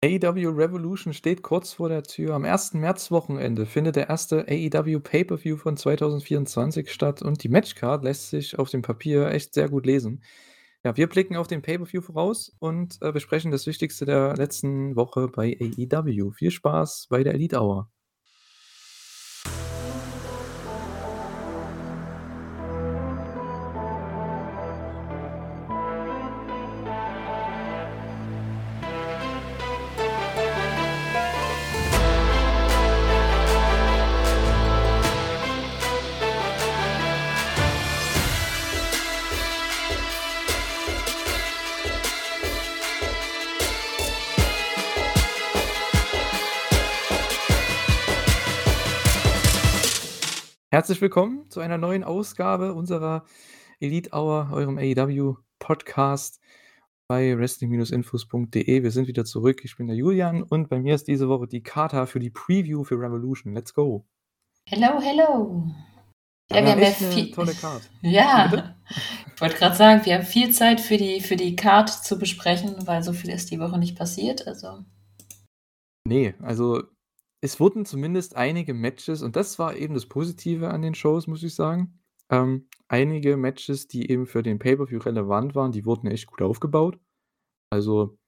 AEW Revolution steht kurz vor der Tür. Am 1. März-Wochenende findet der erste AEW Pay-Per-View von 2024 statt und die Matchcard lässt sich auf dem Papier echt sehr gut lesen. Ja, wir blicken auf den Pay-Per-View voraus und äh, besprechen das Wichtigste der letzten Woche bei AEW. Viel Spaß bei der Elite Hour. Herzlich willkommen zu einer neuen Ausgabe unserer Elite Hour, eurem AEW Podcast bei wrestling-infos.de. Wir sind wieder zurück. Ich bin der Julian und bei mir ist diese Woche die Kata für die Preview für Revolution. Let's go. Hello, hello. Ja, wir haben ja viel tolle Card. Ja, ich wollte gerade sagen, wir haben viel Zeit für die, für die Card zu besprechen, weil so viel ist die Woche nicht passiert. Also. Nee, also es wurden zumindest einige Matches und das war eben das Positive an den Shows, muss ich sagen. Ähm, einige Matches, die eben für den Pay-Per-View relevant waren, die wurden echt gut aufgebaut. Also,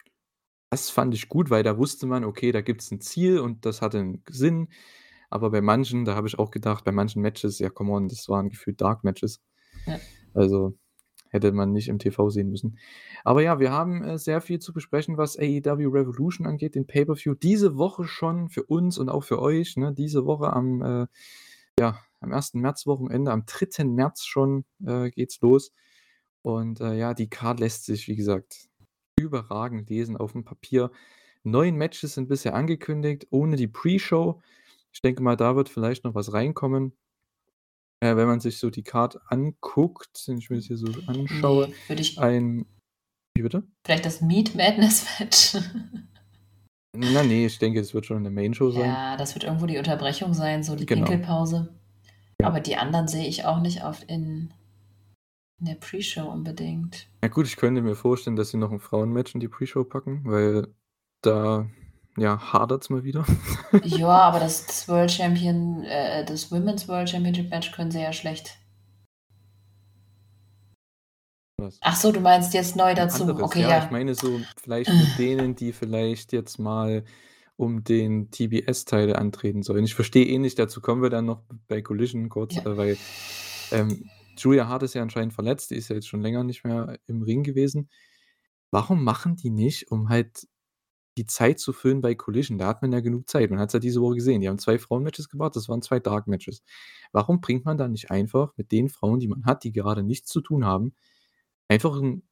das fand ich gut, weil da wusste man, okay, da gibt es ein Ziel und das hatte einen Sinn. Aber bei manchen, da habe ich auch gedacht, bei manchen Matches, ja, come on, das waren gefühlt Dark Matches. Ja. Also, hätte man nicht im TV sehen müssen. Aber ja, wir haben äh, sehr viel zu besprechen, was AEW Revolution angeht, den Pay-Per-View. Diese Woche schon für uns und auch für euch. Ne? Diese Woche am, äh, ja, am 1. März-Wochenende, am 3. März schon äh, geht's los. Und äh, ja, die Card lässt sich, wie gesagt, überragend lesen auf dem Papier. Neun Matches sind bisher angekündigt, ohne die Pre-Show. Ich denke mal, da wird vielleicht noch was reinkommen. Äh, wenn man sich so die Card anguckt, wenn ich mir das hier so anschaue, Nee, würde ich. ein. Wie bitte? Vielleicht das Meat Madness Match. Na, nee, ich denke, es wird schon in der Main Show sein. Ja, das wird irgendwo die Unterbrechung sein, so die Genau. Pinkelpause. Ja. Aber die anderen sehe ich auch nicht auf in, in der Pre-Show unbedingt. Ja, gut, ich könnte mir vorstellen, dass sie noch ein Frauenmatch in die Pre-Show packen, weil da, ja, hadert es mal wieder. Ja, aber das, das World Champion, äh, das Women's World Championship Match können sie ja schlecht. Was? Ach so, du meinst jetzt neu dazu. anderes, Okay, ja, ja. ich meine so vielleicht mit denen, die vielleicht jetzt mal um den TBS-Teil antreten sollen. Ich verstehe eh nicht, dazu kommen wir dann noch bei Collision kurz, Ja. äh, weil ähm, Julia Hart ist ja anscheinend verletzt, die ist ja jetzt schon länger nicht mehr im Ring gewesen. Warum machen die nicht, um halt die Zeit zu füllen bei Collision? Da hat man ja genug Zeit. Man hat es ja diese Woche gesehen. Die haben zwei Frauen-Matches gebracht, das waren zwei Dark-Matches. Warum bringt man da nicht einfach mit den Frauen, die man hat, die gerade nichts zu tun haben, einfach ein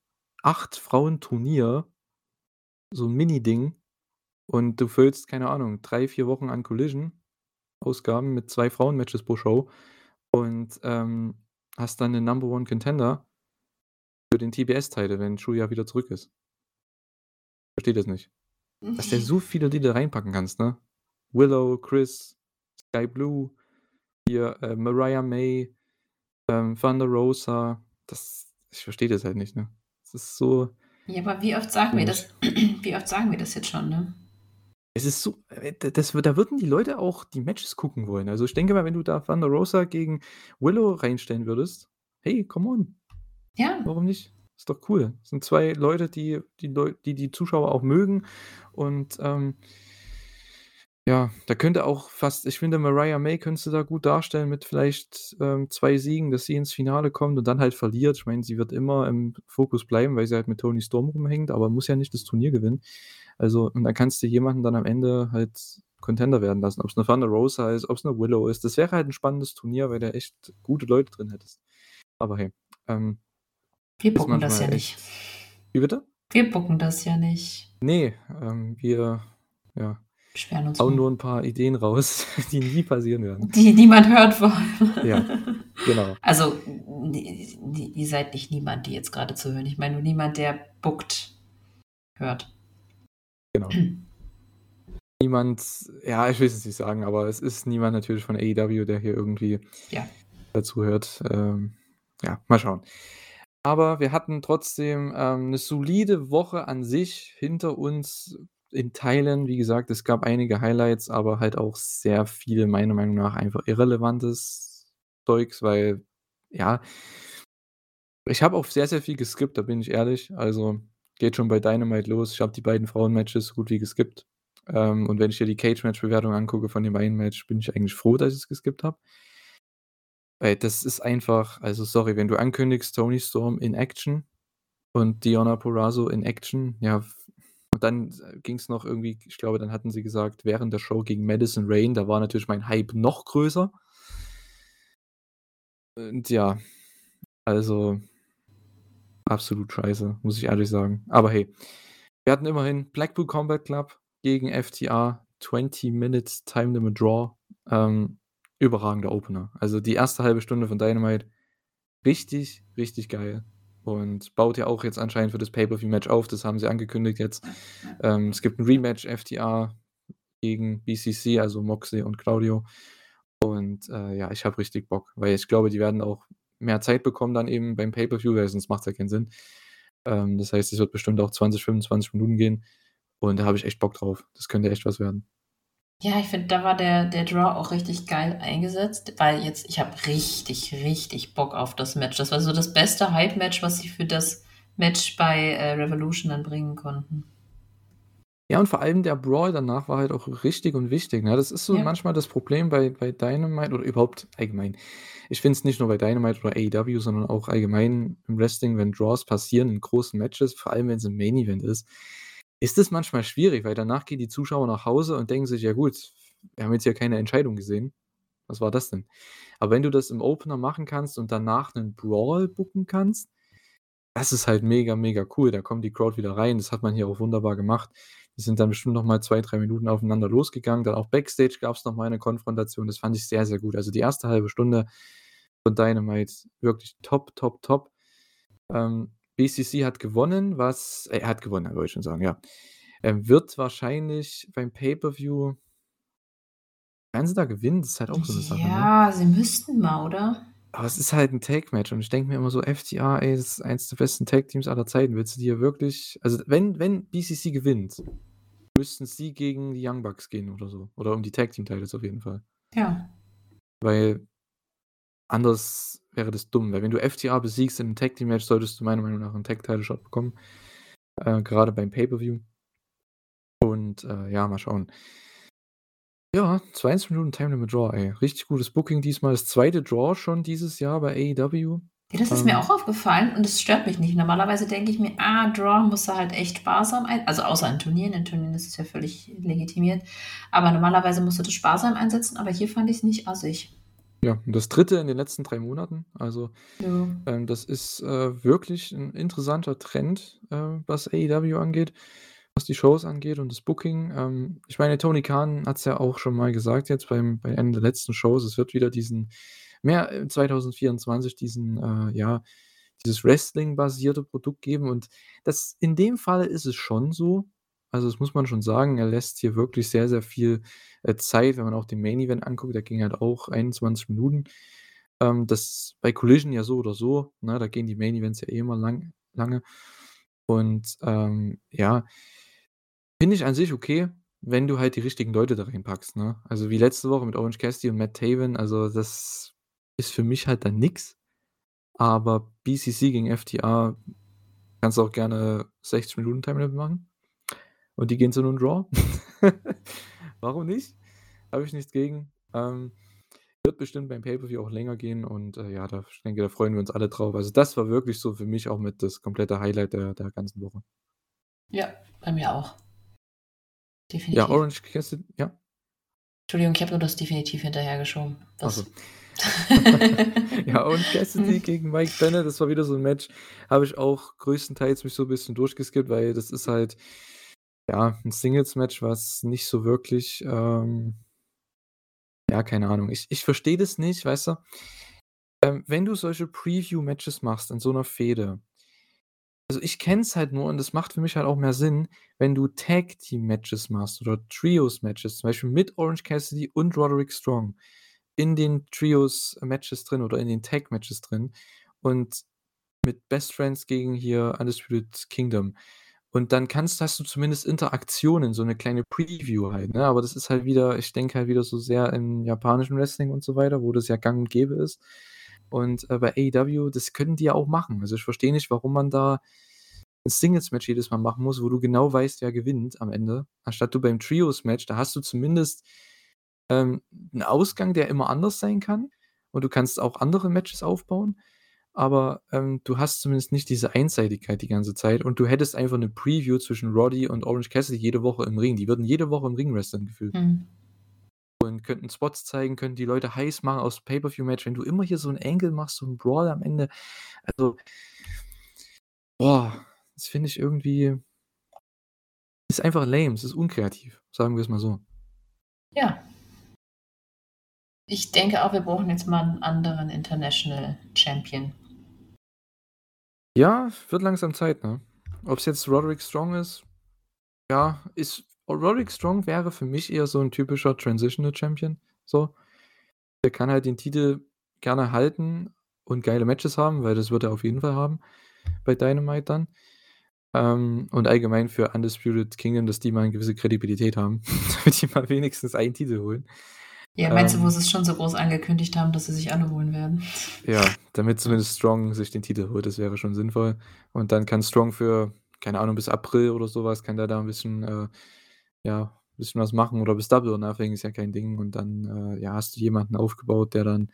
Acht-Frauen-Turnier, so ein Mini-Ding, und du füllst, keine Ahnung, drei, vier Wochen an Collision-Ausgaben mit zwei Frauen-Matches pro Show und ähm, hast dann den Number One Contender für den TBS-Teil, wenn Julia wieder zurück ist. Verstehe das nicht. Dass der so viele Lieder reinpacken kannst, ne? Willow, Chris, Sky Blue, hier äh, Mariah May, ähm, Thunder Rosa, das, ich verstehe das halt nicht, ne? Das ist so, Ja, aber wie oft sagen wir Komisch. das? Wie oft sagen wir das jetzt schon, ne? es ist so, äh, das, da würden die Leute auch die Matches gucken wollen. Also ich denke mal, wenn du da Thunder Rosa gegen Willow reinstellen würdest, hey, come on, Ja. warum nicht? Ist doch cool. Das sind zwei Leute, die die, Leu die, die Zuschauer auch mögen. Und ähm, ja, da könnte auch fast, ich finde, Mariah May könntest du da gut darstellen mit vielleicht ähm, zwei Siegen, dass sie ins Finale kommt und dann halt verliert. Ich meine, sie wird immer im Fokus bleiben, weil sie halt mit Tony Storm rumhängt, aber muss ja nicht das Turnier gewinnen. Also, und dann kannst du jemanden dann am Ende halt Contender werden lassen. Ob es eine Thunder Rosa ist, ob es eine Willow ist. Das wäre halt ein spannendes Turnier, weil da echt gute Leute drin hättest. Aber hey, ähm, Wir bucken das ja nicht. echt. Wie bitte? Wir bucken das ja nicht. Nee, ähm, wir ja, Beschweren uns hauen nur ein paar Ideen raus, die nie passieren werden. Die niemand hört vor allem. Ja, genau. Also, ihr seid nicht niemand, die jetzt gerade zuhören. Ich meine nur niemand, der buckt, hört. Genau. Niemand, ja, ich will es nicht sagen, aber es ist niemand natürlich von AEW, der hier irgendwie Ja. dazu hört. Ähm, ja, mal schauen. Aber wir hatten trotzdem ähm, eine solide Woche an sich hinter uns. in Teilen, wie gesagt, es gab einige Highlights, aber halt auch sehr viele meiner Meinung nach einfach irrelevantes Zeugs, weil, ja ich habe auch sehr, sehr viel geskippt, da bin ich ehrlich. Also, geht schon bei Dynamite los. Ich habe die beiden Frauen-Matches so gut wie geskippt. Ähm, und wenn ich dir die Cage-Match-Bewertung angucke von dem einen Match, bin ich eigentlich froh, dass ich es geskippt habe. Weil das ist einfach also sorry, wenn du ankündigst, Toni Storm in Action und Deonna Purrazzo in Action, ja, und dann äh, ging's noch irgendwie ich glaube, dann hatten sie gesagt, während der Show gegen Madison Rayne, da war natürlich mein Hype noch größer. Und ja, also absolut scheiße, muss ich ehrlich sagen. Aber hey, wir hatten immerhin Blackpool Combat Club gegen FTR, 20 Minutes Time Limit Draw. Ähm, überragender Opener. Also, die erste halbe Stunde von Dynamite richtig, richtig geil und baut ja auch jetzt anscheinend für das Pay-Per-View-Match auf. Das haben sie angekündigt jetzt. Ähm, es gibt ein Rematch FTR gegen BCC, also Moxley und Claudio. Und, äh, ja, ich habe richtig Bock, weil ich glaube, die werden auch mehr Zeit bekommen dann eben beim Pay-Per-View, weil sonst macht's ja keinen Sinn. Ähm, das heißt, es wird bestimmt auch 20, 25 Minuten gehen und da habe ich echt Bock drauf. Das könnte echt was werden. Ja, ich finde, da war der der Draw auch richtig geil eingesetzt, weil jetzt ich habe richtig, richtig Bock auf das Match. Das war so das beste Hype-Match, was sie für das Match bei, äh, Revolution dann bringen konnten. Ja, und vor allem der Brawl danach war halt auch richtig und wichtig, ne? Das ist so Ja. manchmal das Problem bei bei Dynamite oder überhaupt allgemein. Ich finde es nicht nur bei Dynamite oder AEW, sondern auch allgemein im Wrestling, wenn Draws passieren in großen Matches, vor allem wenn's im Main Event ist, ist es manchmal schwierig, weil danach gehen die Zuschauer nach Hause und denken sich: „Ja gut, wir haben jetzt hier keine Entscheidung gesehen. Was war das denn?“ Aber wenn du das im Opener machen kannst und danach 'nen Brawl booken kannst, das ist halt mega, mega cool. Da kommt die Crowd wieder rein. Das hat man hier auch wunderbar gemacht. Die sind dann bestimmt noch mal 2, 3 Minuten aufeinander losgegangen. Dann auch Backstage gab's noch mal 'ne Konfrontation. Das fand ich sehr, sehr gut. Also, die erste halbe Stunde von Dynamite wirklich top, top, top. Ähm, BCC hat gewonnen, was äh, er hat gewonnen, wollte ich schon sagen, ja. Ähm, wird wahrscheinlich beim Pay-Per-View werden sie da gewinnen? Das ist halt auch so 'ne Sache, ne? Ja, sie müssten mal, oder? Aber es ist halt 'n Tag-Match und ich denke mir immer so: „FTR, ey, das ist eins der besten Tag-Teams aller Zeiten. Willst du dir wirklich“ also, wenn wenn BCC gewinnt, müssten sie gegen die Young Bucks gehen oder so oder um die Tag-Team-Titles auf jeden Fall. Ja. Weil anders wäre das dumm, weil wenn du FTR besiegst in 'nem Tag-Team-Match, solltest du meiner Meinung nach 'n Tag-Title-Shot bekommen, äh, grade beim Pay-Per-View. Und, äh, ja, mal schauen. Ja, 20 Minuten Time Limit Draw, ey. Richtig gutes Booking diesmal. Das 2. Draw schon dieses Jahr bei AEW. Ja, das ist Ähm mir auch aufgefallen und es stört mich nicht. Normalerweise denke ich mir: „Ah, Draw musst du halt echt sparsam ein“ also, außer in Turnieren. In Turnieren ist es ja völlig legitimiert. Aber normalerweise musst du das sparsam einsetzen, aber hier fand ich's nicht assig. Ja, und das 3. in den letzten 3 Monaten. Also, Ja. ähm, das ist, äh, wirklich 'n interessanter Trend, äh, was AEW angeht, was die Shows angeht und das Booking. Ähm, ich meine, Tony Khan hat's ja auch schon mal gesagt jetzt beim bei einer der letzten Shows. Es wird wieder diesen mehr äh, 2024 diesen, äh, ja dieses Wrestling-basierte Produkt geben und das in dem Falle ist es schon so. Also, das muss man schon sagen. Er lässt hier wirklich sehr, sehr viel, äh, Zeit, wenn man auch den Main Event anguckt, der ging halt auch 21 Minuten. Ähm, das bei Collision ja so oder so, ne? Da gehen die Main Events ja eh immer lang lange. Und, ähm, ja finde ich an sich okay, wenn du halt die richtigen Leute da reinpackst, ne? Also, wie letzte Woche mit Orange Cassidy und Matt Taven, also, das ist für mich halt dann nix. Aber BCC gegen FTR kannst du auch gerne 60 Minuten Time Limit machen und die gehen zu 'nem Draw. Warum nicht? Habe ich nichts gegen. Ähm, wird bestimmt beim Pay-Per-View auch länger gehen und, äh, ja, da ich denke, da freuen wir uns alle drauf. Also, das war wirklich so für mich auch mit das komplette Highlight der der ganzen Woche. Ja, bei mir auch. Ja, Definitiv. Orange Cassidy ja? Entschuldigung, ich habe nur das definitiv hinterhergeschoben. So. Was? Ja, Orange Cassidy gegen Mike Bennett, das war wieder so 'n Match, habe ich auch größtenteils mich so 'n bisschen durchgeskippt, weil das ist halt, ja, 'n Singles-Match, was nicht so wirklich, ähm ja, keine Ahnung. Ich ich verstehe das nicht, weißt du? Ähm, wenn du solche Preview-Matches machst in so 'ner Fehde also, ich kenne es halt nur und das macht für mich halt auch mehr Sinn, wenn du Tag-Team-Matches machst oder Trios-Matches, zum Beispiel mit Orange Cassidy und Roderick Strong in den Trios-Matches drin oder in den Tag-Matches drin und mit Best Friends gegen hier Undisputed Kingdom. Und dann kannst hast du zumindest Interaktionen, so 'ne kleine Preview halt, ne? Aber das ist halt wieder ich denke halt wieder so sehr im japanischen Wrestling und so weiter, wo das ja gang und gäbe ist. Und, äh, bei AEW, das können die ja auch machen. Also, ich verstehe nicht, warum man da 'n Singles-Match jedes Mal machen muss, wo du genau weißt, wer gewinnt am Ende. Anstatt du beim Trios-Match, da hast du zumindest, ähm, 'n Ausgang, der immer anders sein kann und du kannst auch andere Matches aufbauen, aber, ähm, du hast zumindest nicht diese Einseitigkeit die ganze Zeit und du hättest einfach 'ne Preview zwischen Roddy und Orange Cassidy jede Woche im Ring. Die würden jede Woche im Ring wresteln gefühlt. Mhm. Und könnten Spots zeigen, könnten die Leute heiß machen aufs Pay-per-View-Match. Wenn du immer hier so 'n Angle machst, so 'n Brawl am Ende, also boah, das finde ich irgendwie ist einfach lame, es ist unkreativ, sagen wir's mal so. Ja. Ich denke auch, wir brauchen jetzt mal 'n anderen International Champion. Ja, wird langsam Zeit, ne? Ob's jetzt Roderick Strong ist, ja, ist Roderick Strong wäre für mich eher so 'n typischer Transitional Champion, so. Der kann halt den Titel gerne halten und geile Matches haben, weil das wird er auf jeden Fall haben bei Dynamite dann. Ähm, und allgemein für Undisputed Kingdom, dass die mal 'ne gewisse Kredibilität haben, damit die mal wenigstens einen Titel holen. Ja, meinst du, wo Ähm sie's schon so groß angekündigt haben, dass sie sich alle holen werden? Ja, damit zumindest Strong sich den Titel holt, das wäre schon sinnvoll. Und dann kann Strong für, keine Ahnung, bis April oder so was kann der da 'n bisschen, äh, ja, bisschen was machen oder bis Double Nothing, ist ja kein Ding. Und dann, äh, ja, hast du jemanden aufgebaut, der dann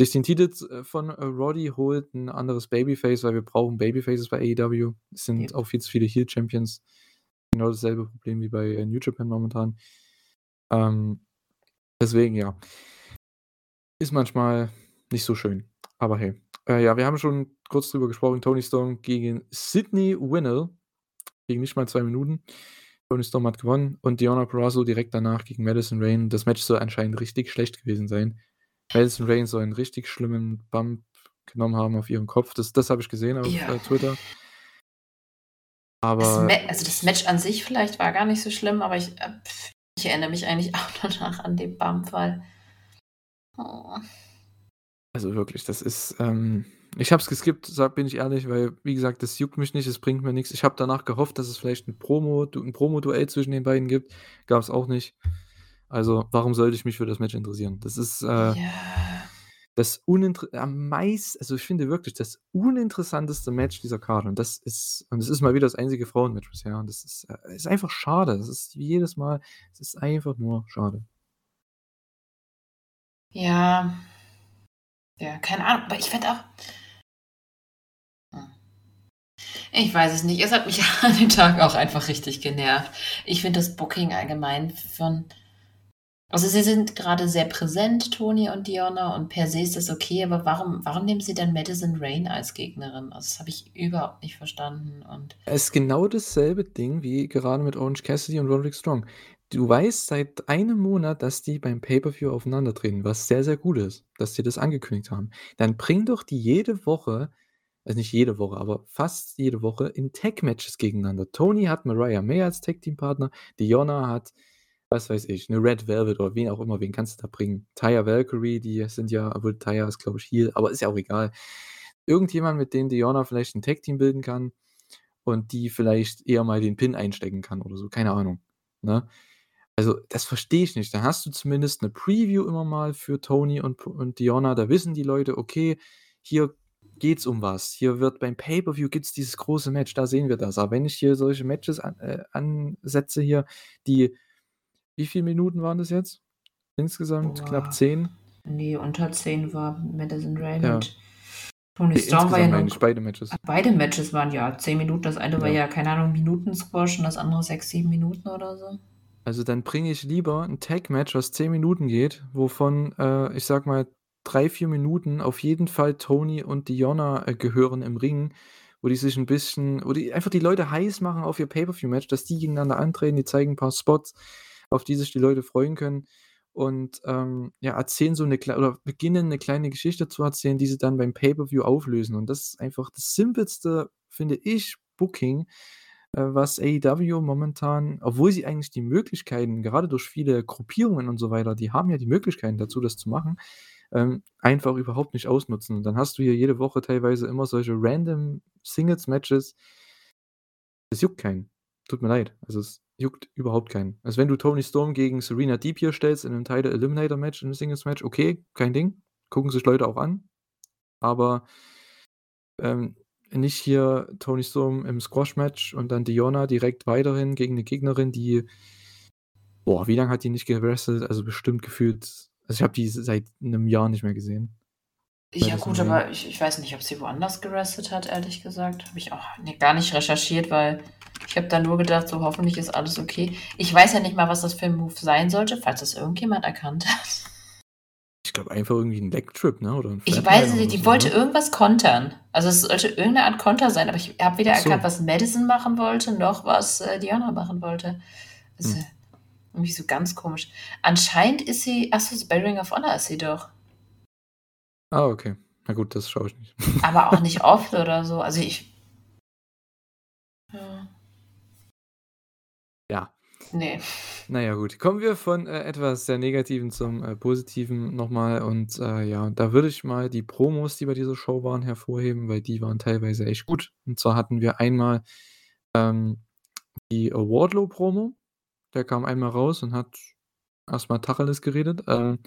sich den Titel äh, von, äh, Roddy holt, 'n anderes Babyface, weil wir brauchen Babyfaces bei AEW. Es Ja. sind auch viel zu viele Heel Champions. Genau dasselbe Problem wie bei, äh, New Japan momentan. Ähm, deswegen, ja. Ist manchmal nicht so schön, aber hey. Äh, ja, wir haben schon kurz drüber gesprochen, Toni Storm gegen Sydney Winnell. Ging nicht mal 2 Minuten. Toni Storm hat gewonnen und Deonna Purrazzo direkt danach gegen Madison Rayne. Das Match soll anscheinend richtig schlecht gewesen sein. Madison Rayne soll 'n richtig schlimmen Bump genommen haben auf ihren Kopf. Das das habe ich gesehen auf, Ja. äh, Twitter. Das Aber Ma also, das Match an sich vielleicht war gar nicht so schlimm, aber ich, äh, ich erinnere mich eigentlich auch nur noch an den weil oh. Also, wirklich, das ist, ähm ich habe es geskippt, sage bin ich ehrlich, weil, wie gesagt, das juckt mich nicht, es bringt mir nix. Ich habe danach gehofft, dass es vielleicht 'n Promo du 'n Promoduell zwischen den beiden gibt. Gab's auch nicht. Also, warum sollte ich mich für das Match interessieren? Das ist, äh Ja. Das unintere am meist also, ich finde wirklich das uninteressanteste Match dieser Card und das ist und es ist mal wieder das einzige Frauenmatch bisher und das ist, äh ist einfach schade. Das ist jedes Mal es ist einfach nur schade. Ja. Ja, keine Ahnung, aber ich finde auch hm. Ich weiß es nicht. Es hat mich an dem Tag auch einfach richtig genervt. Ich finde das Booking allgemein von also, sie sind grade sehr präsent, Toni und Deonna, und per se ist das okay, aber warum warum nehmen sie dann Madison Rayne als Gegnerin? Also, das habe ich überhaupt nicht verstanden und Es ist genau dasselbe Ding wie gerade mit Orange Cassidy und Roderick Strong. Du weißt seit einem Monat, dass die beim Pay-per-View aufeinandertreten, was sehr, sehr gut ist, dass die das angekündigt haben. Dann bring doch die jede Woche also, nicht jede Woche, aber fast jede Woche in Tag-Matches gegeneinander. Toni hat Mariah May als Tag-Team-Partner, Deonna hat, was weiß ich, 'ne Red Velvet oder wen auch immer, wen kannst du da bringen? Taya Valkyrie, die sind ja obwohl Taya ist, glaube ich, Heel, aber ist ja auch egal. Irgendjemand, mit dem Deonna vielleicht 'n Tag-Team bilden kann und die vielleicht eher mal den Pin einstecken kann oder so, keine Ahnung, ne? Also, das verstehe ich nicht. Da hast du zumindest 'ne Preview immer mal für Toni und und Deonna. Da wissen die Leute: „Okay, hier geht's um was. Hier wird beim Pay-per-View gibt's dieses große Match, da sehen wir das.“ Aber wenn ich hier solche Matches an äh, ansetze hier, die wie viel Minuten waren das jetzt? Insgesamt knapp Boah. 10? Ne, unter 10 war Madison Rayne Ja. und Toni Ne, Storm war ja ich, beide Matches. beide Matches waren ja 10 Minuten. Das eine war Ja. ja, keine Ahnung, Minuten-Squash und das andere 6, 7 Minuten oder so. Also, dann bringe ich lieber 'n Tag-Match, was 10 Minuten geht, wovon, äh, ich sage mal, 3, 4 Minuten auf jeden Fall Toni und Deonna, äh, gehören im Ring, wo die sich 'n bisschen wo die einfach die Leute heiß machen auf ihr Pay-per-View-Match, dass die gegeneinander antreten, die zeigen 'n paar Spots, auf die sich die Leute freuen können und, ähm, ja, erzählen so 'ne klei oder beginnen 'ne kleine Geschichte zu erzählen, die sie dann beim Pay-per-View auflösen. Und das ist einfach das simpelste, finde ich, Booking, äh, was AEW momentan obwohl sie eigentlich die Möglichkeiten gerade durch viele Gruppierungen und so weiter, die haben ja die Möglichkeiten dazu, das zu machen, ähm, einfach überhaupt nicht ausnutzen. Und dann hast du hier jede Woche teilweise immer solche random Singles-Matches Es juckt keinen. Tut mir leid. Also, es juckt überhaupt keinen. Also, wenn du Toni Storm gegen Serena Deep hier stellst in 'nem Title Eliminator Match, in 'nem Singles Match, okay, kein Ding. Gucken sich Leute auch an. Aber ähm, nicht hier Toni Storm im Squash-Match und dann Diona direkt weiterhin gegen 'ne Gegnerin, die boah, wie lang hat die nicht gewrestelt? Also, bestimmt gefühlt also, ich habe die seit 'nem Jahr nicht mehr gesehen. Ja gut, aber ich ich weiß nicht, ob sie woanders gewrestelt hat, ehrlich gesagt. Habe ich auch ne, gar nicht recherchiert, weil ich habe da nur gedacht, so hoffentlich ist alles okay. Ich weiß ja nicht mal, was das für 'n Move sein sollte, falls das irgendjemand erkannt hat. Ich glaube einfach irgendwie 'n Leg Trip, ne, oder 'n Ich weiß nicht, die so, wollte ne? irgendwas kontern. Also, es sollte irgend 'ne Art Konter sein, aber ich habe weder so. erkannt, was Madison machen wollte, noch was, äh, Diona machen wollte. Das, Hm. äh, irgendwie so ganz komisch. Anscheinend ist sie ach so, bei Ring of Honor ist sie doch. Ah, okay. Na gut, das schaue ich nicht. Aber auch nicht oft oder so. Also, ich Ja. Ja. Ne. Na ja, gut. Kommen wir von, äh, etwas sehr Negativen zum, äh, Positiven noch mal und, äh, ja, da würde ich mal die Promos, die bei dieser Show waren, hervorheben, weil die waren teilweise echt gut. Und zwar hatten wir einmal, ähm, die, äh, Wardlow-Promo. Der kam einmal raus und hat erst mal Tacheles geredet. Ähm,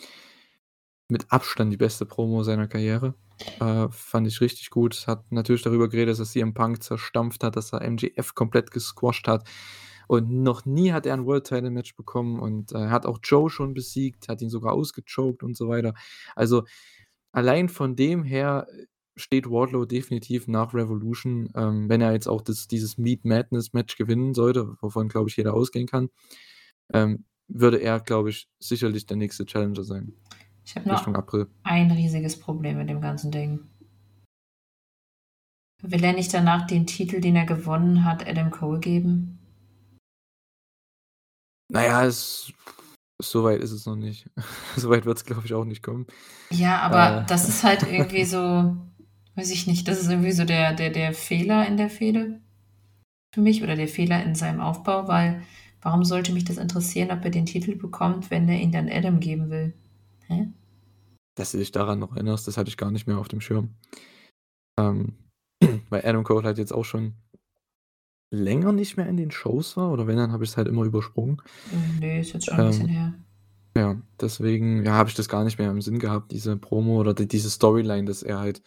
mit Abstand die beste Promo seiner Karriere. Äh, fand ich richtig gut. Hat natürlich darüber geredet, dass er CM Punk zerstampft hat, dass er MJF komplett gesquasht hat. Und noch nie hat er 'n World Title Match bekommen und, äh, hat auch Joe schon besiegt, hat ihn sogar ausgechoked und so weiter. Also, allein von dem her, steht Wardlow definitiv nach Revolution, ähm, wenn er jetzt auch das dieses Meat Madness Match gewinnen sollte, wovon, glaube ich, jeder ausgehen kann, ähm, würde er, glaube ich, sicherlich der nächste Challenger sein. Ich habe nur Richtung April. ein riesiges Problem mit dem ganzen Ding. Will er nicht danach den Titel, den er gewonnen hat, Adam Cole geben? Na ja, es so weit ist es noch nicht. So weit wird's, glaube ich, auch nicht kommen. Ja, aber Äh. das ist halt irgendwie so weiß ich nicht, das ist irgendwie so der der der Fehler in der Fehde für mich oder der Fehler in seinem Aufbau, weil warum sollte mich das interessieren, ob er den Titel bekommt, wenn er ihn dann Adam geben will? Hä? Dass du dich daran noch erinnerst, das hatte ich gar nicht mehr auf dem Schirm. Ähm, weil Adam Cole halt jetzt auch schon länger nicht mehr in den Shows war oder wenn, dann habe ich's halt immer übersprungen. Hm, ne, ist jetzt schon 'n bisschen Ähm, her. ja, deswegen, ja, habe ich das gar nicht mehr im Sinn gehabt, diese Promo oder d diese Storyline, dass er halt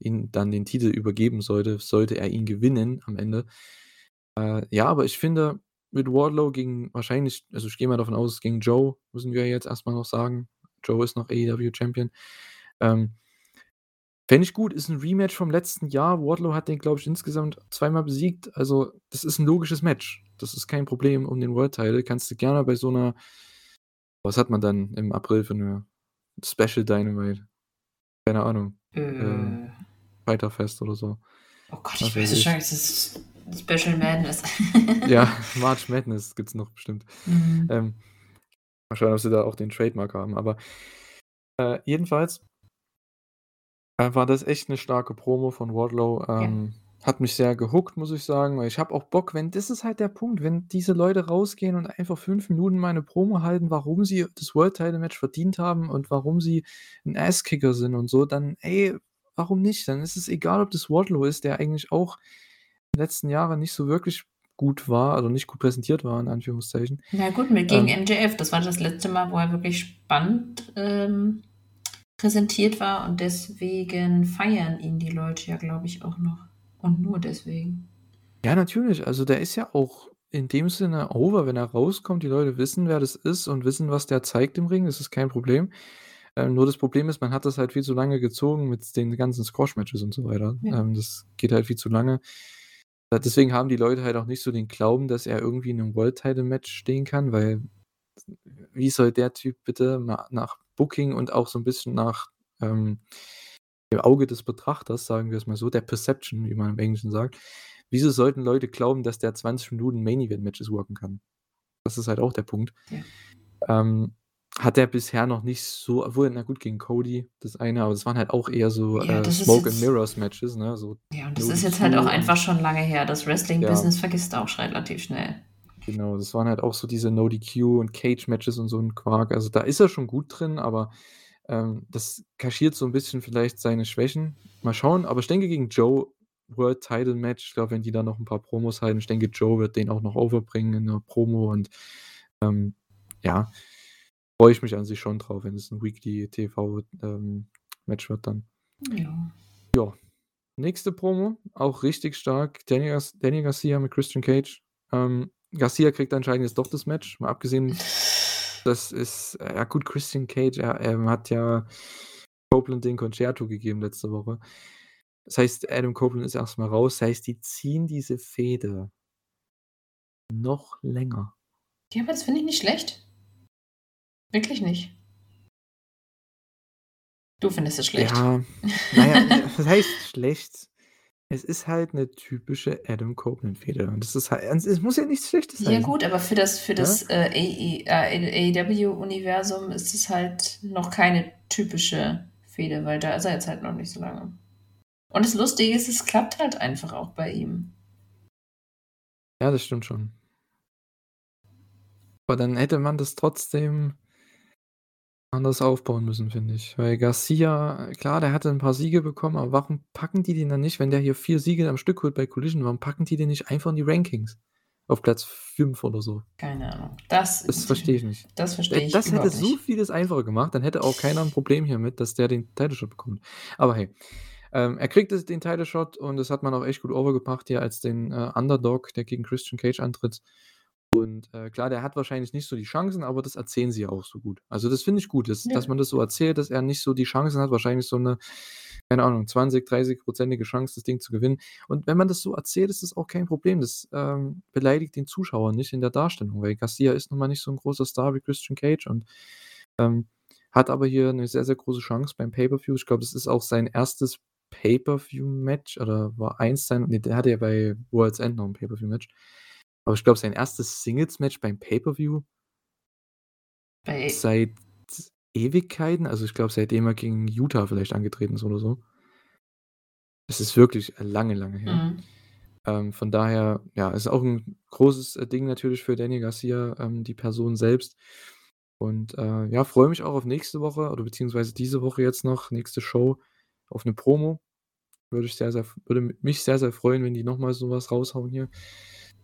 ihm dann den Titel übergeben sollte, sollte er ihn gewinnen am Ende. Äh, ja, aber ich finde, mit Wardlow gegen wahrscheinlich also, ich gehe mal davon aus, gegen Joe, müssen wir jetzt erst mal noch sagen. Joe ist noch AEW Champion. Ähm fände ich gut, ist 'n Rematch vom letzten Jahr. Wardlow hat den, glaube ich, insgesamt zweimal besiegt. Also, das ist 'n logisches Match. Das ist kein Problem um den World Title. Kannst du gerne bei so 'ner was hat man dann im April für 'ne Special Dynamite? Keine Ahnung. Äh. Fyter Fest oder so. Oh Gott, Was ich weiß weiß es schon, es ist Special Madness. Ja, March Madness gibt's noch bestimmt. Mhm. Ähm, mal schauen, ob sie da auch den Trademark haben, aber, äh, jedenfalls äh, war das echt 'ne starke Promo von Wardlow. Ja. Ähm, hat mich sehr gehookt, muss ich sagen, weil ich habe auch Bock, wenn das ist halt der Punkt, wenn diese Leute rausgehen und einfach 5 Minuten mal 'ne Promo halten, warum sie das World Title Match verdient haben und warum sie 'n Asskicker sind und so, dann ey, warum nicht? Dann ist es egal, ob das Wardlow ist, der eigentlich auch in den letzten Jahren nicht so wirklich gut war, also, nicht gut präsentiert war in Anführungszeichen. Na gut, mit gegen Ähm MJF, das war das letzte Mal, wo er wirklich spannend, ähm, präsentiert war und deswegen feiern ihn die Leute ja, glaube ich, auch noch. Und nur deswegen. Ja, natürlich. Also, der ist ja auch in dem Sinne over, wenn er rauskommt. Die Leute wissen, wer das ist und wissen, was der zeigt im Ring. Das ist kein Problem. Ähm, nur das Problem ist, man hat das halt viel zu lange gezogen mit den ganzen Squash-Matches und so weiter. Ja. Ähm, das geht halt viel zu lange. Deswegen haben die Leute halt auch nicht so den Glauben, dass er irgendwie in 'nem World Title Match stehen kann, weil wie soll der Typ bitte nach Booking und auch so 'n bisschen nach, ähm, dem Auge des Betrachters, sagen wir's mal so, der Perception, wie man im Englischen sagt. Wieso sollten Leute glauben, dass der 20 Minuten Main Event Matches worken kann? Das ist halt auch der Punkt. Ja. Ähm, hat er bisher noch nicht so obwohl, na gut, gegen Cody das eine, aber das waren halt auch eher so, Ja, äh, Smoke and jetzt Mirrors Matches, ne, so Ja, und das ist jetzt halt auch einfach schon lange her. Das Ja. Wrestling-Business vergisst auch relativ schnell. Genau, das waren halt auch so diese No DQ und Cage Matches und so 'n Quark. Also, da ist er schon gut drin, aber, ähm, das kaschiert so 'n bisschen vielleicht seine Schwächen. Mal schauen, aber ich denke, gegen Joe World Title Match. Ich glaube, wenn die da noch ein paar Promos halten, ich denke, Joe wird den auch noch overbringen in der Promo und, ähm, ja, freue ich mich an sich schon drauf, wenn es ein Weekly TV, ähm, Match wird dann. Ja. Ja. Nächste Promo, auch richtig stark. Danny, Gar Danny Garcia mit Christian Cage. Ähm, Garcia kriegt anscheinend jetzt doch das Match, mal abgesehen, das ist, äh, ja gut, Christian Cage, er, er hat ja Copeland den Concerto gegeben letzte Woche. Das heißt, Adam Copeland ist erstmal raus. Das heißt, die ziehen diese Fehde noch länger. Ja, aber das finde ich nicht schlecht. Wirklich nicht. Du findest es schlecht. Ja, naja, was heißt schlecht? Es ist halt eine typische Adam Copeland-Fehde. Und das ist halt, es muss ja nichts Schlechtes sein. Ja, gut, aber für das, für das äh, AEW-Universum ist es halt noch keine typische Fehde, weil da ist er jetzt halt noch nicht so lange. Und das Lustige ist, es klappt halt einfach auch bei ihm. Ja, das stimmt schon. Aber dann hätte man das trotzdem anders aufbauen müssen, finde ich. Weil Garcia, klar, der hatte ein paar Siege bekommen, aber warum packen die den dann nicht, wenn der hier vier Siege am Stück holt bei Collision, warum packen die den nicht einfach in die Rankings? Auf Platz 5 oder so. Keine Ahnung. Das, das verstehe ich nicht. Das verstehe ich Das hätte so vieles einfacher gemacht, dann hätte auch keiner ein Problem hiermit, dass der den Title Shot bekommt. Aber hey, ähm, er kriegt den Title Shot und das hat man auch echt gut overgebracht hier als den äh, Underdog, der gegen Christian Cage antritt. Und äh, klar, der hat wahrscheinlich nicht so die Chancen, aber das erzählen sie ja auch so gut. Also das finde ich gut, dass, Ja. dass man das so erzählt, dass er nicht so die Chancen hat, wahrscheinlich so eine, keine Ahnung, 20, 30-prozentige Chance, das Ding zu gewinnen. Und wenn man das so erzählt, ist das auch kein Problem. Das ähm, beleidigt den Zuschauer nicht in der Darstellung, weil Garcia ist nun mal nicht so ein großer Star wie Christian Cage und ähm, hat aber hier eine sehr, sehr große Chance beim Pay-Per-View. Ich glaube, das ist auch sein erstes Pay-Per-View-Match oder war eins sein, nee, der hatte ja bei World's End noch ein Pay-Per-View-Match. Aber ich glaube, sein erstes Singles-Match beim Pay-Per-View Bei, seit Ewigkeiten, also ich glaube, seitdem er gegen Utah vielleicht angetreten ist oder so. Das ist wirklich lange, lange her. Mhm. Ähm, von daher, ja, ist auch ein großes äh, Ding natürlich für Danny Garcia, ähm, die Person selbst. Und äh, ja, freue mich auch auf nächste Woche oder beziehungsweise diese Woche jetzt noch, nächste Show, auf eine Promo. Würde ich sehr, sehr, würde mich sehr, sehr freuen, wenn die nochmal sowas raushauen hier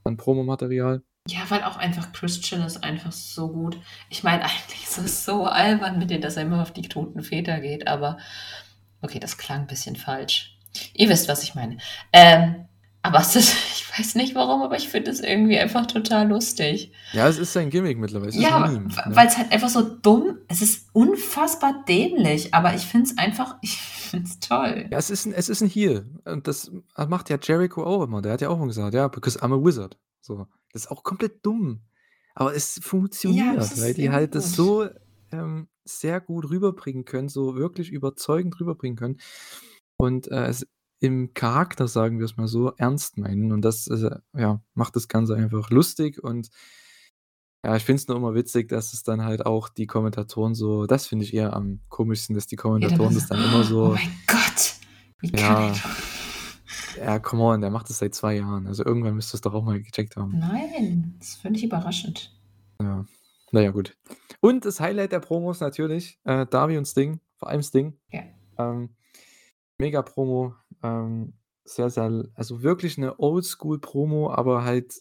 an Promomaterial. Ja, weil auch einfach Christian ist einfach so gut. Ich meine, eigentlich ist es so albern mit dem, dass er immer auf die toten Väter geht, aber okay, das klang ein bisschen falsch. Ihr wisst, was ich meine. Ähm, aber es ist, weiß nicht warum, aber ich finde es irgendwie einfach total lustig. Ja, es ist sein Gimmick mittlerweile. Es Ja, ne? weil es halt einfach so dumm, es ist unfassbar dämlich, aber ich finde es einfach, ich finde es toll. Ja, es ist ein, es ist ein Heel. Und das macht ja Jericho auch immer. Der hat ja auch immer gesagt, ja, because I'm a wizard. So. Das ist auch komplett dumm. Aber es funktioniert, das ist weil die halt das gut. so ähm, sehr gut rüberbringen können, so wirklich überzeugend rüberbringen können. Und äh, es im Charakter, sagen wir es mal so, ernst meinen. Und das äh, ja, macht das Ganze einfach lustig und ja, ich finde es nur immer witzig, dass es dann halt auch die Kommentatoren so, das finde ich eher am komischsten, dass die Ja, Kommentatoren war das dann immer oh so, mein Gott, wie kann ja, er ja, come on, der macht das seit zwei Jahren. Also irgendwann müsst ihr es doch auch mal gecheckt haben. Nein, das finde ich überraschend. Ja, naja, gut. Und das Highlight der Promos natürlich, äh, Darby und Sting, vor allem Sting. Ja. Ähm, mega Promo, ähm, sehr, sehr, also wirklich eine Oldschool-Promo, aber halt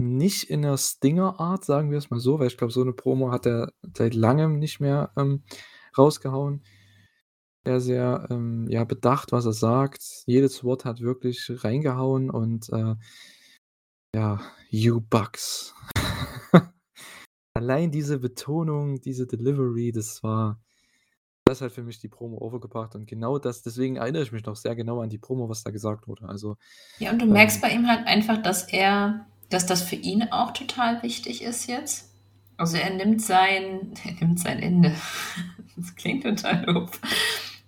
nicht in der Stinger-Art, sagen wir es mal so, weil ich glaube, so eine Promo hat er seit langem nicht mehr ähm, rausgehauen. Sehr, sehr ähm, ja, bedacht, was er sagt. Jedes Wort hat wirklich reingehauen und äh, ja, you Bucks. Allein diese Betonung, diese Delivery, das war, das hat für mich die Promo overgebracht und genau das, deswegen erinnere ich mich noch sehr genau an die Promo, was da gesagt wurde. Also, Ja, und du merkst ähm, bei ihm halt einfach, dass er, dass das für ihn auch total wichtig ist jetzt. Also er nimmt sein, er nimmt sein Ende. Das klingt total doof.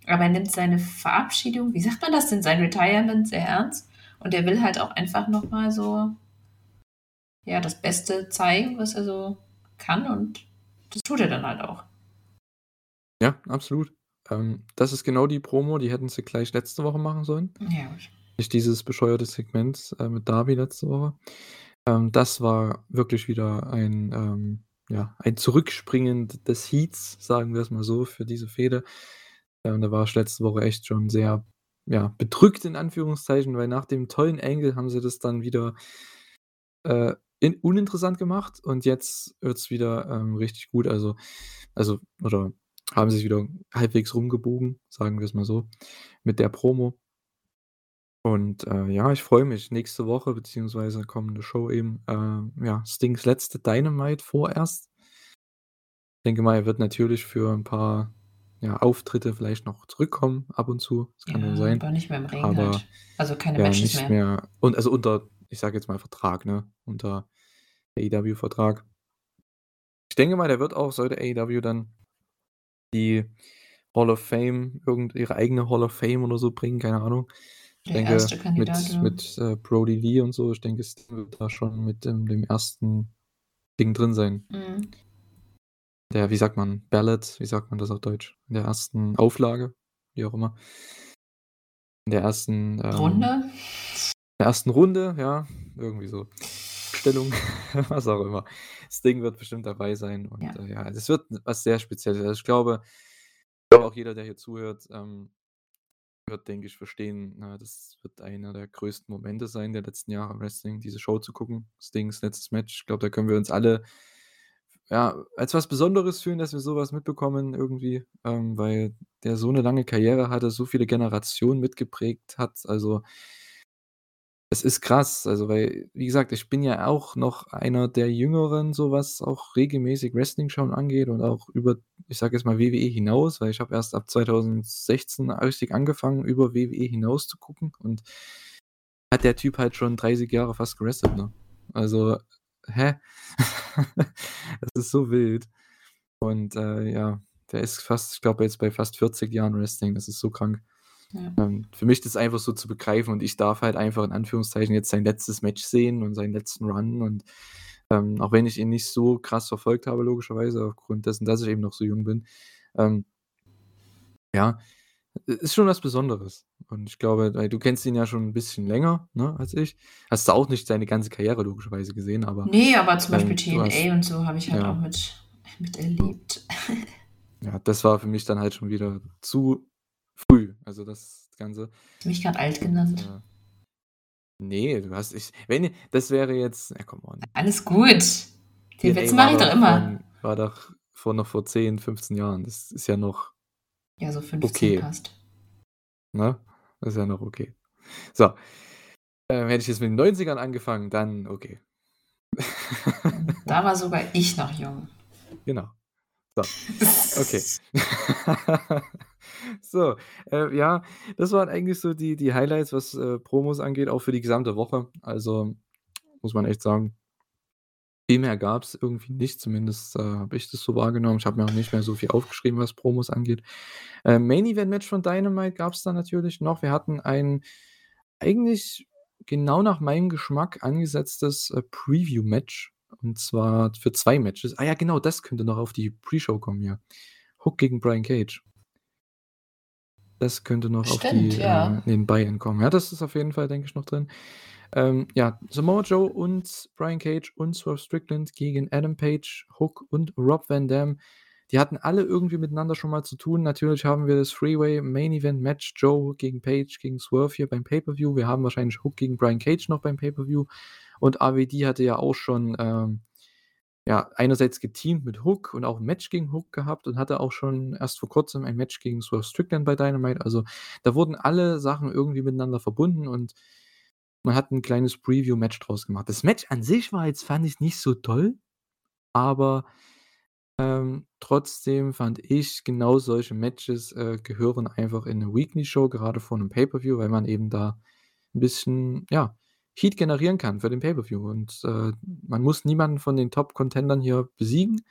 Aber er nimmt seine Verabschiedung, wie sagt man das denn, sein Retirement sehr ernst. Und er will halt auch einfach nochmal so, ja, das Beste zeigen, was er so kann. Und das tut er dann halt auch. Ja, absolut. Ähm, das ist genau die Promo, die hätten sie gleich letzte Woche machen sollen. Ja. Nicht dieses bescheuerte Segment äh, mit Darby letzte Woche. Ähm, das war wirklich wieder ein, ähm, ja, ein Zurückspringen des Heats, sagen wir es mal so, für diese Fehde. Ähm, da war ich letzte Woche echt schon sehr ja, bedrückt in Anführungszeichen, weil nach dem tollen Angle haben sie das dann wieder, äh, in uninteressant gemacht und jetzt wird's wieder, ähm, richtig gut. Also also oder haben sich wieder halbwegs rumgebogen, sagen wir's mal so, mit der Promo. Und, äh, ja, ich freue mich. Nächste Woche beziehungsweise kommende Show eben, äh, ja, Stings letzte Dynamite vorerst. Denke mal, er wird natürlich für 'n paar, ja, Auftritte vielleicht noch zurückkommen ab und zu. Das kann ja Ja, sein. aber nicht mehr im Ring Aber halt. Also, keine ja, Matches nicht mehr. mehr und also unter, ich sage jetzt mal Vertrag, ne? Unter AEW-Vertrag. Ich denke mal, der wird auch sollte AEW dann die Hall of Fame irgend ihre eigene Hall of Fame oder so bringen, keine Ahnung. Ich Der denke, erste Kandidat, mit ja. mit, äh, Brodie Lee und so, ich denke, Sting wird da schon mit dem dem ersten Ding drin sein. Mhm. Der, wie sagt man, Ballot, wie sagt man das auf Deutsch? In der ersten Auflage, wie auch immer. In der ersten, ähm Runde? in der ersten Runde, ja, irgendwie so. Stellung, was auch immer. Sting wird bestimmt dabei sein und, Ja. äh, ja, das wird was sehr Spezielles. Also, ich glaube auch jeder, der hier zuhört, ähm, wird, denke ich, verstehen, na, das wird einer der größten Momente sein der letzten Jahre im Wrestling, diese Show zu gucken. Stings letztes Match. Ich glaube, da können wir uns alle, ja, als was Besonderes fühlen, dass wir so was mitbekommen irgendwie, ähm, weil der so 'ne lange Karriere hatte, so viele Generationen mitgeprägt hat. Also es ist krass, also, weil, wie gesagt, ich bin ja auch noch einer der Jüngeren, so was auch regelmäßig Wrestling schauen angeht und auch über, ich sage jetzt mal, WWE hinaus, weil ich habe erst ab 2016 richtig angefangen, über WWE hinaus zu gucken und hat der Typ halt schon 30 Jahre fast gewrestelt, ne? Also, hä? Das ist so wild. Und, äh, ja, der ist fast ich glaube jetzt bei fast 40 Jahren Wrestling, das ist so krank. Ja. Ähm, für mich das einfach so zu begreifen und ich darf halt einfach in Anführungszeichen jetzt sein letztes Match sehen und seinen letzten Run und, ähm, auch wenn ich ihn nicht so krass verfolgt habe, logischerweise aufgrund dessen, dass ich eben noch so jung bin, ähm ja, ist schon was Besonderes. Und ich glaube, du kennst ihn ja schon 'n bisschen länger, ne, als ich. Hast du auch nicht seine ganze Karriere logischerweise gesehen, aber, Ne, aber zum Beispiel ähm, hast TNA und so habe ich halt auch ja. mit miterlebt. Ja, das war für mich dann halt schon wieder zu früh, also das Ganze. Hast mich grad alt Und, genannt? äh ne, du hast ich wenn das wäre jetzt ja, come on. Alles gut. Den Witz mache ich doch doch immer. von war doch vor noch vor 10, 15 Jahren. Das ist ja noch Ja, so 15 okay. passt. Ne? Das ist ja noch okay. So, ähm, hätte ich jetzt mit den 90ern angefangen, dann okay. Da war sogar ich noch jung. Genau. So, okay. So, äh, ja, das waren eigentlich so die die Highlights, was, äh, Promos angeht, auch für die gesamte Woche. Also, muss man echt sagen viel mehr gab's irgendwie nicht, zumindest, äh, habe ich das so wahrgenommen. Ich habe mir auch nicht mehr so viel aufgeschrieben, was Promos angeht. Ähm, Main Event Match von Dynamite gab's dann natürlich noch. Wir hatten ein eigentlich genau nach meinem Geschmack angesetztes, äh, Preview-Match und zwar für 2 Matches. Ah ja, genau, das könnte noch auf die Pre-Show kommen, ja. Hook gegen Brian Cage. Das könnte noch auf Stimmt, die, äh, ja. nebenbei kommen. Ja, das ist auf jeden Fall, denke ich, noch drin. Ähm, ja, Samoa Joe und Brian Cage und Swerve Strickland gegen Adam Page, Hook und Rob Van Dam. Die hatten alle irgendwie miteinander schon mal zu tun. Natürlich haben wir das Three-Way Main Event Match Joe gegen Page gegen Swerve hier beim Pay-Per-View. Wir haben wahrscheinlich Hook gegen Brian Cage noch beim Pay-Per-View und AWD hatte ja auch schon, ähm, ja, einerseits geteamt mit Hook und auch 'n Match gegen Hook gehabt und hatte auch schon erst vor Kurzem ein Match gegen Swerve Strickland bei Dynamite. Also, da wurden alle Sachen irgendwie miteinander verbunden und man hat 'n kleines Preview-Match draus gemacht. Das Match an sich war jetzt fand ich nicht so toll, aber, ähm, trotzdem fand ich, genau solche Matches, äh, gehören einfach in 'ne Weekly Show, gerade vor 'nem Pay-Per-View, weil man eben da 'n bisschen, ja, Heat generieren kann für den Pay-Per-View und, äh, man muss niemanden von den Top-Contendern hier besiegen,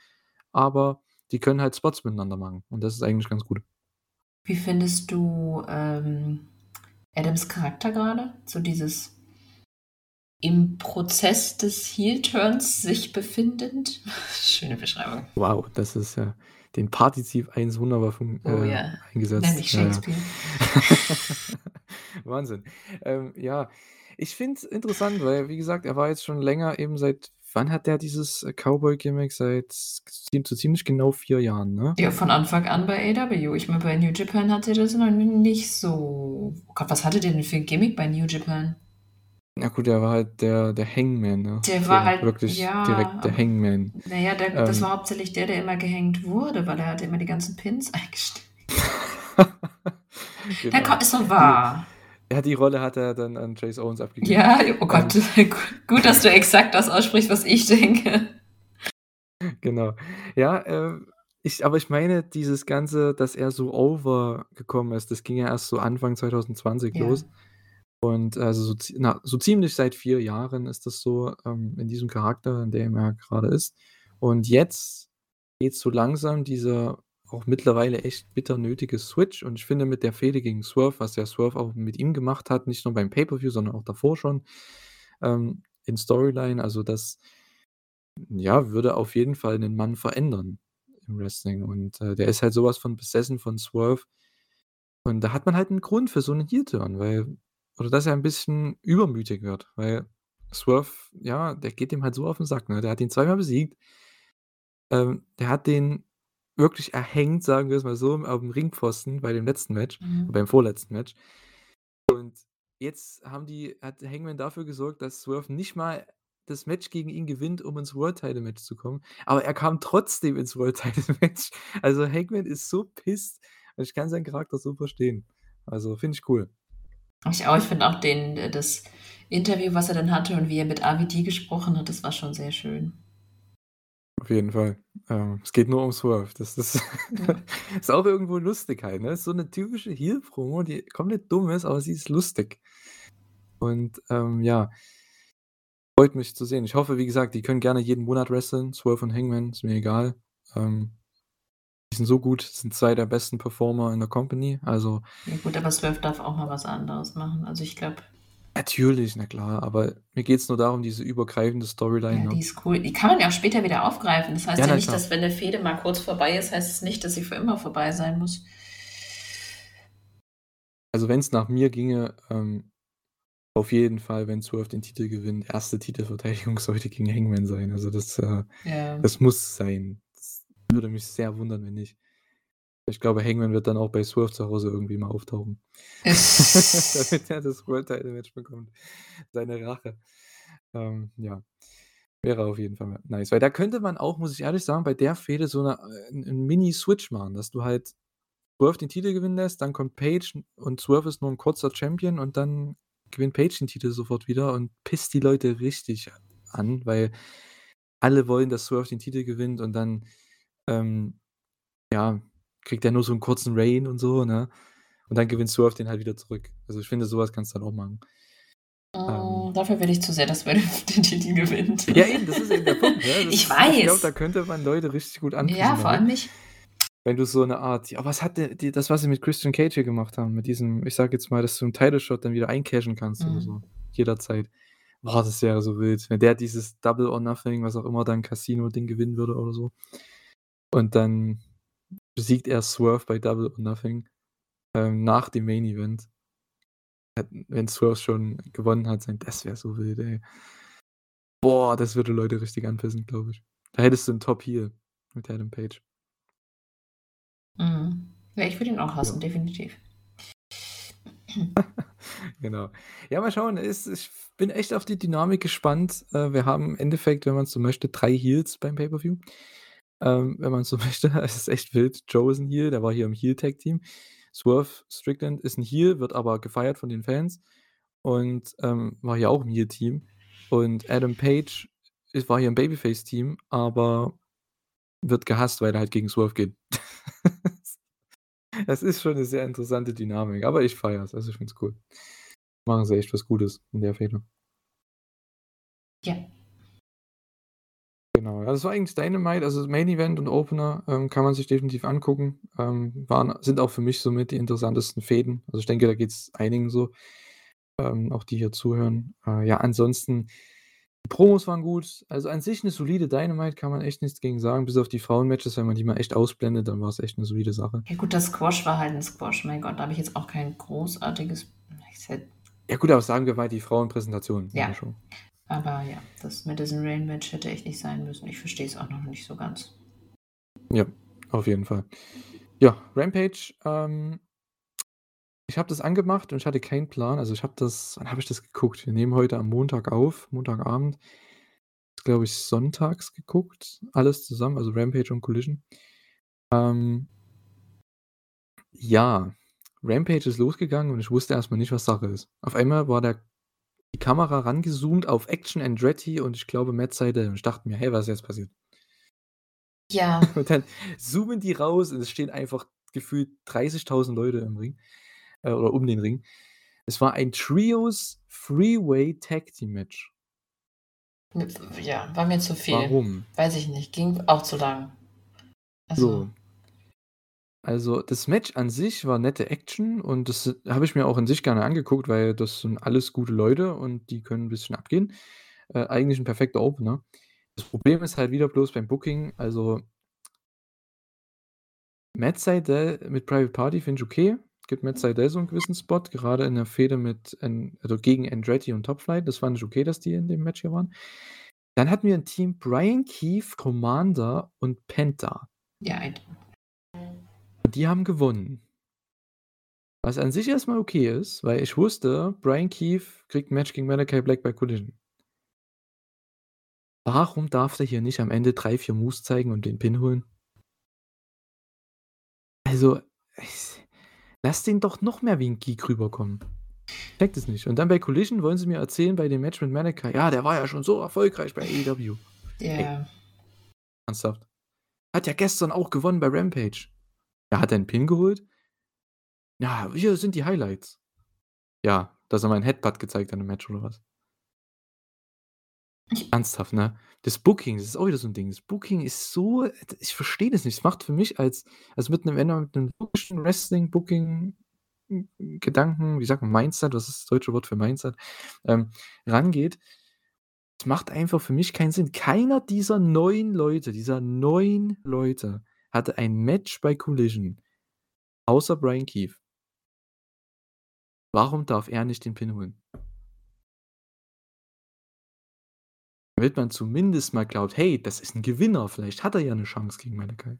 aber die können halt Spots miteinander machen und das ist eigentlich ganz gut. Wie findest du, ähm, Adams Charakter grade? So dieses im Prozess des Heel-Turns sich befindend? Schöne Beschreibung. Wow, das ist ja den Partizip 1 wunderbar fun Oh äh, ja, eingesetzt. nenn mich Ja, ja. Shakespeare. Wahnsinn. Ähm, ja, ich finde es interessant, weil, wie gesagt, er war jetzt schon länger eben seit wann hat der dieses äh, Cowboy-Gimmick? Seit so ziemlich genau vier Jahren, ne? Ja, von Anfang an bei AW. Ich meine, bei New Japan hatte das noch nicht so. Oh Gott, was hatte der denn für ein Gimmick bei New Japan? Na gut, der war halt der, der Hangman, ne? Der war halt wirklich ja, direkt der Hangman. Naja, der, das Ähm. war hauptsächlich der, der immer gehängt wurde, weil er hatte immer die ganzen Pins eingestellt. Der genau. ko- ist so wahr. Ja, die Rolle hat er dann an Chase Owens abgegeben. Ja, oh Gott. Gut, dass du exakt das aussprichst, was ich denke. Genau. Ja, äh, ich, aber ich meine, dieses Ganze, dass er so overgekommen ist, das ging ja erst so Anfang 2020 Ja. los. Und also so, na, so ziemlich seit vier Jahren ist das so ähm, in diesem Charakter, in dem er gerade ist. Und jetzt geht so langsam dieser auch mittlerweile echt bitter nötige Switch. Und ich finde, mit der Fehde gegen Swerve, was der Swerve auch mit ihm gemacht hat, nicht nur beim Pay-Per-View, sondern auch davor schon, ähm, in Storyline, also das ja, würde auf jeden Fall einen Mann verändern im Wrestling. Und äh, der ist halt sowas von besessen von Swerve. Und da hat man halt einen Grund für so einen Heel-Turn, weil, oder dass er ein bisschen übermütig wird, weil Swerve, ja, der geht dem halt so auf den Sack, ne? Der hat ihn zweimal besiegt. Ähm, der hat den wirklich erhängt, sagen wir es mal so, auf dem Ringpfosten bei dem letzten Match, Mhm. beim vorletzten Match. Und jetzt haben die, hat Hangman dafür gesorgt, dass Swerve nicht mal das Match gegen ihn gewinnt, um ins World Title Match zu kommen. Aber er kam trotzdem ins World Title Match. Also Hangman ist so pisst. Und ich kann seinen Charakter so verstehen. Also finde ich cool. Ich auch, ich finde auch den, äh, das Interview, was er dann hatte und wie er mit AVD gesprochen hat, das war schon sehr schön. Auf jeden Fall. Ähm, es geht nur um Swerve. Das, das Ja. ist auch irgendwo lustig halt. Ne? Ist so eine typische Heel-Promo, die komplett dumm ist, aber sie ist lustig. Und ähm, ja, freut mich zu sehen. Ich hoffe, wie gesagt, die können gerne jeden Monat wresteln. Swerve und Hangman, ist mir egal. Ähm, die sind so gut, sind zwei der besten Performer in der Company. Also Ja gut, aber Swerve darf auch mal was anderes machen. Also ich glaube, natürlich, na klar, aber mir geht es nur darum, diese übergreifende Storyline. ja, ne? die ist cool. Die kann man ja auch später wieder aufgreifen. Das heißt Ja, ja, nicht, klar. dass wenn eine Fehde mal kurz vorbei ist, heißt es nicht, dass sie für immer vorbei sein muss. Also wenn es nach mir ginge, ähm, auf jeden Fall, wenn Swerve den Titel gewinnt, erste Titelverteidigung sollte gegen Hangman sein. Also das, äh, Ja. das muss sein. Das würde mich sehr wundern, wenn nicht. Ich glaube, Hangman wird dann auch bei Swerve zu Hause irgendwie mal auftauchen. Damit er das World Title Match bekommt. Seine Rache. Ähm, ja. Wäre auf jeden Fall nice. Weil da könnte man auch, muss ich ehrlich sagen, bei der Fehde so eine, äh, einen Mini-Switch machen, dass du halt Swerve den Titel gewinnen lässt, dann kommt Page und Swerve ist nur ein kurzer Champion und dann gewinnt Page den Titel sofort wieder und pisst die Leute richtig an, weil alle wollen, dass Swerve den Titel gewinnt und dann, ähm, ja, kriegt er nur so einen kurzen Reign und so, ne? Und dann gewinnt Swerve den halt wieder zurück. Also ich finde, sowas kannst du dann auch machen. Mm, Dafür will ich zu sehr, dass Swerve den Titel gewinnt. Ja, eben, das ist eben der Punkt. Ne? Das Ich weiß. Ich glaube, da könnte man Leute richtig gut anpissen. Ja, vor allem mich. Wenn du so eine Art, ja, was hat die, das, was sie mit Christian Cage hier gemacht haben, mit diesem, ich sag jetzt mal, dass du einen Title-Shot dann wieder eincashen kannst oder Mhm. so, jederzeit. Boah, das wäre so wild. Wenn der dieses Double or Nothing, was auch immer, dann Casino-Ding gewinnen würde oder so. Und dann besiegt er Swerve bei Double or Nothing ähm, nach dem Main Event. Wenn Swerve schon gewonnen hat, sein, das wäre so wild, ey. Boah, das würde Leute richtig anpissen, glaube ich. Da hättest du einen Top-Heel mit Adam Page. Mhm. Ja, ich würde ihn auch hassen, definitiv. Genau. Ja, mal schauen. Ich bin echt auf die Dynamik gespannt. Äh, wir haben im Endeffekt, wenn man es so möchte, drei Heels beim Pay-Per-View. Ähm, wenn man so möchte. Es ist echt wild. Ein Heel, der war hier im Heel-Tag-Team. Swerve Strickland ist ein Heel, wird aber gefeiert von den Fans und ähm, war hier auch im Heel-Team. Und Adam Page ist, war hier im Babyface-Team, aber wird gehasst, weil er halt gegen Swerve geht. Das ist schon eine sehr interessante Dynamik, aber ich feiere es. Also ich finde es cool. Machen sie echt was Gutes in der Fehde. Ja. Genau, das war eigentlich Dynamite, also Main Event und Opener ähm, kann man sich definitiv angucken. Ähm, waren, sind auch für mich somit die interessantesten Fäden. Also ich denke, da geht es einigen so, ähm, auch die hier zuhören. Äh, ja, ansonsten, die Promos waren gut. Also an sich eine solide Dynamite, kann man echt nichts gegen sagen. Bis auf die Frauenmatches, wenn man die mal echt ausblendet, dann war es echt eine solide Sache. Ja gut, das Squash war halt ein Squash, mein Gott, da habe ich jetzt auch kein großartiges. Ja gut, aber sagen wir mal die Frauenpräsentation. Ja. Aber ja, das Madison Rain Match hätte echt nicht sein müssen. Ich verstehe es auch noch nicht so ganz. Ja, auf jeden Fall. Ja, Rampage, ähm ich habe das angemacht und ich hatte keinen Plan. Also, ich habe das wann habe ich das geguckt? Wir nehmen heute am Montag auf, Montagabend. Glaube ich, sonntags geguckt, alles zusammen, also Rampage und Collision. Ähm ja, Rampage ist losgegangen und ich wusste erst mal nicht, was Sache ist. Auf einmal war der die Kamera rangezoomt auf Action Andretti und ich glaube Matt Sydal und ich dachte mir: „Hey, was ist jetzt passiert?“ Ja. Und dann zoomen die raus und es stehen einfach gefühlt 30.000 Leute im Ring, äh, oder um den Ring. Es war ein Trios Three-Way Tag Team Match. Ja, war mir zu viel. Warum? Weiß ich nicht, ging auch zu lang. Also So. Also, das Match an sich war nette Action und das habe ich mir auch an sich gerne angeguckt, weil das sind alles gute Leute und die können 'n bisschen abgehen. Äh, eigentlich 'n perfekter Opener. Das Problem ist halt wieder bloß beim Booking, also Matt Sydal mit Private Party finde ich okay. Gibt Matt Sydal so 'n gewissen Spot, gerade in der Fehde mit also gegen Andretti und Top Flight. Das fand ich okay, dass die in dem Match hier waren. Dann hatten wir 'n Team Bryan Keith, Commander und Penta. Ja, ein die haben gewonnen. Was an sich erst mal okay ist, weil ich wusste, Bryan Keith kriegt 'n Match gegen Malachi Black bei Collision. Warum darf der hier nicht am Ende 3, 4 Moves zeigen und den Pin holen? Also, es lass den doch noch mehr wie 'n Geek rüberkommen. Ich check das nicht. Und dann bei Collision wollen sie mir erzählen bei dem Match mit Malachi: „Ja, der war ja schon so erfolgreich bei AEW.“ Ey Ja. ernsthaft? Hat ja gestern auch gewonnen bei Rampage. Ja, hat er 'n Pin geholt? Ja, hier sind die Highlights. Ja, dass er mal 'n Headbutt gezeigt hat im Match oder was? Ich Ernsthaft, ne? Das Booking, das ist auch wieder so 'n Ding. Das Booking ist so d ich verstehe das nicht. Es macht für mich als also mit 'nem wenn man mit 'nem logischen Wrestling-Booking hm, Gedanken, wie sagt man, Mindset, was ist das deutsche Wort für Mindset, ähm, rangeht es macht einfach für mich keinen Sinn. Keiner dieser 9 Leute dieser 9 Leute hatte ein Match bei Collision, außer Bryan Keith. Warum darf er nicht den Pin holen? Damit man zumindest mal glaubt: „Hey, das ist 'n Gewinner. Vielleicht hat er ja 'ne Chance gegen Malachi.“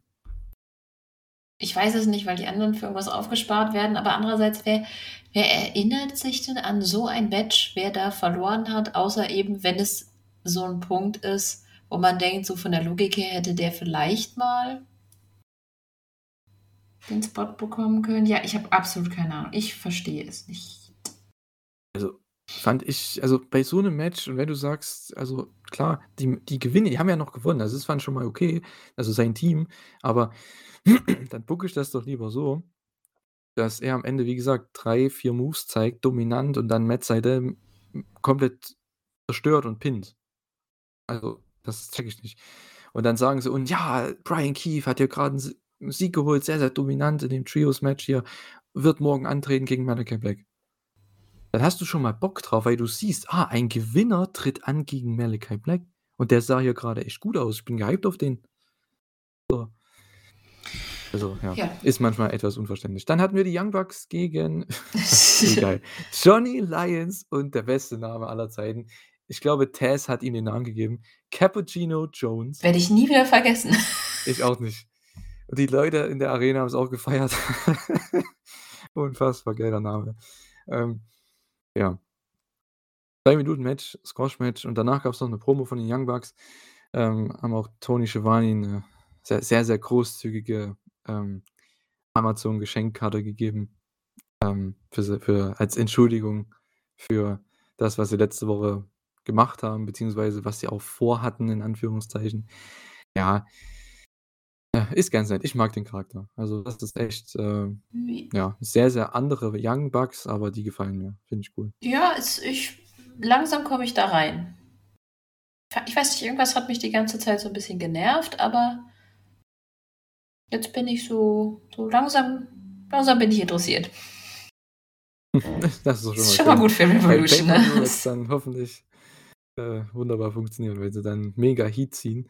Ich weiß es nicht, weil die anderen für irgendwas aufgespart werden, aber andererseits, wer wer erinnert sich denn an so ein Match, wer da verloren hat, außer eben, wenn es so 'n Punkt ist, wo man denkt, so von der Logik her hätte der vielleicht mal den Spot bekommen können? Ja, ich habe absolut keine Ahnung. Ich verstehe es nicht. Also, fand ich also bei so 'nem Match und wenn du sagst also klar, die die gewinnen die haben ja noch gewonnen. Also, das fand ich schon mal okay, also sein Team, aber dann booke ich das doch lieber so, dass er am Ende, wie gesagt, 3, 4 Moves zeigt, dominant und dann Matt m komplett zerstört und pinnt. Also, das checke ich nicht. Und dann sagen sie: „Und ja, Bryan Keith hat ja grad 'n S 'n Sieg geholt, sehr, sehr dominant in dem Trios-Match hier, wird morgen antreten gegen Malachi Black.“ Dann hast du schon mal Bock drauf, weil du siehst: „Ah, ein Gewinner tritt an gegen Malachi Black und der sah hier grade echt gut aus. Ich bin gehypt auf den.“ So. Also, ja, Ja. ist manchmal etwas unverständlich. Dann hatten wir die Young Bucks gegen egal, Johnny Lyons und der beste Name aller Zeiten. Ich glaube, Taz hat ihm den Namen gegeben, Cappuccino Jones. Werde ich nie wieder vergessen. Ich auch nicht. Die Leute in der Arena haben's auch gefeiert. Unfassbar geiler Name. Ähm, ja. 3 Minuten Match, Squash-Match und danach gab's noch 'ne Promo von den Young Bucks. Ähm, haben auch Tony Schiavone 'ne sehr, sehr, sehr großzügige, ähm, Amazon-Geschenkkarte gegeben, ähm, für für als Entschuldigung für das, was sie letzte Woche gemacht haben, beziehungsweise was sie auch vorhatten in Anführungszeichen. Ja. Ist ganz nett. Ich mag den Charakter. Also, das ist echt, äh, Wie ja, sehr, sehr andere Young Bucks, aber die gefallen mir. Finde ich cool. Ja, es ich langsam komme ich da rein. Ich weiß nicht, irgendwas hat mich die ganze Zeit so 'n bisschen genervt, aber jetzt bin ich so so langsam langsam bin ich interessiert. Das ist doch schon Ist mal schon mal schön. gut für Revolution, Pay-per-View ne? wird's dann hoffentlich, äh, wunderbar funktionieren, wenn sie dann mega Heat ziehen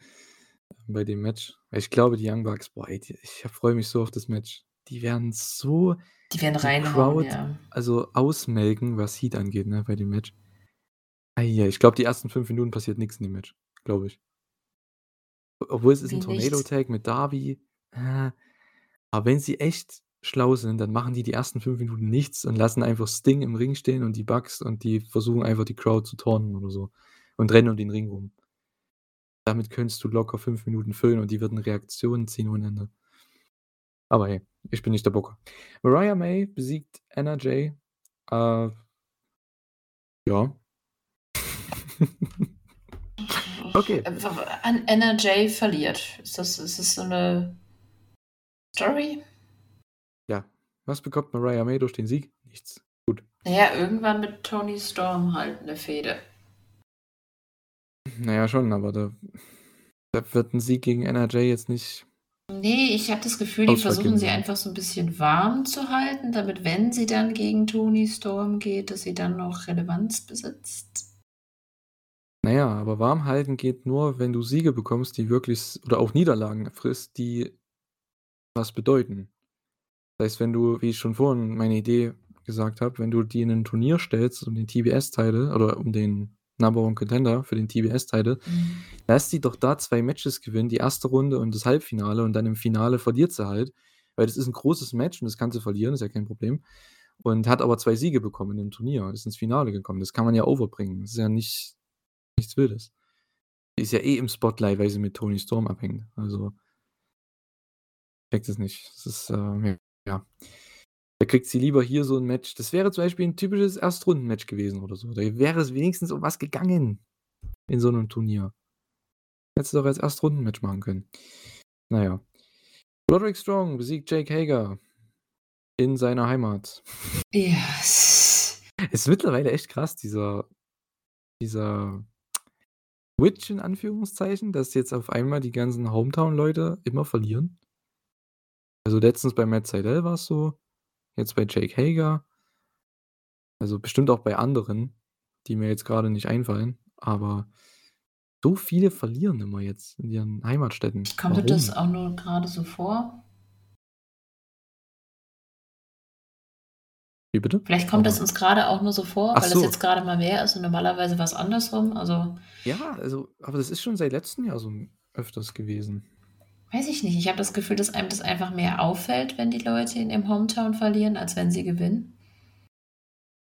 bei dem Match. Ich glaube, die Young Bucks, boah, ey, die ich freue mich so auf das Match. Die werden so Die werden reinhauen, Crowd, ja. also ausmelken, was Heat angeht, ne, bei dem Match. Ja, ich glaube, die ersten 5 Minuten passiert nix in dem Match, glaube ich. Obwohl es ist Wie Tornado nichts? Tag mit Darby. Äh, aber wenn sie echt schlau sind, dann machen die die ersten 5 Minuten nichts und lassen einfach Sting im Ring stehen und die Bucks und die versuchen einfach die Crowd zu taunten oder so und rennen um den Ring rum. Damit könntest du locker 5 Minuten füllen und die würden Reaktionen ziehen ohne Ende. Aber hey, ich bin nicht der Booker. Mariah May besiegt Anna Jay. Äh ja. Okay. Äh, Anna Jay verliert. Ist das ist das so 'ne Story? Ja. Was bekommt Mariah May durch den Sieg? Nichts. Gut. Na ja, irgendwann mit Toni Storm halt 'ne Fehde. Na ja, schon, aber da da wird 'n Sieg gegen Jay jetzt nicht Ne, ich habe das Gefühl, die versuchen sie einfach so 'n bisschen warm zu halten, damit, wenn sie dann gegen Toni Storm geht, dass sie dann noch Relevanz besitzt. Na ja, aber warm halten geht nur, wenn du Siege bekommst, die wirklich oder auch Niederlagen frisst, die was bedeuten. Das heißt, wenn du, wie ich schon vorhin meine Idee gesagt habe, wenn du die in 'nen Turnier stellst um den TBS-Title oder um den Number One Contender für den TBS-Title, Mhm. lass die doch da 2 Matches gewinnen, die 1. Runde und das Halbfinale und dann im Finale verliert sie halt, weil das ist 'n großes Match und das kann sie verlieren, ist ja kein Problem. Und hat aber 2 Siege bekommen im Turnier, ist ins Finale gekommen. Das kann man ja overbringen. Das ist ja nicht nichts Wildes. Die ist ja eh im Spotlight, weil sie mit Toni Storm abhängt. Also checke das nicht. Das ist, äh, ja. Da kriegt sie lieber hier so 'n Match. Das wäre zum Beispiel 'n typisches Erstrunden-Match gewesen oder so. Da wäre es wenigstens um was gegangen in so 'nem Turnier. Hättest du doch als Erstrunden-Match machen können. Na ja. Roderick Strong besiegt Jake Hager in seiner Heimat. Ja. Ist mittlerweile echt krass, dieser dieser Switch in Anführungszeichen, dass jetzt auf einmal die ganzen Hometown-Leute immer verlieren. Also, letztens bei Matt Sydal war's so, jetzt bei Jake Hager. Also, bestimmt auch bei anderen, die mir jetzt grade nicht einfallen, aber so viele verlieren immer jetzt in ihren Heimatstädten. Kommt dir das auch nur grade so vor? Wie bitte? Vielleicht kommt das Nochmal. uns grade auch nur so vor, Ach weil das so. jetzt grade mal mehr ist und normalerweise war's andersrum, also Ja, also aber das ist schon seit letztem Jahr so öfters gewesen. Weiß ich nicht. Ich habe das Gefühl, dass einem das einfach mehr auffällt, wenn die Leute in ihrem Hometown verlieren, als wenn sie gewinnen.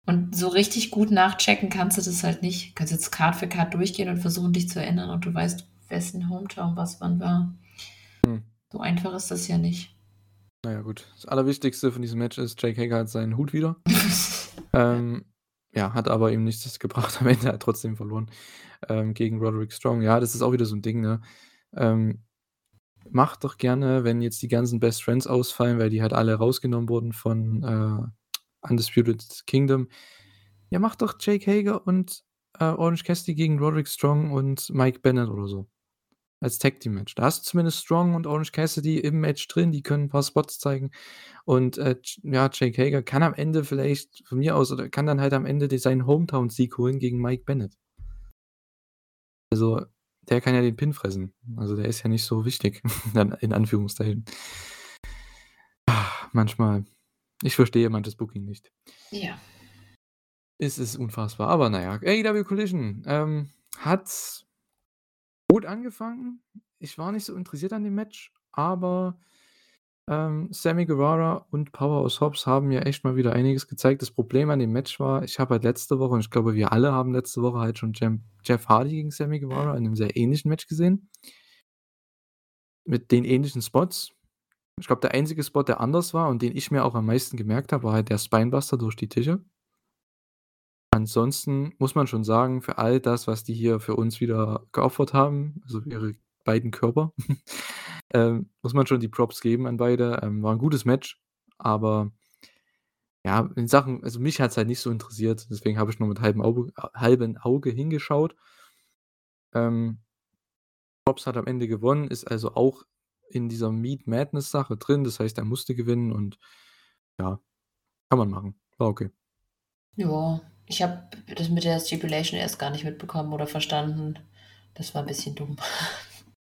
Und so richtig gut nachchecken kannst du das halt nicht. Kannst jetzt Card für Card durchgehen und versuchen, dich zu erinnern, ob du weißt, wessen Hometown was wann war. Hm. So einfach ist das ja nicht. Na ja, gut. Das Allerwichtigste von diesem Match ist, Jake Hager hat seinen Hut wieder. Ähm, ja, hat aber ihm nichts gebracht. Am Ende hat er trotzdem verloren, ähm, gegen Roderick Strong. Ja, das ist auch wieder so 'n Ding, ne? Ähm, macht doch gerne, wenn jetzt die ganzen Best Friends ausfallen, weil die halt alle rausgenommen wurden von, äh, Undisputed Kingdom. Ja, macht doch Jake Hager und, äh, Orange Cassidy gegen Roderick Strong und Mike Bennett oder so als Tag-Team-Match. Da hast du zumindest Strong und Orange Cassidy im Match drin, die können 'n paar Spots zeigen und, äh, ja, Jake Hager kann am Ende vielleicht von mir aus oder kann dann halt am Ende de seinen Hometown-Sieg holen gegen Mike Bennett. Also, der kann ja den Pin fressen. Also, der ist ja nicht so wichtig, in Anführungszeichen. Manchmal ich verstehe manches Booking nicht. Ja. Es ist unfassbar, aber na ja. AEW Collision, ähm, hat gut angefangen. Ich war nicht so interessiert an dem Match, aber, ähm, Sammy Guevara und Powerhouse Hobbs haben mir echt mal wieder einiges gezeigt. Das Problem an dem Match war, ich habe halt letzte Woche und ich glaube, wir alle haben letzte Woche halt schon Jeff Hardy gegen Sammy Guevara in 'nem sehr ähnlichen Match gesehen. Mit den ähnlichen Spots. Ich glaube, der einzige Spot, der anders war und den ich mir auch am meisten gemerkt habe, war halt der Spinebuster durch die Tische. Ansonsten muss man schon sagen, für all das, was die hier für uns wieder geopfert haben, also ihre beiden Körper, ähm, muss man schon die Props geben an beide. Ähm, war 'n gutes Match, aber ja, in Sachen also mich hat's halt nicht so interessiert, deswegen habe ich nur mit halbem Auge halbem Auge hingeschaut. Ähm Hobbs hat am Ende gewonnen, ist also auch in dieser Meat Madness Sache drin. Das heißt, er musste gewinnen und ja, kann man machen. War okay. Ja, ich habe das mit der Stipulation erst gar nicht mitbekommen oder verstanden. Das war 'n bisschen dumm.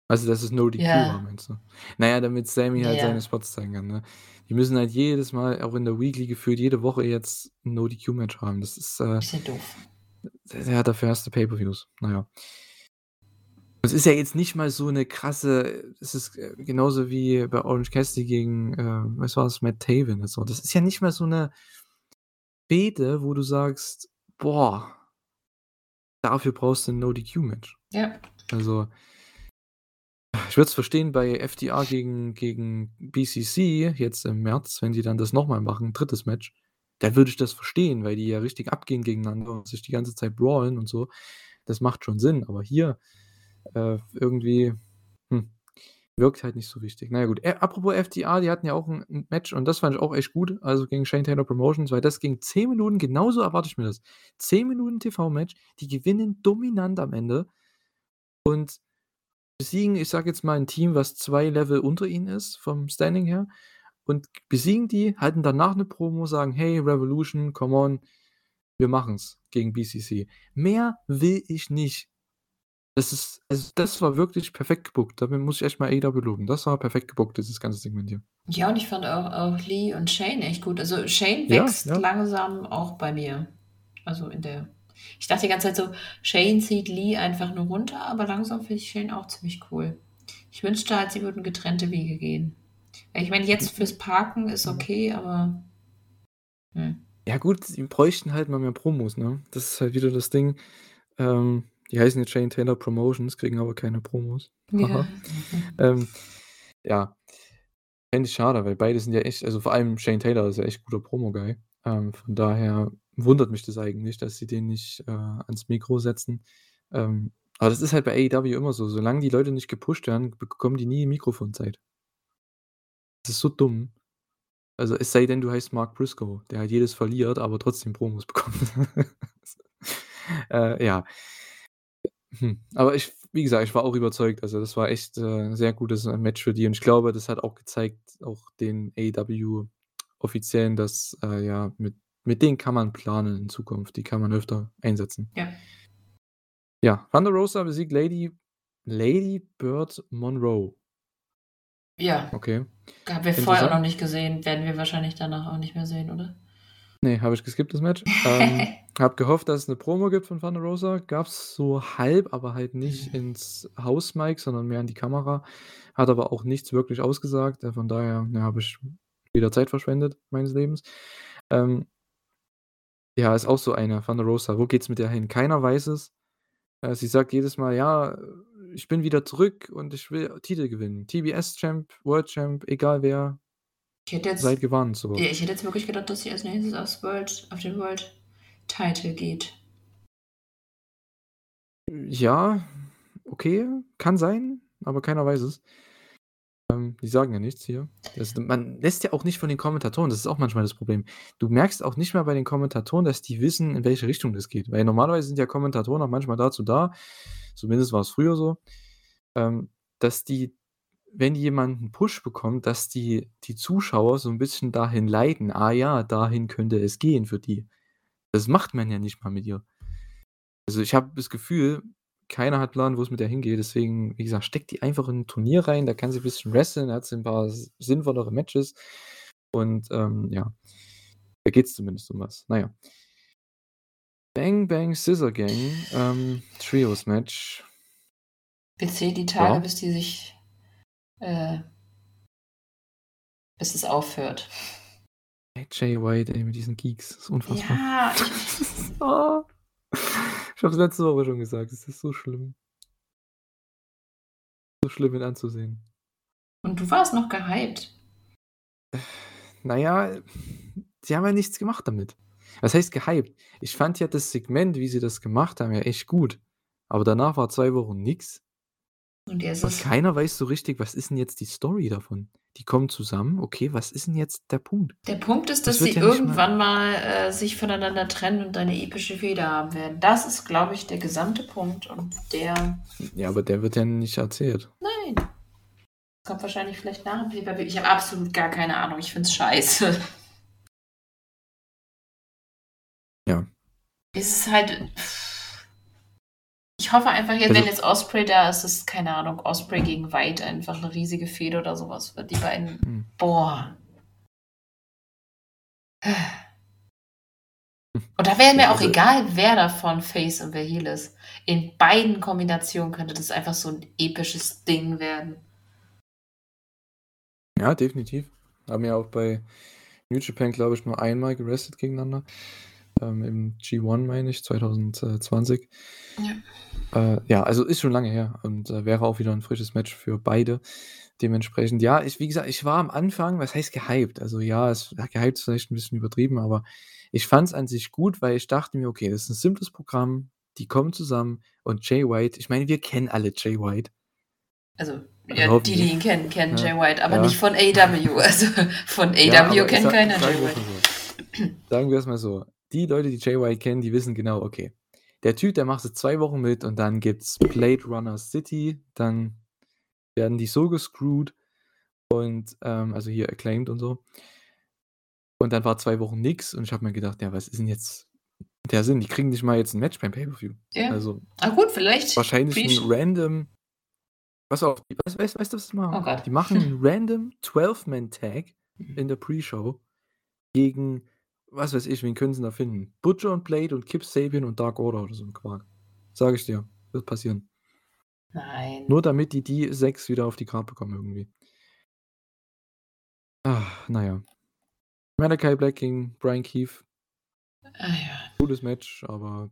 Also, dass es No DQ war, Ja. meinst du? Na ja, damit Sammy halt seine ja. Spots zeigen kann, ne? Die müssen halt jedes Mal, auch in der Weekly gefühlt jede Woche jetzt 'n No DQ Match haben. Das ist, äh Bisschen doof. ja, dafür hast du Pay-per-Views. Naja. Es ist ja jetzt nicht mal so eine krasse. Es ist äh, genauso wie bei Orange Cassidy gegen, äh, was war es, Matt Taven. und so. Das ist ja nicht mal so eine Fehde, wo du sagst, boah, dafür brauchst du ein No-DQ-Match. Ja. Also, ich würde es verstehen bei FTA gegen, gegen BCC jetzt im März, wenn die dann das nochmal machen, drittes Match. Da würde ich das verstehen, weil die ja richtig abgehen gegeneinander und sich die ganze Zeit brawlen und so. Das macht schon Sinn. Aber hier äh, irgendwie hm, wirkt halt nicht so richtig. Naja, gut. Äh, apropos FTA, die hatten ja auch ein Match und das fand ich auch echt gut. Also gegen Shane Taylor Promotions, weil das ging 10 Minuten, genauso erwarte ich mir das. 10 Minuten TV-Match, die gewinnen dominant am Ende und besiegen, ich sage jetzt mal, ein Team, was zwei Level unter ihnen ist, vom Standing her und besiegen die, halten danach eine Promo, sagen: „Hey, Revolution, come on, wir machen's gegen BCC.“ Mehr will ich nicht. Das ist also, das war wirklich perfekt gebuckt. Damit muss ich echt mal AEW loben. Das war perfekt gebuckt, dieses ganze Segment hier. Ja, und ich fand auch auch Lee und Shane echt gut. Also, Shane Ja, wächst ja. langsam auch bei mir. Also, in der ich dachte die ganze Zeit so, Shane zieht Lee einfach nur runter, aber langsam finde ich Shane auch ziemlich cool. Ich wünschte halt, sie würden getrennte Wege gehen. Ich meine, jetzt fürs Parken ist okay, aber. Hm. Ja, gut, sie bräuchten halt mal mehr Promos, ne? Das ist halt wieder das Ding. Ähm, die heißen jetzt Shane Taylor Promotions, kriegen aber keine Promos. Ja. Ähm, ja. Fände ich schade, weil beide sind ja echt, also vor allem Shane Taylor ist ja echt guter Promo-Guy. Ähm, von daher wundert mich das eigentlich, dass sie den nicht äh, ans Mikro setzen. Ähm, aber das ist halt bei AEW immer so. Solange die Leute nicht gepusht werden, bekommen die nie Mikrofonzeit. Das ist so dumm. Also es sei denn, du heißt Mark Briscoe, der halt jedes verliert, aber trotzdem Promos bekommt. äh, ja. Hm. Aber ich, wie gesagt, ich war auch überzeugt. Also das war echt äh, sehr gutes äh, Match für die. Und ich glaube, das hat auch gezeigt, auch den AEW-Offiziellen, dass äh, ja, mit, mit denen kann man planen in Zukunft. Die kann man öfter einsetzen. Ja. Ja, Thunder Rosa besiegt Lady, Lady Bird Monroe. Ja. Okay. Haben wir vorher auch noch nicht gesehen, werden wir wahrscheinlich danach auch nicht mehr sehen, oder? Nee, habe ich geskippt, das Match. Ähm, hab gehofft, dass es eine Promo gibt von Thunder Rosa. Gab's so halb, aber halt nicht ins Hausmic, sondern mehr in die Kamera. Hat aber auch nichts wirklich ausgesagt. Äh, Von daher ja, habe ich wieder Zeit verschwendet meines Lebens. Ähm, ja, ist auch so eine, Thunder Rosa. Wo geht's mit der hin? Keiner weiß es. Äh, sie sagt jedes Mal, ja, ich bin wieder zurück und ich will Titel gewinnen. TBS-Champ, World-Champ, egal wer, Ich hätte jetzt, seid gewarnt. So. ja, ich hätte jetzt wirklich gedacht, dass sie als nächstes aufs World, auf den World Title geht. Ja, okay, kann sein, aber keiner weiß es. Ähm, die sagen ja nichts hier. Das, man lässt ja auch nicht von den Kommentatoren, das ist auch manchmal das Problem. Du merkst auch nicht mehr bei den Kommentatoren, dass die wissen, in welche Richtung das geht. Weil normalerweise sind ja Kommentatoren auch manchmal dazu da, zumindest war es früher so, ähm, dass die, wenn jemand einen Push bekommt, dass die, die Zuschauer so ein bisschen dahin leiten, ah ja, dahin könnte es gehen für die. Das macht man ja nicht mal mit ihr. Also ich habe das Gefühl, keiner hat Plan, wo es mit der hingeht. Deswegen, wie gesagt, steckt die einfach in ein Turnier rein. Da kann sie ein bisschen wresteln, da hat sie ein paar sinnvollere Matches. Und ähm, ja, da geht es zumindest um was. Naja. Bang Bang Scissor Gang, ähm, Trios Match. Wir zählen die Tage, Ja. bis die sich, äh, bis es aufhört. AJ White, ey, mit diesen Geeks. Das ist unfassbar. Ja, ich, Ah. Ich habe es letzte Woche schon gesagt, es ist so schlimm. So schlimm, ihn anzusehen. und du warst noch gehypt. Naja, sie haben ja nichts gemacht damit. Was heißt gehypt? Ich fand ja das Segment, wie sie das gemacht haben, ja echt gut. Aber danach war zwei Wochen nix. Und jetzt Und keiner weiß so richtig, was ist denn jetzt die Story davon? Die kommen zusammen, okay, was ist denn jetzt der Punkt? der Punkt ist, Das dass wird sie ja irgendwann mal äh, sich voneinander trennen und eine epische Feder haben werden. Das ist, glaube ich, der gesamte Punkt. Und der, Ja, aber der wird ja nicht erzählt. nein, kommt wahrscheinlich vielleicht nach dem pay Ich habe absolut gar keine Ahnung. Ich finde es scheiße. Ja. Es ist halt. Ich hoffe einfach, jetzt, Also- wenn jetzt Osprey da ist, ist, keine Ahnung, Osprey gegen White einfach eine riesige Fehde oder sowas wird. Die beiden. Hm. Boah. Und da wäre mir auch also egal, wer davon Face und wer Heel ist. In beiden Kombinationen könnte das einfach so ein episches Ding werden. Ja, definitiv. Haben ja auch bei New Japan, glaube ich, nur einmal gerestet gegeneinander. Ähm, Im G1, meine ich, 2020. Ja. Äh, ja, also ist schon lange her und äh, wäre auch wieder ein frisches Match für beide. Dementsprechend, ja, ich, wie gesagt, ich war am Anfang, was heißt gehypt? Also ja, es ja, gehypt ist vielleicht ein bisschen übertrieben, aber ich fand es an sich gut, weil ich dachte mir, okay, das ist ein simples Programm, die kommen zusammen und Jay White, ich meine, wir kennen alle Jay White. Also, Also ja, die, die ihn kennen, kennen Ja, Jay White, aber ja. nicht von AW. Also von Ja, AW aber kennt keiner Jay White. Sagen wir es mal so. Die Leute, die Jay White kennen, die wissen genau, okay. Der Typ, der macht es zwei Wochen mit und dann gibt's Blade Runner City, dann werden die so gescrewt und ähm, also hier acclaimed und so. Und dann war zwei Wochen nix und ich habe mir gedacht, ja, was ist denn jetzt der Sinn? Die kriegen nicht mal jetzt ein Match beim Pay-Per-View. Ja. Also Ah gut, vielleicht. wahrscheinlich ein random. Pass auf, weißt, weißt, weißt du, was die machen? Oh Gott. Die machen einen random 12-Man-Tag in der Pre-Show gegen, was weiß ich, wen können sie da finden? Butcher und Blade und Kip Sabian und Dark Order oder so ein Quark. Sag ich dir, wird passieren. Nein. Nur damit die die sechs wieder auf die Karte bekommen irgendwie. Ach, naja. Malachi Black gegen Brian Keith. Ah, ja. Gutes Match, aber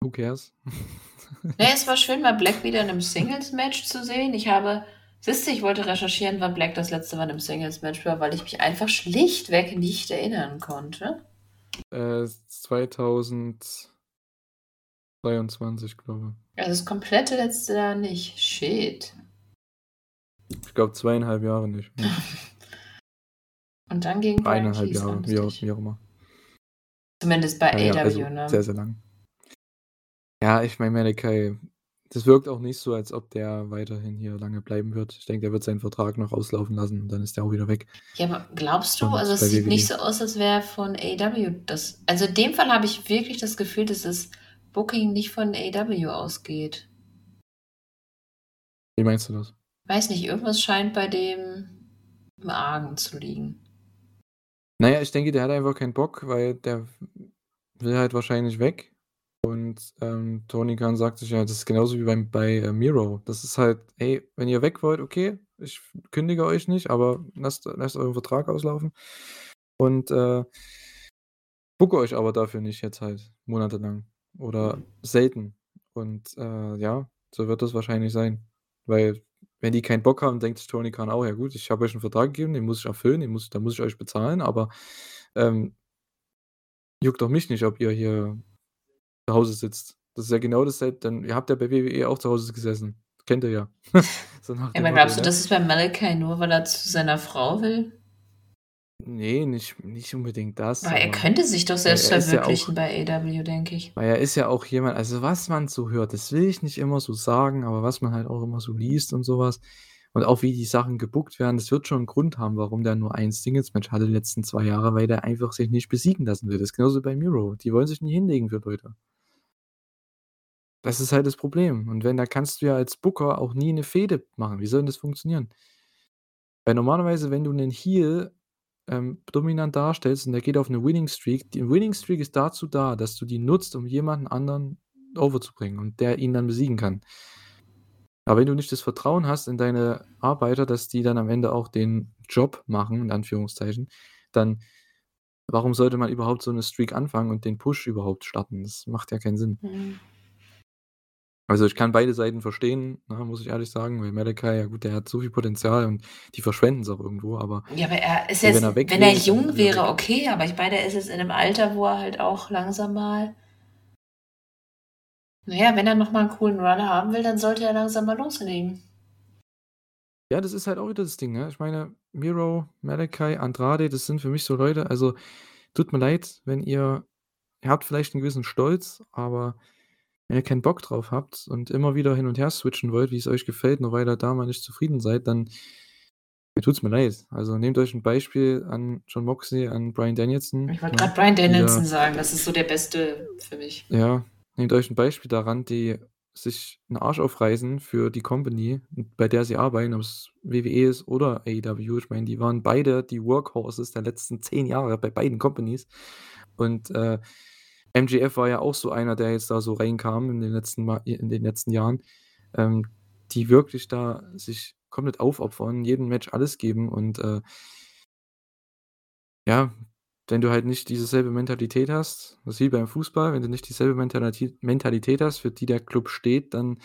who cares? Nee, es war schön, mal Black wieder in einem Singles-Match zu sehen. Ich habe, siehst du, ich wollte recherchieren, wann Black das letzte Mal einem Singles-Match war, weil ich mich einfach schlichtweg nicht erinnern konnte. äh, 2022, glaube Also das komplette letzte Jahr nicht. Shit. ich. Ich glaube zweieinhalb Jahre nicht. Ja. Und dann gegen Brian Eineinhalb Jahre, wie auch, wie auch immer. Zumindest bei Naja, AW, also ne? sehr, sehr lang. Ja, ich meine, Malachi, das wirkt auch nicht so, als ob der weiterhin hier lange bleiben wird. Ich denke, der wird seinen Vertrag noch auslaufen lassen und dann ist der auch wieder weg. Ja, aber glaubst du, Und also es sieht WWE. nicht so aus, als wäre von AW das. Also in dem Fall habe ich wirklich das Gefühl, dass das Booking nicht von AW ausgeht. Wie meinst du das? Weiß nicht, irgendwas scheint bei dem im Argen zu liegen. Naja, ich denke, der hat einfach keinen Bock, weil der will halt wahrscheinlich weg. Und ähm, Tony Khan sagt sich ja, das ist genauso wie beim, bei äh, Miro. Das ist halt, ey, wenn ihr weg wollt, okay, ich kündige euch nicht, aber lasst, lasst euren Vertrag auslaufen. Und äh, bucke euch aber dafür nicht jetzt halt monatelang. Oder selten. Und äh, ja, so wird das wahrscheinlich sein. Weil, wenn die keinen Bock haben, denkt sich Tony Khan auch, ja gut, ich habe euch einen Vertrag gegeben, den muss ich erfüllen, den muss, da muss ich euch bezahlen, aber ähm, juckt doch mich nicht, ob ihr hier zu Hause sitzt. Das ist ja genau dasselbe, dann ihr habt ja bei WWE auch zu Hause gesessen. Kennt ihr ja. so Ja, aber glaubst du, ne? das ist bei Malachi nur, weil er zu seiner Frau will? Nee, nicht, nicht unbedingt das. Weil er aber- könnte sich doch selbst er ist ja verwirklichen auch- bei AW, denke ich. Weil er ist ja auch jemand, also was man so hört, das will ich nicht immer so sagen, aber was man halt auch immer so liest und sowas und auch wie die Sachen gebuckt werden, das wird schon einen Grund haben, warum der nur ein Singles-Match hatte die letzten zwei Jahre, weil der einfach sich nicht besiegen lassen will. Das ist genauso bei Miro. Die wollen sich nicht hinlegen für Leute. Das ist halt das Problem. Und wenn, da kannst du ja als Booker auch nie eine Fehde machen. Wie soll denn das funktionieren? Weil normalerweise, wenn du einen Heel ähm, dominant darstellst und der geht auf eine Winning Streak, die Winning Streak ist dazu da, dass du die nutzt, um jemanden anderen overzubringen und der ihn dann besiegen kann. Aber wenn du nicht das Vertrauen hast in deine Arbeiter, dass die dann am Ende auch den Job machen, in Anführungszeichen, dann warum sollte man überhaupt so eine Streak anfangen und den Push überhaupt starten? Das macht ja keinen Sinn. Hm. Also ich kann beide Seiten verstehen, ne, muss ich ehrlich sagen, weil Malachi, ja gut, der hat so viel Potenzial und die verschwenden es auch irgendwo, aber Ja, aber er ist jetzt, wenn er weg wenn er will, jung dann ist er wäre, weg. okay, aber ich meine, er ist jetzt in einem Alter, wo er halt auch langsam mal. Naja, wenn er nochmal einen coolen Run haben will, dann sollte er langsam mal loslegen. ja, das ist halt auch wieder das Ding, ne? Ich meine, Miro, Malachi, Andrade, das sind für mich so Leute, also tut mir leid, wenn ihr, ihr habt vielleicht einen gewissen Stolz, aber wenn ihr keinen Bock drauf habt und immer wieder hin und her switchen wollt, wie es euch gefällt, nur weil ihr da mal nicht zufrieden seid, dann mir tut's mir leid. Also nehmt euch ein Beispiel an John Moxley, an Brian Danielson. Ich wollte ne? gerade Brian Danielson Ja. sagen, das ist so der Beste für mich. Ja, nehmt euch ein Beispiel daran, die sich einen Arsch aufreißen für die Company, bei der sie arbeiten, ob es WWE ist oder AEW. Ich meine, die waren beide die Workhorses der letzten zehn Jahre bei beiden Companies. Und äh, MJF war ja auch so einer, der jetzt da so reinkam in den letzten, in den letzten Jahren, ähm, die wirklich da sich komplett aufopfern, jedem Match alles geben und äh, ja, wenn du halt nicht dieselbe Mentalität hast, das ist wie beim Fußball, wenn du nicht dieselbe Mentalität hast, für die der Club steht, dann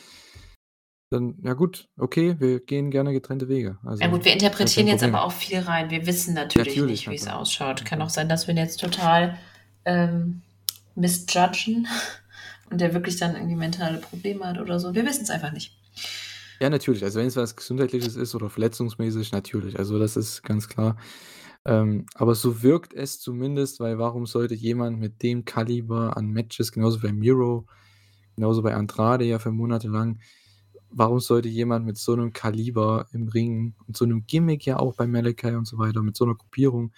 dann, ja gut, okay, wir gehen gerne getrennte Wege. Also, ja gut, wir interpretieren jetzt aber auch viel rein. Wir wissen natürlich, natürlich nicht, wie es ausschaut. Kann auch sein, dass wir jetzt total ähm, misjudgen und der wirklich dann irgendwie mentale Probleme hat oder so. Wir wissen es einfach nicht. Ja, natürlich. Also wenn es was Gesundheitliches ist oder verletzungsmäßig, natürlich. Also das ist ganz klar. Ähm, aber so wirkt es zumindest, weil warum sollte jemand mit dem Kaliber an Matches, genauso bei Miro, genauso bei Andrade ja für Monate lang, warum sollte jemand mit so einem Kaliber im Ring und so einem Gimmick ja auch bei Malachi und so weiter, mit so einer Gruppierung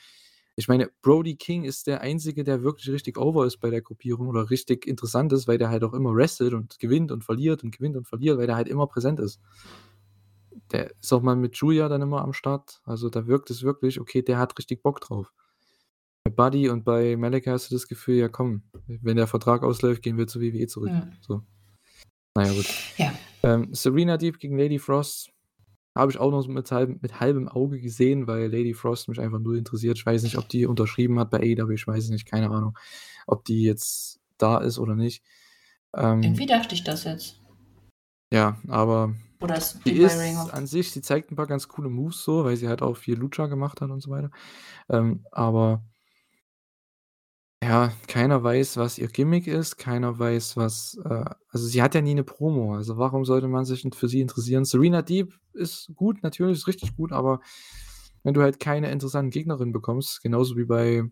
ich meine, Brody King ist der Einzige, der wirklich richtig over ist bei der Gruppierung oder richtig interessant ist, weil der halt auch immer wrestelt und gewinnt und verliert und gewinnt und verliert, weil der halt immer präsent ist. Der ist auch mal mit Julia dann immer am Start. Also da wirkt es wirklich, okay, der hat richtig Bock drauf. Bei Buddy und bei Malachi hast du das Gefühl, ja komm, wenn der Vertrag ausläuft, gehen wir zu WWE zurück. Ja. So. Naja, gut. Ja. Ähm, Serena Deep gegen Lady Frost habe ich auch noch mit, halb, mit halbem Auge gesehen, weil Lady Frost mich einfach nur interessiert. Ich weiß nicht, ob die unterschrieben hat bei AEW, ich weiß nicht, keine Ahnung, ob die jetzt da ist oder nicht. Ähm, Irgendwie dachte ich das jetzt. Ja, aber oder ist die ist an sich, sie zeigt ein paar ganz coole Moves so, weil sie halt auch viel Lucha gemacht hat und so weiter. Ähm, aber ja, keiner weiß, was ihr Gimmick ist, keiner weiß, was äh, also sie hat ja nie eine Promo, also warum sollte man sich für sie interessieren? Serena Deep ist gut, natürlich, ist richtig gut, aber wenn du halt keine interessanten Gegnerinnen bekommst, genauso wie bei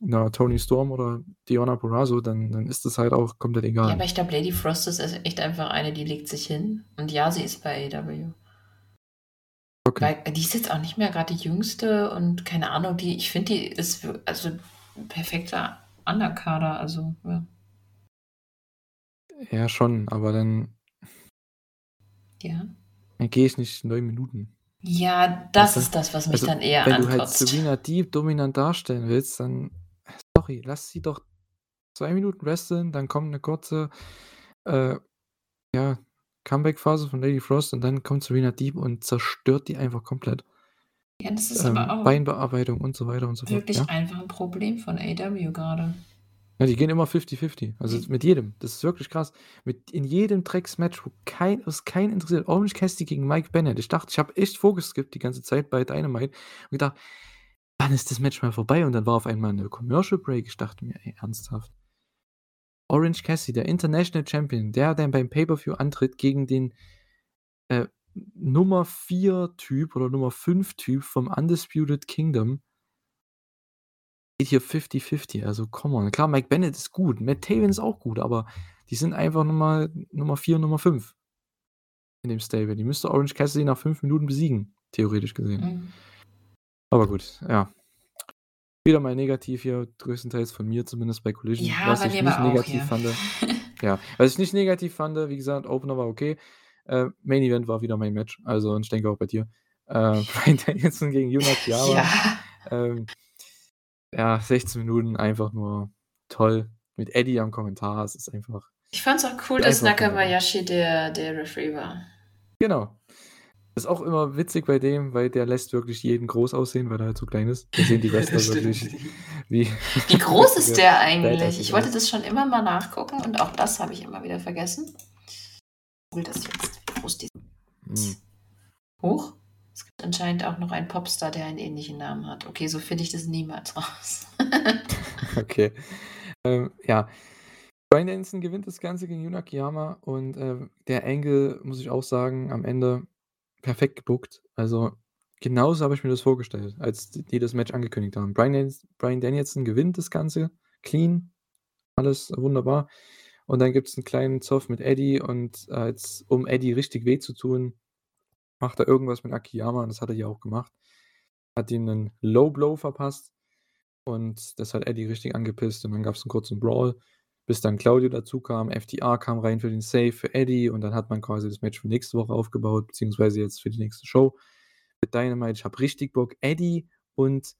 'ner Toni Storm oder Diona Purrazzo, dann dann ist das halt auch komplett Ja, egal. aber ich glaube, Lady Frost ist echt einfach eine, die legt sich hin. Und ja, sie ist bei AEW. Okay. Weil die ist jetzt auch nicht mehr gerade die Jüngste und keine Ahnung, die ich finde, die ist also perfekter Underkader, also, ja. Ja, schon, aber dann Ja? dann gehe ich nicht neun Minuten. Ja, das ist das, was mich Also, dann eher wenn du halt Serena Deep dominant darstellen willst, dann sorry, lass sie doch zwei Minuten wresteln, dann kommt eine kurze, äh, ja, Comeback-Phase von Lady Frost und dann kommt Serena Deep und zerstört die einfach komplett. Ja, das ist aber ähm, auch Beinbearbeitung und so weiter und so fort, wirklich ja? einfach ein Problem von AW gerade. Ja, die gehen immer 50-50. Also mit jedem. Das ist wirklich krass. Mit in jedem Drecks-Match, wo kein, was keinen interessiert. Orange Cassidy gegen Mike Bennett. Ich dachte, ich habe echt vorgeskippt die ganze Zeit bei Dynamite und gedacht, wann ist das Match mal vorbei? Und dann war auf einmal eine Commercial Break. Ich dachte mir, ey, ernsthaft. Orange Cassidy, der International Champion, der dann beim Pay-Per-View antritt gegen den äh, Nummer 4 Typ oder Nummer 5 Typ vom Undisputed Kingdom geht hier 50-50. Also, come on. Klar, Mike Bennett ist gut, Matt Taven ist auch gut, aber die sind einfach Nummer, Nummer 4 und Nummer 5 in dem Stable. Die müsste Orange Cassidy nach 5 Minuten besiegen, theoretisch gesehen. Mhm. Aber gut, ja. Wieder mal negativ hier, größtenteils von mir zumindest bei Collision. Ja, was ich nicht negativ fand. ja, was ich nicht negativ fand, wie gesagt, Opener war okay. Äh, Main Event war wieder mein Match. Also, und ich denke auch bei dir. Äh, Brian Danielson gegen Yuna. Ja. Ähm, ja, 16 Minuten einfach nur toll. Mit Eddie am Kommentar. Es ist einfach. Ich fand es auch cool, dass Nakabayashi der, der Referee war. Genau. Ist auch immer witzig bei dem, weil der lässt wirklich jeden groß aussehen, weil er halt so klein ist. Da sehen die Wrestler wirklich wie. Wie groß ist der eigentlich? Ich wollte das schon immer mal nachgucken und auch das habe ich immer wieder vergessen cool das jetzt, die hm. Hoch? Es gibt anscheinend auch noch einen Popstar, der einen ähnlichen Namen hat. Okay, so finde ich das niemals raus. okay. Ähm, ja. Brian Dennison gewinnt das Ganze gegen Yuna Kiyama und äh, der Engel, muss ich auch sagen, am Ende perfekt gebuckt. Also genauso habe ich mir das vorgestellt, als die das Match angekündigt haben. Brian, Brian Danielson gewinnt das Ganze, clean, alles wunderbar. Und dann gibt es einen kleinen Zoff mit Eddie und äh, jetzt, um Eddie richtig weh zu tun, macht er irgendwas mit Akiyama und das hat er ja auch gemacht. Hat ihm einen Low Blow verpasst und das hat Eddie richtig angepisst und dann gab es einen kurzen Brawl, bis dann Claudio dazu kam. FDR kam rein für den Save für Eddie und dann hat man quasi das Match für nächste Woche aufgebaut, beziehungsweise jetzt für die nächste Show mit Dynamite. Ich habe richtig Bock. Eddie und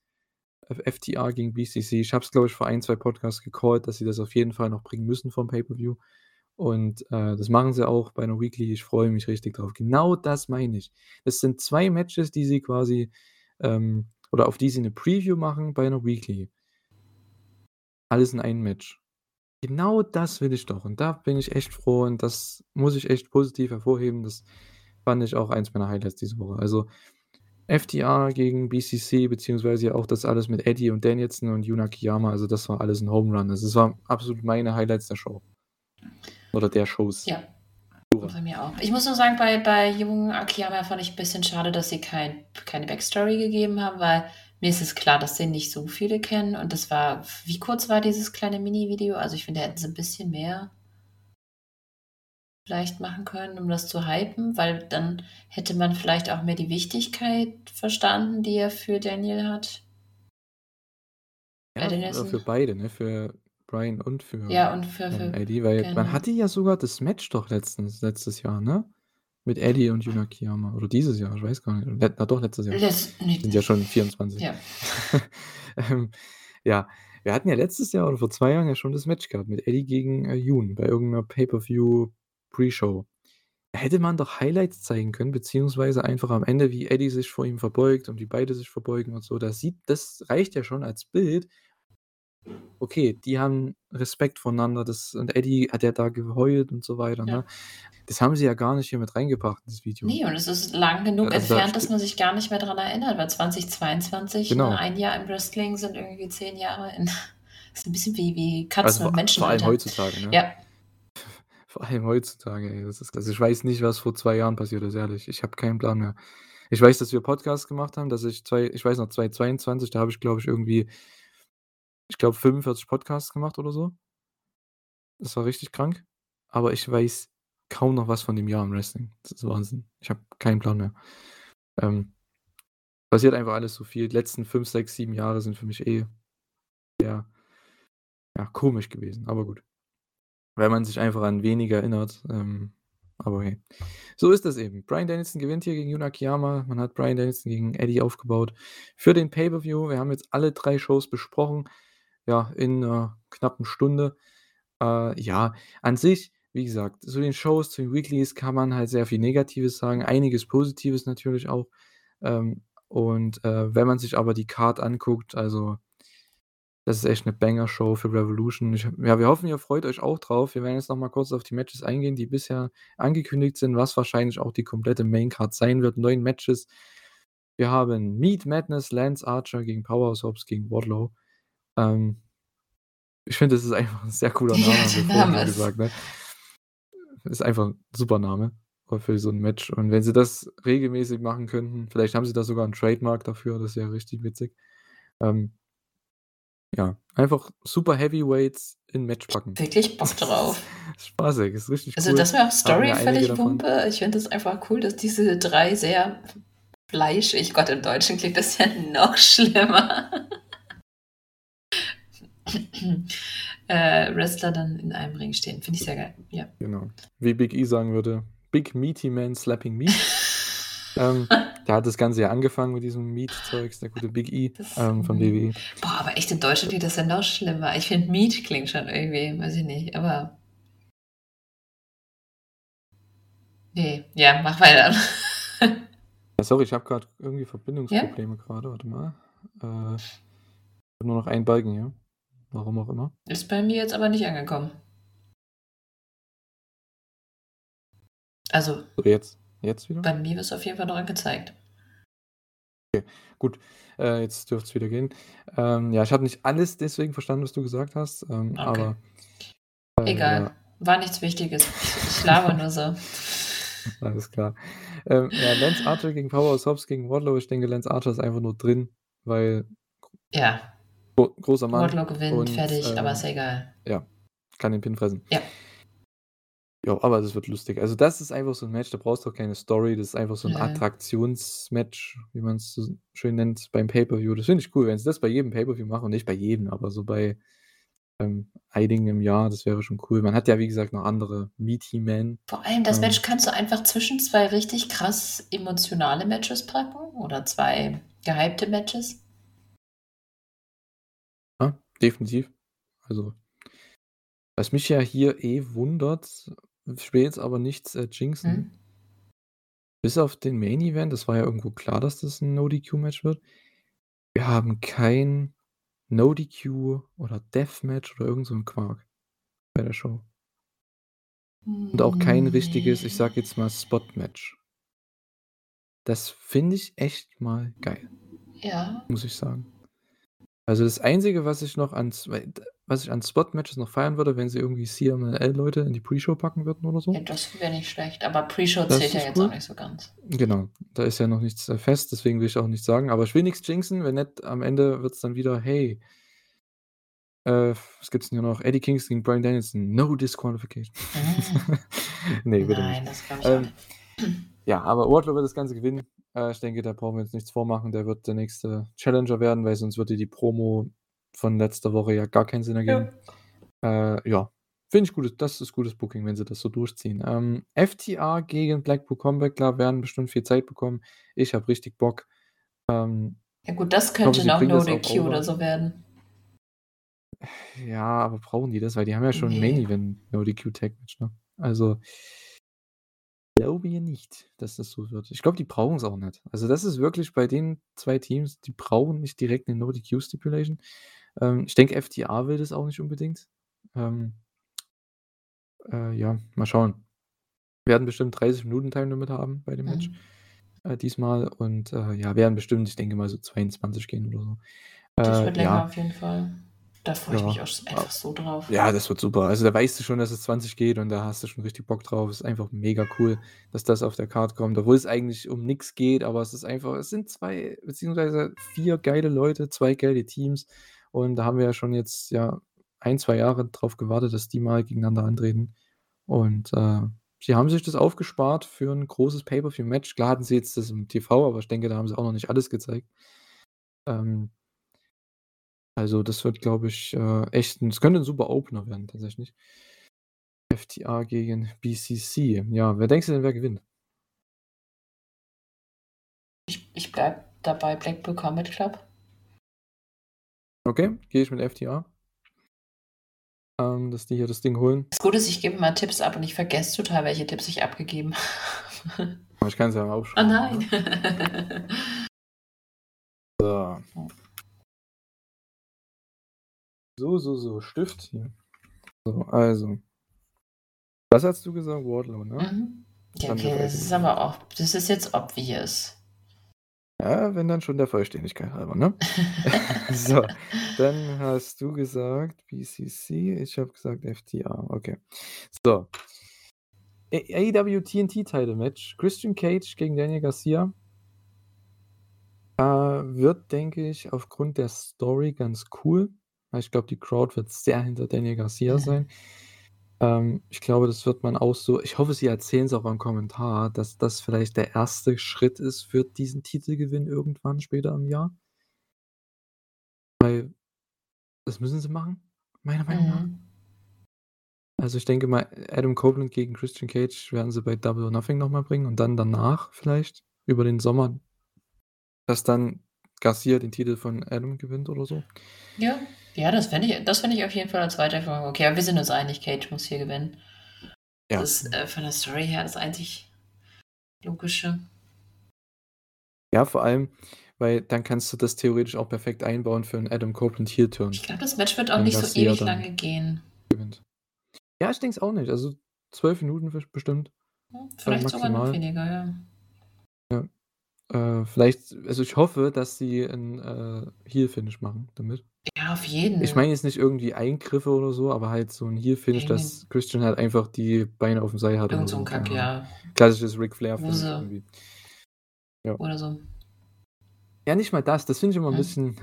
FTR gegen BCC. Ich habe es, glaube ich, vor ein, zwei Podcasts gecallt, dass sie das auf jeden Fall noch bringen müssen vom Pay-Per-View. Und äh, das machen sie auch bei einer Weekly. Ich freue mich richtig drauf. Genau das meine ich. Das sind zwei Matches, die sie quasi ähm, oder auf die sie eine Preview machen bei einer Weekly. Alles in einem Match. Genau das will ich doch. Und da bin ich echt froh und das muss ich echt positiv hervorheben. Das fand ich auch eins meiner Highlights diese Woche. Also FTR gegen BCC, beziehungsweise auch das alles mit Eddie und Danielson und Yuna Kiyama. Also das war alles ein Home Run. Also das war absolut meine Highlights der Show. Oder der Shows. Ja. Bei mir auch. Ich muss nur sagen, bei, bei jungen Akiyama fand ich ein bisschen schade, dass sie kein, keine Backstory gegeben haben, weil mir ist es klar, dass den nicht so viele kennen. Und das war, wie kurz war dieses kleine Mini-Video? Also ich finde, da hätten sie ein bisschen mehr vielleicht machen können, um das zu hypen, weil dann hätte man vielleicht auch mehr die Wichtigkeit verstanden, die er für Daniel hat. Ja, für, für beide, ne? Für Brian und für, ja, und für, für Eddie, weil genau. man hatte ja sogar das Match doch letztens, letztes Jahr, ne? Mit Eddie und Yuna Kiyama. Oder dieses Jahr, ich weiß gar nicht. Na doch, letztes Jahr. Das, nee, Sind ja schon 24. Ja. ähm, ja, wir hatten ja letztes Jahr oder vor zwei Jahren ja schon das Match gehabt mit Eddie gegen äh, Yoon bei irgendeiner Pay-Per-View Pre-Show. Da hätte man doch Highlights zeigen können, beziehungsweise einfach am Ende, wie Eddie sich vor ihm verbeugt und wie beide sich verbeugen und so. Das sieht, das reicht ja schon als Bild. Okay, die haben Respekt voneinander. Das, und Eddie hat ja da geheult und so weiter. Ja. Ne? Das haben sie ja gar nicht hier mit reingebracht in das Video. Nee, und es ist lang genug Also da entfernt, dass sti- man sich gar nicht mehr daran erinnert, weil 2022, Genau. ne, ein Jahr im Wrestling sind irgendwie zehn Jahre in. Das ist ein bisschen wie, wie Also Katzen vor, und vor allem heutzutage, ne? Ja, Vor allem heutzutage, ey. Das ist, also ich weiß nicht, was vor zwei Jahren passiert ist, ehrlich. Ich habe keinen Plan mehr. Ich weiß, dass wir Podcasts gemacht haben, dass ich zwei, ich weiß noch, 2022, da habe ich, glaube ich, irgendwie, ich glaube, 45 Podcasts gemacht oder so. Das war richtig krank. Aber ich weiß kaum noch was von dem Jahr im Wrestling. Das ist Wahnsinn. Ich habe keinen Plan mehr. Ähm, passiert einfach alles so viel. Die letzten 5, 6, 7 Jahre sind für mich eh sehr ja, komisch gewesen. Aber gut. Weil man sich einfach an weniger erinnert. Ähm, aber hey. So ist das eben. Brian Danielson gewinnt hier gegen Yuna Akiyama. Man hat Brian Danielson gegen Eddie aufgebaut. Für den Pay-Per-View. Wir haben jetzt alle drei Shows besprochen. Ja, in einer knappen Stunde. Äh, ja, an sich, wie gesagt, zu den Shows, zu den Weeklies kann man halt sehr viel Negatives sagen. Einiges Positives natürlich auch. Ähm, und äh, wenn man sich aber die Card anguckt, also das ist echt eine Banger-Show für Revolution. Ich, ja, wir hoffen, ihr freut euch auch drauf. Wir werden jetzt noch mal kurz auf die Matches eingehen, die bisher angekündigt sind, was wahrscheinlich auch die komplette Main-Card sein wird. Neun Matches. Wir haben Meat Madness, Lance Archer gegen Powerhouse Hobbs gegen Wardlow. Ähm, ich finde, das ist einfach ein sehr cooler Ja, Name, haben der wir vorhin Name schon ist- gesagt. Ne? Ist einfach ein super Name für so ein Match. Und wenn sie das regelmäßig machen könnten, vielleicht haben sie da sogar einen Trademark dafür, das ist ja richtig witzig. Ähm, ja, einfach super Heavyweights in Match packen. wirklich Bock drauf. Ist spaßig, ist richtig Also cool. das wäre auch Story völlig. Wumpe. Ich finde es einfach cool, dass diese drei sehr fleischig, Gott, im Deutschen klingt das ja noch schlimmer, äh, Wrestler dann in einem Ring stehen. Finde ich sehr geil. Ja. Genau. Wie Big E sagen würde, Big Meaty Man Slapping Meat. ähm, der hat das Ganze ja angefangen mit diesem Meat-Zeugs, der gute Big E ähm, von WWE. Boah, aber echt im Deutschen klingt das ja noch schlimmer. Ich finde Meat klingt schon irgendwie, weiß ich nicht, aber. Nee, ja, mach weiter. Ja, sorry, ich habe gerade irgendwie Verbindungsprobleme gerade. Warte mal. Äh, nur noch einen Balken hier. Warum auch immer. Ist bei mir jetzt aber nicht angekommen. Also, So, jetzt. Jetzt wieder? bei mir wird es auf jeden Fall noch angezeigt. Gut, äh, jetzt dürfte es wieder gehen. Ähm, ja, ich habe nicht alles deswegen verstanden, was du gesagt hast, ähm, Okay. aber. äh, Egal. ja, War nichts Wichtiges. Ich, laber nur so. alles klar. Ähm, ja, Lance Archer gegen Powerhouse Hobbs gegen Wardlow. Ich denke, Lance Archer ist einfach nur drin, weil Ja, gro großer Mann Wardlow gewinnt, und, fertig, aber ähm, ist ja egal. kann den Pin fressen. Ja. Ja, aber das wird lustig. Also, das ist einfach so ein Match, da brauchst du auch keine Story. Das ist einfach so ein. Attraktionsmatch, wie man es so schön nennt, beim Pay-Per-View. Das finde ich cool, wenn sie das bei jedem Pay-Per-View machen und nicht bei jedem, aber so bei ähm, einigen im Jahr, das wäre schon cool. Man hat ja, wie gesagt, noch andere Meaty Men. Vor allem, das ähm, Match kannst du einfach zwischen zwei richtig krass emotionale Matches packen oder zwei gehypte Matches. definitiv. Also was mich ja hier eh wundert, ich will jetzt aber nichts, äh, jinxen. Mhm. Bis auf den Main Event, das war ja irgendwo klar, dass das 'n No-DQ-Match wird. Wir haben kein No-DQ oder Deathmatch oder irgend so 'n Quark bei der Show. Und auch kein richtiges, ich sage jetzt mal, Spot-Match. Das finde ich echt mal geil. Ja. Muss ich sagen. Also, das Einzige, was ich noch an zwei d was ich an Spot-Matches noch feiern würde, wenn sie irgendwie CMLL-Leute in die Pre-Show packen würden oder so. Ja, das wäre nicht schlecht, aber Pre-Show Das zählt ja ist jetzt auch cool. nicht so ganz. Genau, da ist ja noch nichts, äh, fest, deswegen will ich auch nichts sagen. Aber ich will nix jinxen, wenn nicht am Ende wird's dann wieder: „Hey“ äh, was gibt's denn hier noch? Eddie Kingston gegen Bryan Danielson, no disqualification. Mhm. Ne, bitte Nein, nicht. das glaube ich auch Ähm, nicht. Ja, aber Wardlow wird das Ganze gewinnen. Äh, ich denke, da brauchen wir uns nichts vormachen. Der wird der nächste Challenger werden, weil sonst würde die Promo von letzter Woche ja gar keinen Sinn ergeben. Ja. Äh, ja, finde ich gutes das ist gutes Booking, wenn sie das so durchziehen. Ähm, FTR gegen Blackpool Combat Club werden bestimmt viel Zeit bekommen. Ich habe richtig Bock. Ähm, Ja gut, das könnte sie noch No-DQ over. oder so werden. Ja, aber brauchen die das? Weil die haben ja schon 'n Main. Event No-DQ Tag Match, ne? Also glaube ja nicht, dass das so wird. Ich glaube, die brauchen's auch nicht. Also, das ist wirklich bei den 2 Teams, die brauchen nicht direkt 'ne No-DQ Stipulation. Ähm, ich denke, FTR will das auch nicht unbedingt. Ähm äh, ja, mal schauen. Werden bestimmt 30 Minuten Time Limit haben bei dem Match, Mhm. äh, diesmal und, äh, ja, werden bestimmt, ich denke mal, so 22 gehen oder so. Das Äh, wird länger ja. auf jeden Fall. Da freue ich Ja, mich auch einfach so drauf. ja, das wird super. Also, da weißt du schon, dass es 20 geht und da hast du schon richtig Bock drauf. Ist einfach mega cool, dass das auf der Card kommt, obwohl es eigentlich um nix geht, aber es ist einfach es sind 2 beziehungsweise 4 geile Leute, 2 geile Teams und da haben wir ja schon jetzt, ja, 1, 2 Jahre drauf gewartet, dass die mal gegeneinander antreten und, äh, sie haben sich das aufgespart für 'n großes Pay-per-View-Match. Klar hatten sie jetzt das im TV, aber ich denke, da haben sie auch noch nicht alles gezeigt. Ähm also, das wird, glaube ich, äh, echt es könnte 'n super Opener werden tatsächlich. FTR gegen BCC. Ja, wer denkst du denn, wer gewinnt? Ich ich bleibe dabei Blackpool Combat Club. Okay, gehe ich mit FTR. Ähm, dass die hier das Ding holen. Das Gute ist, ich gebe immer Tipps ab und ich vergesse total, welche Tipps ich abgegeben habe. Ich kann's ja mal Oh aufschreiben, nein. ne? So. So, so, so, Stift hier. So, also. Was hast du gesagt? Wardlow, ne? Mhm. Ja, okay, das ist aber auch das ist jetzt obvious. Ja, wenn dann schon der Vollständigkeit halber, ne? So, dann hast du gesagt BCC, ich habe gesagt FTR, okay. So. AEW TNT Title Match, Christian Cage gegen Daniel Garcia. Äh, wird, denke ich, aufgrund der Story ganz cool, ich glaube, die Crowd wird sehr hinter Daniel Garcia Mhm. sein. Ähm, ich glaube, das wird man auch so ich hoffe, sie erzählen's auch im Kommentar, dass das vielleicht der erste Schritt ist für diesen Titelgewinn irgendwann später im Jahr. Weil das müssen sie machen, meiner Meinung nach. Mhm. Also, ich denke mal, Adam Copeland gegen Christian Cage werden sie bei Double or Nothing noch mal bringen und dann danach vielleicht über den Sommer dass dann Garcia den Titel von Adam gewinnt oder so. Ja, ja, das fände ich das fände ich auf jeden Fall als Weiterführung okay, aber wir sind uns einig, Cage muss hier gewinnen. Ja. Das ist, äh, von der Story her das einzig Logische. Ja, vor allem, weil dann kannst du das theoretisch auch perfekt einbauen für 'n Adam Copeland Heel Turn. Ich glaube, das Match wird auch nicht so ewig lange gehen. gewinnt. Ja, ich denke es auch nicht. Also, 12 Minuten bes bestimmt. Äh, vielleicht sogar noch weniger, ja. Ja. Äh, vielleicht also, ich hoffe, dass sie 'n, äh, Heel Finish machen damit. Ja, auf jeden. Ich meine jetzt nicht irgendwie Eingriffe oder so, aber halt so 'n Heel Finish, Irgendwie dass Christian halt einfach die Beine aufm Seil hat Irgend so so, 'n Kack, ja. Klassisches Ric Flair Hose. irgendwie. Ja. Oder so. Ja, nicht mal das. Das finde ich immer 'n Mhm. bisschen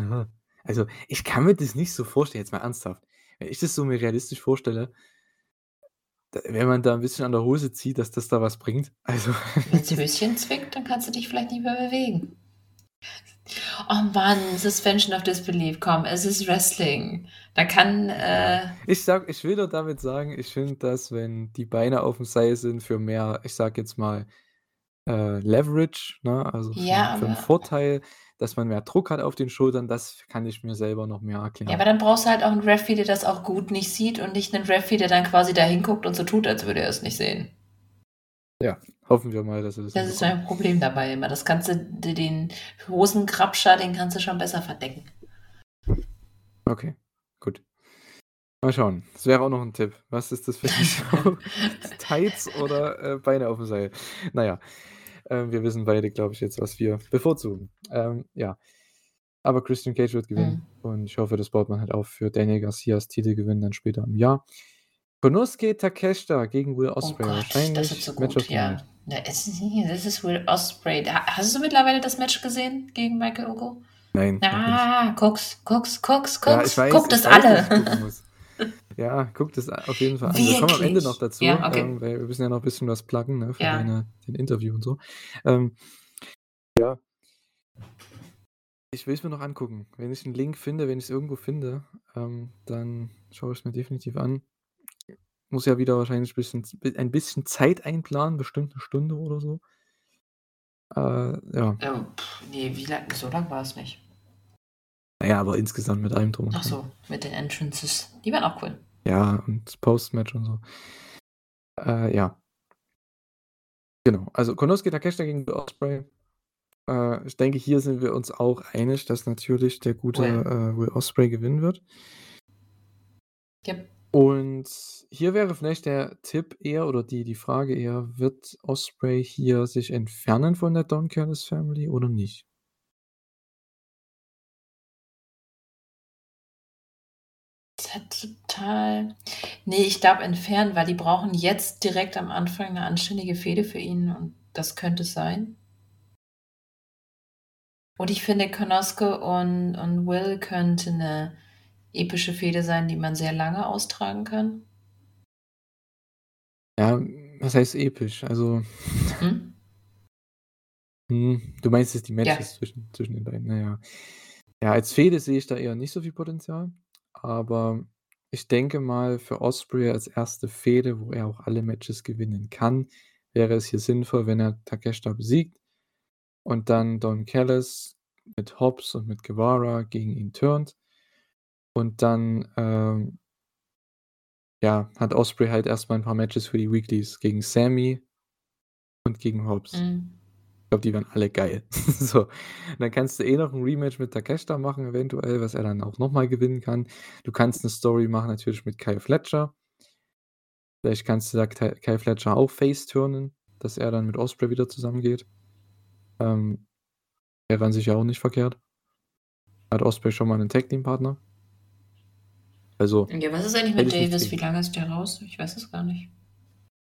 also, ich kann mir das nicht so vorstellen, jetzt mal ernsthaft. Wenn ich das so mir realistisch vorstelle wenn man da 'n bisschen an der Hose zieht, dass das da was bringt. Also Wenn's Höschen zwickt, dann kannst du dich vielleicht nicht mehr bewegen. Oh Mann, Suspension of Disbelief, komm, es ist Wrestling. Da kann, äh Ich sage ich will nur damit sagen, ich finde das, wenn die Beine aufm Seil sind für mehr, ich sage jetzt mal, äh, Leverage, ne, also für Ja, für 'n aber Vorteil, dass man mehr Druck hat auf den Schultern, das kann ich mir selber noch mehr erklären. Ja, aber dann brauchst du halt auch einen Referee, der das auch gut nicht sieht und nicht einen Referee, der dann quasi da hinguckt und so tut, als würde er es nicht sehen. Ja, hoffen wir mal, dass er das Das ist mein Problem dabei immer. Das kannst du, den Hosenkrabscher, den kannst du schon besser verdecken. Okay, gut. Mal schauen. Das wäre auch noch ein Tipp. Was ist das für eine Show? Tights oder äh, Beine auf dem Seil? Naja, äh, wir wissen beide, glaube ich, jetzt, was wir bevorzugen. Ähm, ja. Aber Christian Cage wird gewinnen. Mhm. Und ich hoffe, das baut man halt auf für Daniel Garcias Titelgewinn dann später im Jahr. Konosuke Takeshita gegen Will Oh Ospreay. Gott, Wahrscheinlich das ist so Match gut, the ja. Ja das ist Will Osprey. Hast du mittlerweile das Match gesehen gegen Michael Ogo? Nein. Ah, guck's, guck's, guck's, Ja, guck's. ich weiß, Guckt es alle. Ja, guckt es auf jeden Fall an. Wir kommen am Ende Wirklich? noch dazu, Ja, okay. ähm, weil wir müssen ja noch ein bisschen was pluggen, ne, für Ja. deine, den Interview und so. Ähm, ja. Ich will es mir noch angucken. Wenn ich einen Link finde, wenn ich es irgendwo finde, ähm, dann schaue ich es mir definitiv an. Muss ja wieder wahrscheinlich ein bisschen, ein bisschen Zeit einplanen, bestimmt eine Stunde oder so. Äh, ja, Oh, pff, nee, wie lang, so lang war es nicht. naja, aber insgesamt mit allem drum Ach so, mit den Entrances. Die waren auch cool. Ja, und Post-Match und so. Äh, ja. Genau. Also Konosuke Takeshita gegen Will Ospreay. Äh, ich denke, hier sind wir uns auch einig, dass natürlich der gute Will. äh, Will Ospreay gewinnen wird. Yep. Und hier wäre vielleicht der Tipp eher oder die, die Frage eher, wird Ospreay hier sich entfernen von der Don Callis Family oder nicht? Total. Nee, ich glaube entfernen, weil die brauchen jetzt direkt am Anfang eine anständige Fehde für ihn und das könnte sein. Und ich finde, Konosuke und, und Will könnte eine epische Fehde sein, die man sehr lange austragen kann. Ja, was heißt episch? Also, Hm? hm, du meinst jetzt die Ja. Matches zwischen, zwischen den beiden, naja. Ja, als Fehde sehe ich da eher nicht so viel Potenzial, aber ich denke mal, für Ospreay als erste Fehde, wo er auch alle Matches gewinnen kann, wäre es hier sinnvoll, wenn er Takeshita besiegt und dann Don Callis mit Hobbs und mit Guevara gegen ihn turnt und dann ähm, ja, hat Ospreay halt erstmal ein paar Matches für die Weeklies gegen Sammy und gegen Hobbs. Hm. Ich glaube, die wären alle geil. so. Und dann kannst du eh noch ein Rematch mit Takeshita machen, eventuell, was er dann auch nochmal gewinnen kann. Du kannst eine Story machen, natürlich mit Kyle Fletcher. Vielleicht kannst du da Kyle Fletcher auch face-turnen, dass er dann mit Osprey wieder zusammengeht. Ähm, wäre an sich ja auch nicht verkehrt. Hat Osprey schon mal einen Tag-Team-Partner. Also, Ja, was ist eigentlich mit Davis? Wie lange ist der raus? Ich weiß es gar nicht.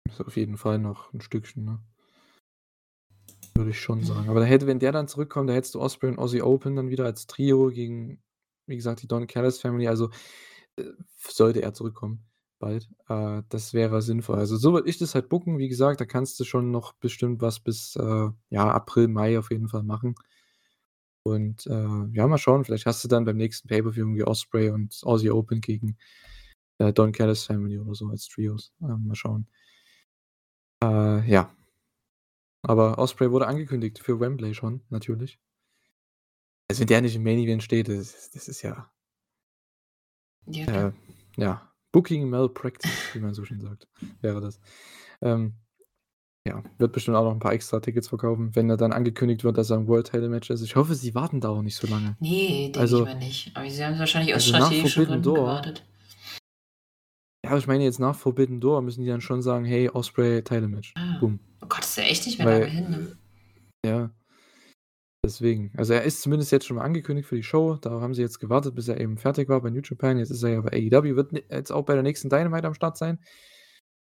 ist auf jeden Fall noch ein Stückchen, ne? Würde ich schon sagen. Aber da hätte, wenn der dann zurückkommt, da hättest du Osprey und Aussie Open dann wieder als Trio gegen, wie gesagt, die Don Callis Family. Also äh, sollte er zurückkommen bald. Äh, das wäre sinnvoll. Also so würde ich das halt booken. Wie gesagt, da kannst du schon noch bestimmt was bis äh, ja, April, Mai auf jeden Fall machen. Und äh, ja, mal schauen. Vielleicht hast du dann beim nächsten Pay-Per-View irgendwie Osprey und Aussie Open gegen äh, Don Callis Family oder so als Trios. Äh, mal schauen. Äh, ja. Aber Osprey wurde angekündigt für Wembley schon, natürlich. Also wenn der nicht im Main Event steht, das, ist- das ist ja, Ja, äh, ja, Booking Malpractice, wie man so schön sagt, wäre das. Ähm, ja, wird bestimmt auch noch ein paar extra Tickets verkaufen, wenn er dann angekündigt wird, dass er ein World Title Match ist. Ich hoffe, sie warten da auch nicht so lange. Nee, denke Also- ich mal nicht. Aber sie haben es wahrscheinlich aus also strategischen Gründen Door- gewartet. Ja, ich meine jetzt nach Forbidden Door müssen die dann schon sagen, hey, Osprey Title Match. Ah. Boom. Oh Gott, ist ja echt nicht mehr Weil- lange hin. Ne? Ja. Deswegen. Also er ist zumindest jetzt schon mal angekündigt für die Show. Da haben sie jetzt gewartet, bis er eben fertig war bei New Japan. Jetzt ist er ja bei AEW, wird jetzt auch bei der nächsten Dynamite am Start sein.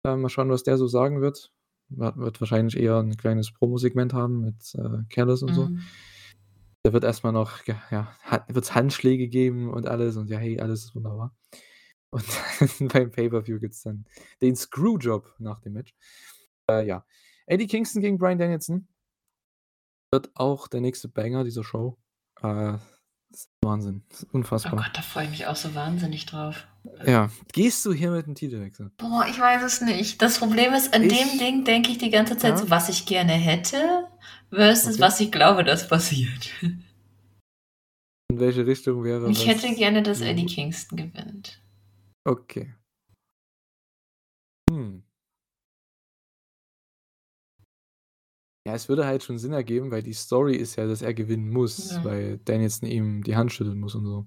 Äh, mal schauen, was der so sagen wird. Wird wahrscheinlich eher ein kleines Promo-Segment haben mit äh, Callis und so. Mhm. Da wird erstmal noch, ja, wird es Handschläge geben und alles und ja, hey, alles ist wunderbar. Und beim Pay-Per-View gibt es dann den Screwjob nach dem Match. Äh, ja. Eddie Kingston gegen Brian Danielson wird auch der nächste Banger dieser Show. Äh, das ist Wahnsinn. Das ist Oh unfassbar. Gott, da freue ich mich auch so wahnsinnig drauf. ja. Gehst du hier mit dem Titelwechsel? Boah, ich weiß es nicht. Das Problem ist, an Ich- dem Ding denke ich die ganze Zeit Ja. so, was ich gerne hätte, versus Okay. was ich glaube, das passiert. In welche Richtung wäre Ich hätte was gerne, dass Eddie Kingston gewinnt. Okay. Hm. Ja, es würde halt schon Sinn ergeben, weil die Story ist ja, dass er gewinnen muss, Ja. weil Danielson ihm die Hand schütteln muss und so.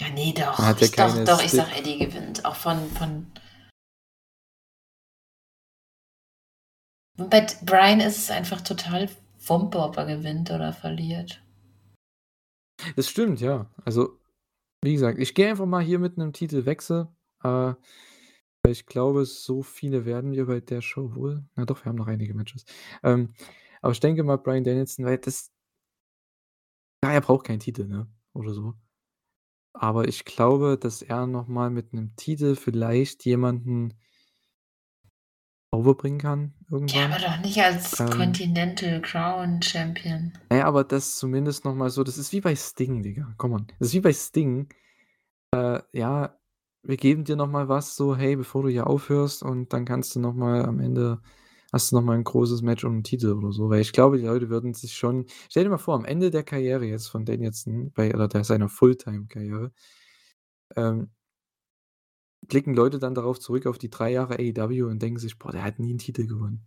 Ja, ne, doch. Hat ja Ich doch, keine doch, ich sag, Eddie gewinnt. Auch von von Bei d Bryan ist es einfach total Wumpe, ob er gewinnt oder verliert. Das stimmt, ja. Also, wie gesagt, ich gehe einfach mal hier mit 'nem Titelwechsel, äh, weil ich glaube, so viele werden wir bei der Show wohl na doch, wir haben noch einige Matches. Ähm, aber ich denke mal Bryan Danielson, weil das ja, er braucht keinen Titel, ne, oder so. Aber ich glaube, dass er noch mal mit 'nem Titel vielleicht jemanden overbringen kann Ja, irgendwann. aber doch nicht als Ähm Continental Crown Champion. Na ja, aber das zumindest noch mal so das ist wie bei Sting, Digga. Come on. Das ist wie bei Sting. Äh, ja, wir geben dir noch mal was so: „Hey, bevor du hier aufhörst und dann kannst du noch mal am Ende hast du noch mal 'n großes Match um 'n Titel“ oder so. Weil ich glaube, die Leute würden sich schon stell dir mal vor, am Ende der Karriere jetzt von Danielson bei oder der seiner Fulltime-Karriere ähm blicken Leute dann darauf zurück auf die 3 Jahre AEW und denken sich: „Boah, der hat nie 'n Titel gewonnen.“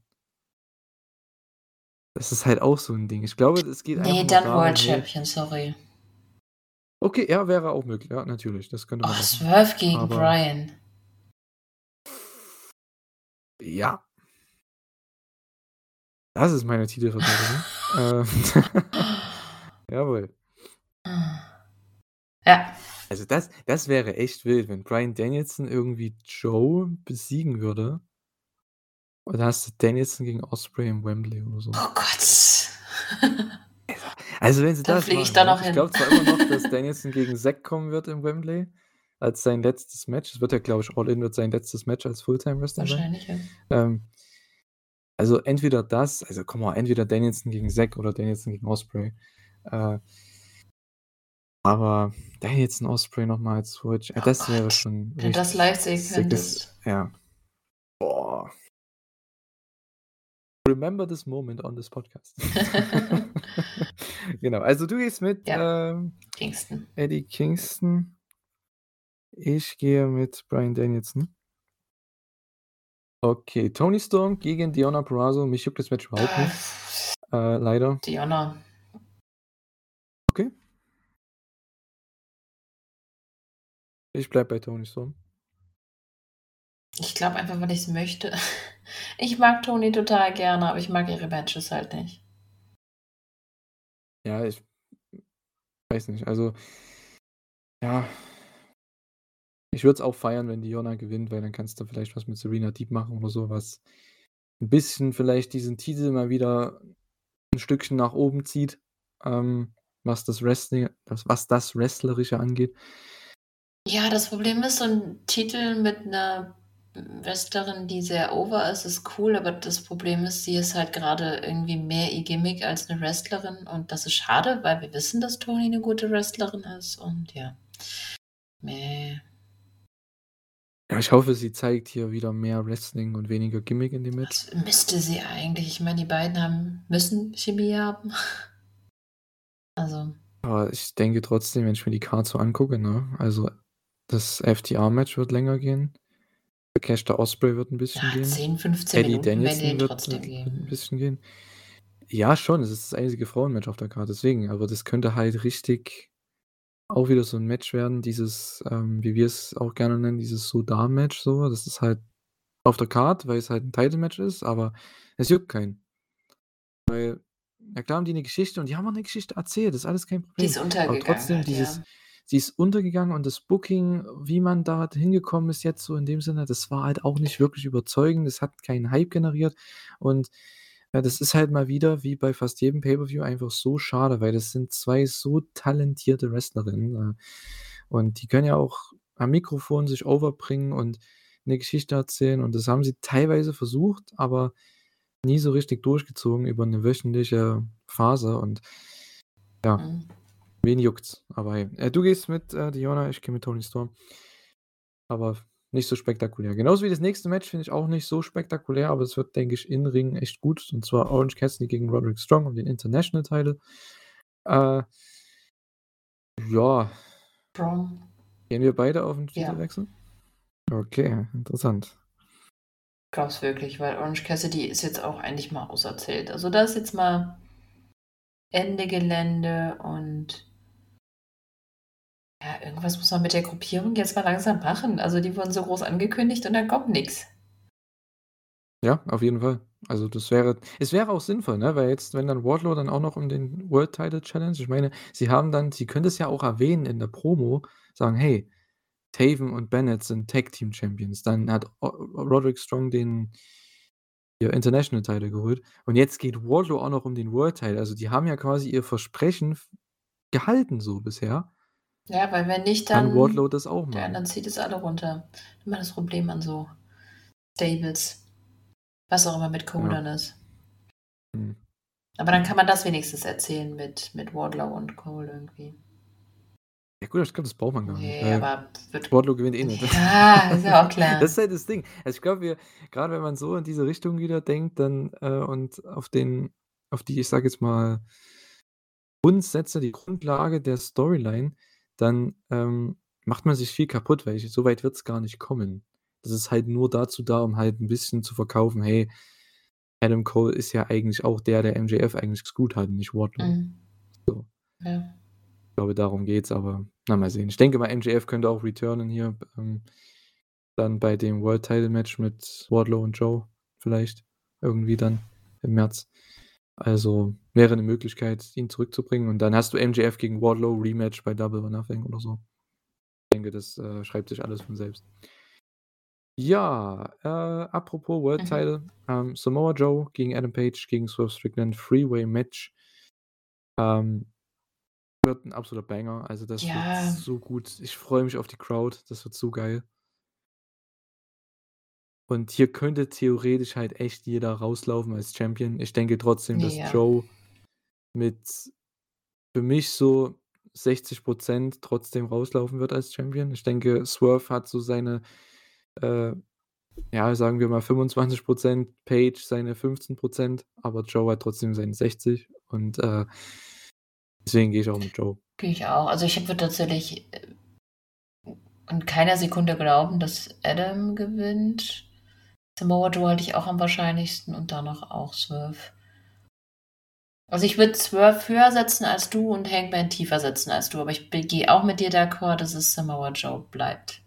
Das ist halt auch so 'n Ding. Ich glaube, es geht einfach Ne, nur dann World Champion, sorry. Okay, ja, wäre auch möglich. Ja, natürlich, das könnte Oh, man machen. Swerve gegen Aber Bryan. Ja. Das ist meine Titelverteidigung. Äh, jawohl. Ja. Also, das das wäre echt wild, wenn Bryan Danielson irgendwie Joe besiegen würde. Und dann hast du Danielson gegen Ospreay im Wembley oder so. Oh Gott. Also, wenn sie Da das fliege ich da ne? noch Ich hin. glaube zwar immer noch, dass Danielson gegen Zack kommen wird im Wembley als sein letztes Match. Es wird ja, glaube ich All In wird sein letztes Match als Fulltime-Wrestler. Wahrscheinlich, ja. Ähm, also, entweder das also, come on, entweder Danielson gegen Zack oder Danielson gegen Ospreay. Äh aber Danielson, Ospreay noch mal als Switch, äh, Oh das wäre Gott. schon Wenn das live sehen könntest. ja. Boah. Remember this moment on this podcast. Genau, also, du gehst mit, Ja. ähm, Kingston. Eddie Kingston. Ich gehe mit Bryan Danielson. Okay, Toni Storm gegen Deonna Purrazzo. Mich juckt das Match überhaupt nicht, äh, leider. Deonna. Okay. Ich bleibe bei Toni Storm. Ich glaube einfach, weil ich's möchte. Ich mag Toni total gerne, aber ich mag ihre Matches halt nicht. Ja, ich weiß nicht. Also ja. Ich würde es auch feiern, wenn Deonna gewinnt, weil dann kannst du vielleicht was mit Serena Deeb machen oder so, was 'n bisschen vielleicht diesen Titel mal wieder 'n Stückchen nach oben zieht, ähm, was das Wrestling was was das Wrestlerische angeht. Ja, das Problem ist, so 'n Titel mit 'ner Wrestlerin, die sehr over ist, ist cool, aber das Problem ist, sie ist halt grade irgendwie mehr ihr Gimmick als 'ne Wrestlerin und das ist schade, weil wir wissen, dass Toni 'ne gute Wrestlerin ist und ja. Meh. Ja, ich hoffe, sie zeigt hier wieder mehr Wrestling und weniger Gimmick in dem Match. Das müsste sie eigentlich. Ich meine, die beiden haben müssen Chemie haben. Also Aber ich denke trotzdem, wenn ich mir die Card so angucke, ne, also, das FTR-Match wird länger gehen. Takeshita Ospreay wird 'n bisschen Ja, gehen. 10, 15 Eddie Minuten die Danielson wird trotzdem wird wird geben. 'n bisschen gehen. Ja, schon, es ist das einzige Frauenmatch auf der Card, deswegen. Aber das könnte halt richtig auch wieder so 'n Match werden, dieses, ähm, wie wir's auch gerne nennen, dieses So-Da-Match so. Das ist halt auf der Card, weil's halt 'n Title-Match ist, aber es juckt keinen. Weil na klar haben die 'ne Geschichte und die haben auch 'ne Geschichte erzählt, das ist alles kein Die Problem. ist Aber untergegangen trotzdem halt, dieses ja. Sie ist untergegangen und das Booking, wie man da hingekommen ist jetzt so in dem Sinne, das war halt auch nicht wirklich überzeugend. Das hat keinen Hype generiert und, äh, das ist halt mal wieder wie bei fast jedem Pay-per-View einfach so schade, weil das sind 2 so talentierte Wrestlerinnen, äh, und die können ja auch am Mikrofon sich overbringen und 'ne Geschichte erzählen und das haben sie teilweise versucht, aber nie so richtig durchgezogen über 'ne wöchentliche Phase und ja, Mhm. Wen juckt's? Aber hey, äh, du gehst mit, äh, Deonna, ich gehe mit Toni Storm. Aber nicht so spektakulär. Genauso wie das nächste Match finde ich auch nicht so spektakulär, aber es wird, denke ich, im Ring echt gut, und zwar Orange Cassidy gegen Roderick Strong um den International Title. Äh Ja. Strong. Gehen wir beide auf 'n Ja. Titelwechsel? Okay, interessant. Glaub's wirklich, weil Orange Cassidy ist jetzt auch eigentlich mal auserzählt. Also, da ist jetzt mal Ende Gelände und ja, irgendwas muss man mit der Gruppierung jetzt mal langsam machen. Also, die wurden so groß angekündigt und dann kommt nix. Ja, auf jeden Fall. Also, das wäre es wäre auch sinnvoll, ne, weil jetzt, wenn dann Wardlow dann auch noch um den World Title Challenge ich meine, sie haben dann sie können das ja auch erwähnen in der Promo, sagen: „Hey, Taven und Bennett sind Tag Team Champions.“ Dann hat Roderick Strong den ihr International Title geholt und jetzt geht Wardlow auch noch um den World Title. Also, die haben ja quasi ihr Versprechen gehalten so bisher. Ja, weil wenn nicht, Kann dann Wardlow das auch ja, machen. dann zieht es alle runter. Immer das Problem an so Stables. Was auch immer mit Cole Ja. dann ist. Mhm. Aber dann kann man das wenigstens erzählen mit mit Wardlow und Cole irgendwie. Ja gut, ich glaube, das braucht man gar nicht, Ne, aber wird Wardlow gewinnt eh nicht. Ja, ist ja auch klar. Das ist halt das Ding. Also, ich glaube, wir grade wenn man so in diese Richtung wieder denkt, dann, äh und auf den auf die, ich sage jetzt mal Grundsätze, die Grundlage der Storyline, dann, ähm, macht man sich viel kaputt, weil ich so weit wird's gar nicht kommen. Das ist halt nur dazu da, um halt 'n bisschen zu verkaufen: „Hey, Adam Cole ist ja eigentlich auch der, der MJF eigentlich gescrewt hat, nicht Wardlow.“ Mhm. So. Ja. Ich glaube, darum geht's, aber na, mal sehen. Ich denke mal, MJF könnte auch returnen hier, ähm, dann bei dem World Title Match mit Wardlow und Joe vielleicht irgendwie dann im März. Also, wäre 'ne Möglichkeit, ihn zurückzubringen und dann hast du MJF gegen Wardlow Rematch bei Double or Nothing oder so. Ich denke, das, äh, schreibt sich alles von selbst. Ja, äh, apropos World Mhm. Title, ähm, Samoa Joe gegen Adam Page gegen Swerve Strickland, Three-Way Match. Ähm, wird 'n absoluter Banger. Also, das Ja. wird so gut. Ich freue mich auf die Crowd. Das wird so geil. Und hier könnte theoretisch halt echt jeder rauslaufen als Champion. Ich denke trotzdem, dass Ja. Joe mit für mich so 60 % trotzdem rauslaufen wird als Champion. Ich denke, Swerve hat so seine, äh, ja, sagen wir mal 25 %, Page seine 15 %, aber Joe hat trotzdem seine 60% und, äh, deswegen gehe ich auch mit Joe. Gehe ich auch. Also, ich würde tatsächlich, äh, in keiner Sekunde glauben, dass Adam gewinnt. Samoa Joe halte ich auch am wahrscheinlichsten und danach auch Swerve. Also, ich würde Swerve höher setzen als du und Hangman tiefer setzen als du, aber ich gehe auch mit dir d'accord, dass es Samoa Joe bleibt.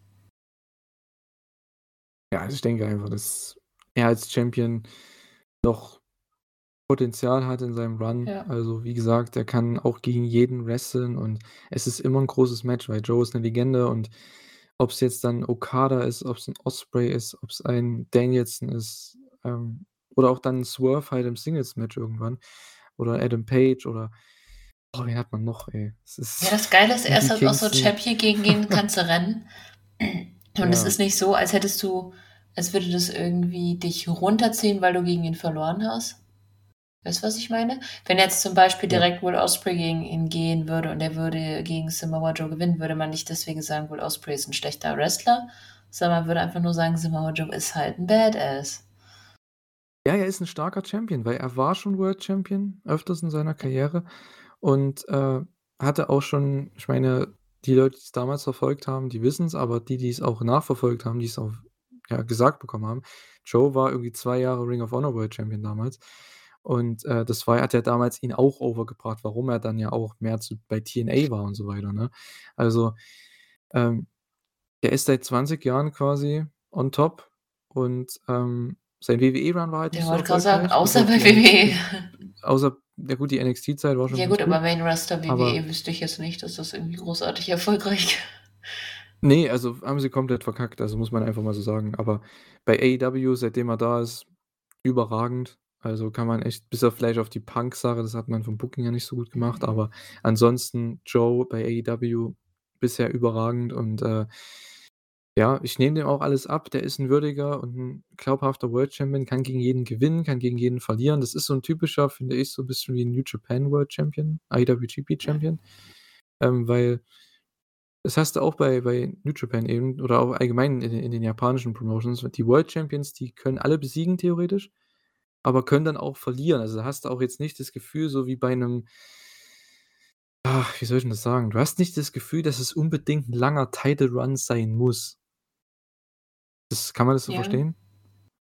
Ja, also, ich denke einfach, dass er als Champion noch Potenzial hat in seinem Run. Ja. Also, wie gesagt, er kann auch gegen jeden wresteln und es ist immer 'n großes Match, weil Joe ist 'ne Legende und ob's jetzt dann Okada ist, ob's 'n Ospreay ist, ob's ein Danielson ist, ähm, oder auch dann Swerve halt im Singles-Match irgendwann oder Adam Page oder oh, wen hat man noch, ey? Es ist Ja, das Geile ist, er ist halt auch so. Champion, gegen den kannst du rennen. Und es Ja. ist nicht so, als hättest du als würde das irgendwie dich runterziehen, weil du gegen ihn verloren hast. Weißt du, was ich meine? Wenn jetzt zum Beispiel direkt Will Ospreay gegen ihn gehen würde und er würde gegen Samoa Joe gewinnen, würde man nicht deswegen sagen, Will Ospreay ist 'n schlechter Wrestler, sondern man würde einfach nur sagen, Samoa Joe ist halt 'n Badass. Ja, er ist 'n starker Champion, weil er war schon World Champion öfters in seiner Karriere und, äh, hatte auch schon ich meine, die Leute, die's damals verfolgt haben, die wissen's, aber die, die's auch nachverfolgt haben, die's auch, ja, gesagt bekommen haben, Joe war irgendwie 2 Jahre Ring of Honor World Champion damals und, äh, das war hat ja damals ihn auch over gebracht, warum er dann ja auch mehr zu bei TNA war und so weiter, ne? Also, ähm, der ist seit 20 Jahren quasi on top und, ähm, sein WWE-Run war halt nicht Ja, wollte grad sagen, außer Also, bei WWE. außer ja gut, die NXT-Zeit war schon Ja gut, aber Main Roster aber WWE wüsste ich jetzt nicht, dass das irgendwie großartig erfolgreich Ne, also, haben sie komplett verkackt, also, muss man einfach mal so sagen. Aber bei AEW, seitdem er da ist, überragend. Also, kann man echt bis auf vielleicht auf die Punk-Sache, das hat man vom Booking her nicht so gut gemacht, Mhm. aber ansonsten Joe bei AEW bisher überragend und, äh ja, ich nehme dem auch alles ab. Der ist 'n würdiger und 'n glaubhafter World Champion, kann gegen jeden gewinnen, kann gegen jeden verlieren. Das ist so 'n typischer, finde ich, so 'n bisschen wie 'n New Japan World Champion, IWGP Mhm. Champion, ähm, weil das hast du auch bei bei New Japan eben oder auch allgemein in in den japanischen Promotions. Die World Champions, die können alle besiegen theoretisch, aber können dann auch verlieren. Also, da hast du auch jetzt nicht das Gefühl, so wie bei 'nem Ach, wie soll ich denn das sagen? Du hast nicht das Gefühl, dass es unbedingt 'n langer Title Run sein muss. Das kann man das so Ja. verstehen?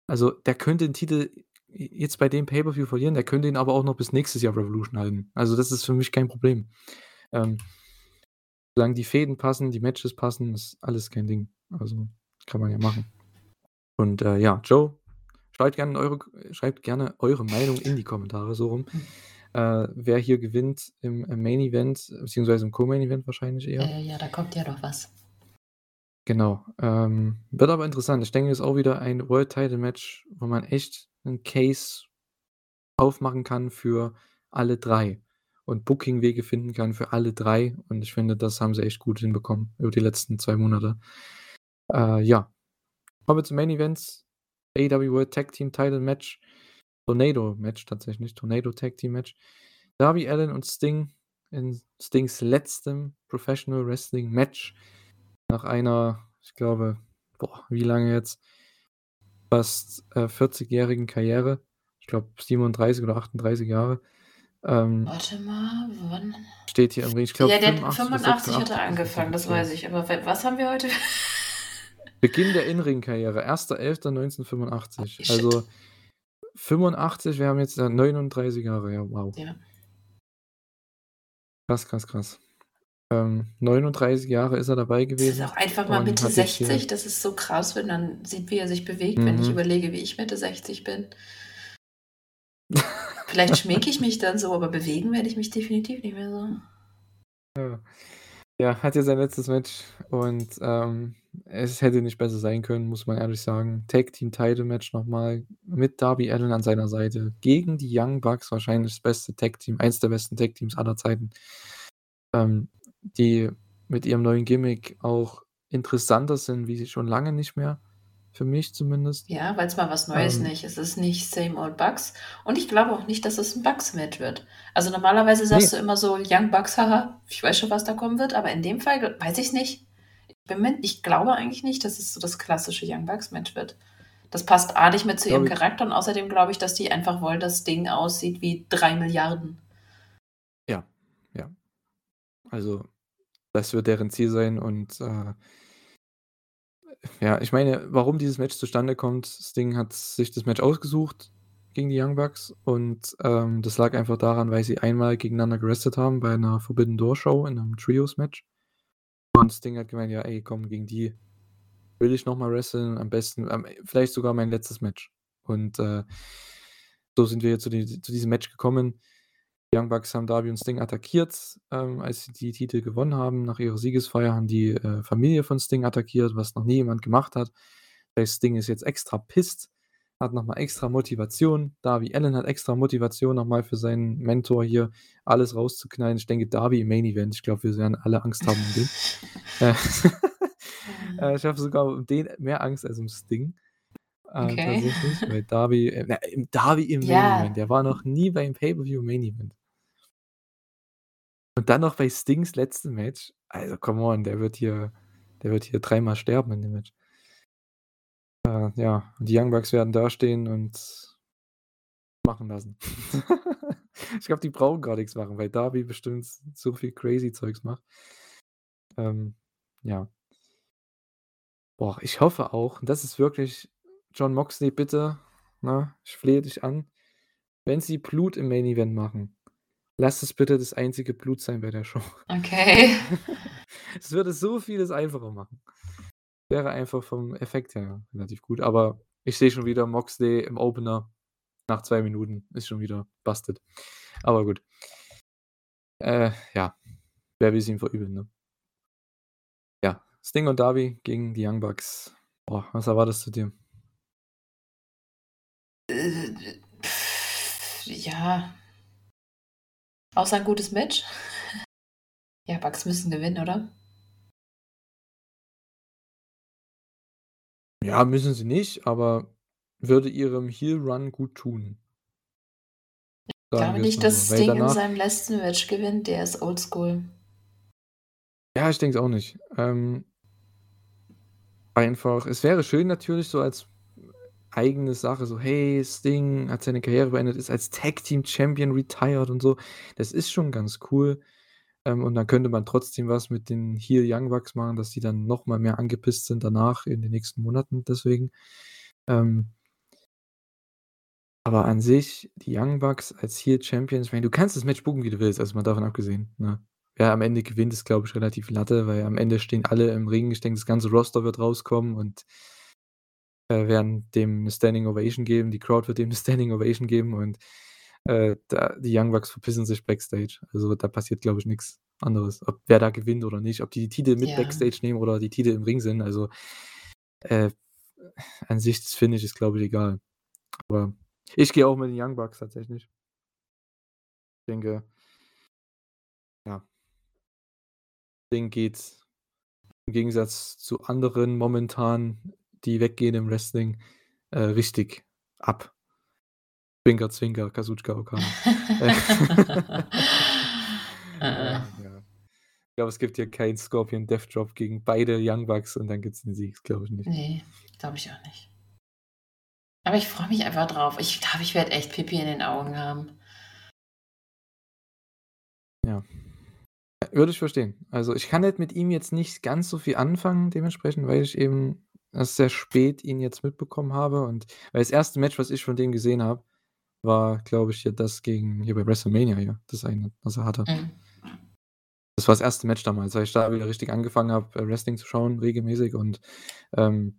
Also, der könnte den Titel jetzt bei dem Pay-per-View verlieren, der könnte ihn aber auch noch bis nächstes Jahr Revolution halten. Also, das ist für mich kein Problem. Ähm solange die Fäden passen, die Matches passen, ist alles kein Ding. Also, kann man ja machen. Und, äh, ja, Joe, schreibt gerne eure schreibt gerne eure Meinung in die Kommentare, so rum. Äh, wer hier gewinnt im, Main Event, beziehungsweise im Co-Main Event wahrscheinlich eher. Äh, ja, da kommt ja noch was. Genau. Ähm, wird aber interessant. Ich denke, es ist auch wieder ein World Title Match, wo man echt 'n Case aufmachen kann für alle 3 und Booking-Wege finden kann für alle 3. Und ich finde, das haben sie echt gut hinbekommen über die letzten 2 Monate. Äh, ja. Kommen wir zum Main Event. AEW World Tag Team Title Match. Tornado Match tatsächlich, Tornado Tag Team Match. Darby Allin und Sting in Stings letztem Professional Wrestling Match nach einer, ich glaube, boah, wie lange jetzt? Fast, äh, 40-jährigen Karriere. Ich glaube 37 oder 38 Jahre. Ähm Warte mal, wann? Steht hier im Ring. Ich glaube Ja, der hat 85 oder 85 hat er 86 angefangen, das weiß ich. Aber was haben wir heute? Beginn der In-Ring-Karriere, 1.11.1985. Shit. Also 85, wir haben jetzt, äh, 39 Jahre, ja, wow. Ja. Krass, krass, krass. Ähm, 39 Jahre ist er dabei Das ist gewesen auch einfach mal Mitte hat jetzt hier 60, das ist so krass, wenn man sieht, wie er sich bewegt, wenn ich Mhm. überlege, wie ich Mitte 60 bin. Vielleicht schminke ich mich dann so, aber bewegen werde ich mich definitiv nicht mehr so. Ja. Ja, hat jetzt sein letztes Match und, ähm, es hätte nicht besser sein können, muss man ehrlich sagen. Tag Team Title Match noch mal mit Darby Allin an seiner Seite gegen die Young Bucks, wahrscheinlich das beste Tag Team, eins der besten Tag Teams aller Zeiten. Ähm, die mit ihrem neuen Gimmick auch interessanter sind, wie sie schon lange nicht mehr, für mich zumindest. Ja, weil's mal was Neues Ähm nicht es ist nicht same old Bucks und ich glaube auch nicht, dass es 'n Bucks-Match wird. Also, normalerweise sagst Ne. du immer so: „Young Bucks, haha, ich weiß schon, was da kommen wird“, aber in dem Fall weiß ich's nicht. Ich bin mir ich glaube eigentlich nicht, dass es so das klassische Young Bucks-Match wird. Das passt A nicht mehr zu ihrem Charakter und außerdem glaube ich, dass die einfach wollen, dass Ding aussieht wie 3.000.000.000. Ja, ja. Also, das wird deren Ziel sein und, äh ja, ich meine, warum dieses Match zustande kommt, Sting hat sich das Match ausgesucht gegen die Young Bucks und, ähm, das lag einfach daran, weil sie einmal gegeneinander gewrestelt haben bei 'ner Forbidden Door Show in 'nem Trios-Match. Und Sting hat gemeint: „Ja, ey, komm, gegen die will ich noch mal wresteln, am besten am vielleicht sogar mein letztes Match.“ Und, äh, so sind wir zu di zu diesem Match gekommen. Die Young Bucks haben Darby und Sting attackiert, ähm, als sie die Titel gewonnen haben. Nach ihrer Siegesfeier haben die, äh, Familie von Sting attackiert, was noch nie jemand gemacht hat. Heißt, Sting ist jetzt extra pissed, hat noch mal extra Motivation. Darby Allin hat extra Motivation noch mal für seinen Mentor hier alles rauszuknallen. Ich denke, Darby im Main Event, ich glaube, wir werden alle Angst haben um den. Äh, äh, ich habe sogar um den mehr Angst als um Sting, äh, Okay. tatsächlich, weil Darby äh, na, im Darby im Main. Event, der war noch nie beim Pay-per-View Main Event. Und dann noch bei Stings letztem Match. Also, come on, der wird hier der wird hier dreimal sterben in dem Match. Äh, ja, die Young Bucks werden dastehen und machen lassen. Ich glaube, die brauchen gar nix machen, weil Darby bestimmt so viel crazy Zeugs macht. Ähm, ja. Boah, ich hoffe auch und das ist wirklich Jon Moxley, bitte, ne, ich flehe dich an, wenn sie Blut im Main Event machen, lass es bitte das einzige Blut sein bei der Show. Okay. Es würde so vieles einfacher machen. Wäre einfach vom Effekt her relativ gut, aber ich sehe schon wieder Moxley im Opener nach 2 Minuten ist schon wieder busted. Aber gut. Äh, ja, wer will's ihm verübeln, ne? Ja, Sting und Darby gegen die Young Bucks. Boah, was erwartest du dir? Äh, ja. Außer 'n gutes Match? Ja, Bucks müssen gewinnen, oder? Ja, müssen sie nicht, aber würde ihrem Heel Run gut tun. Ich Sagen nicht, dass so, weil Sting in danach seinem letzten Match gewinnt, der ist oldschool. Ja, ich denke es auch nicht. Ähm einfach es wäre schön natürlich so als eigene Sache, so: „Hey, Sting hat seine Karriere beendet, ist als Tag Team Champion retired“ und so. Das ist schon ganz cool. Ähm, und dann könnte man trotzdem was mit den Heel Young Bucks machen, dass die dann noch mal mehr angepisst sind danach in den nächsten Monaten deswegen. Ähm aber an sich, die Young Bucks als Heel Champions, ich du kannst das Match bucken, wie du willst, also mal davon abgesehen, ne? Wer am Ende gewinnt, ist, glaube ich, relativ Latte, weil am Ende stehen alle im Ring. Ich denke, das ganze Roster wird rauskommen und äh, werden dem 'ne Standing Ovation geben. Die Crowd wird dem 'ne Standing Ovation geben und, äh, da die Young Bucks verpissen sich backstage. Also, da passiert, glaube ich, nix anderes. Ob wer da gewinnt oder nicht, ob die die Titel mit Ja. Backstage nehmen oder die Titel im Ring sind. Also, äh, an sich, das Finish ist, glaube ich, egal. Aber ich gehe auch mit den Young Bucks tatsächlich. Ich denke ja. Ding geht im Gegensatz zu anderen momentan, die weggehen im Wrestling, äh, richtig ab. Zwinker, zwinker, Kazuchika Okada. Äh, äh. Ja, ja. Ich glaube, es gibt hier keinen Scorpion Death Drop gegen beide Young Bucks und dann gibt's 'den Sieg. Das glaube ich nicht. Ne, glaube ich auch nicht. Aber ich freue mich einfach drauf. Ich glaube, ich werde echt Pipi in den Augen haben. Ja. Würde ich verstehen. Also, ich kann halt mit ihm jetzt nicht ganz so viel anfangen dementsprechend, weil ich eben erst sehr spät ihn jetzt mitbekommen habe und weil das erste Match, was ich von dem gesehen habe, war, glaube ich, hier das gegen hier bei WrestleMania hier, das eine, was er hatte. Mhm. Das war das erste Match damals, weil ich da wieder richtig angefangen habe, äh, Wrestling zu schauen regelmäßig und, ähm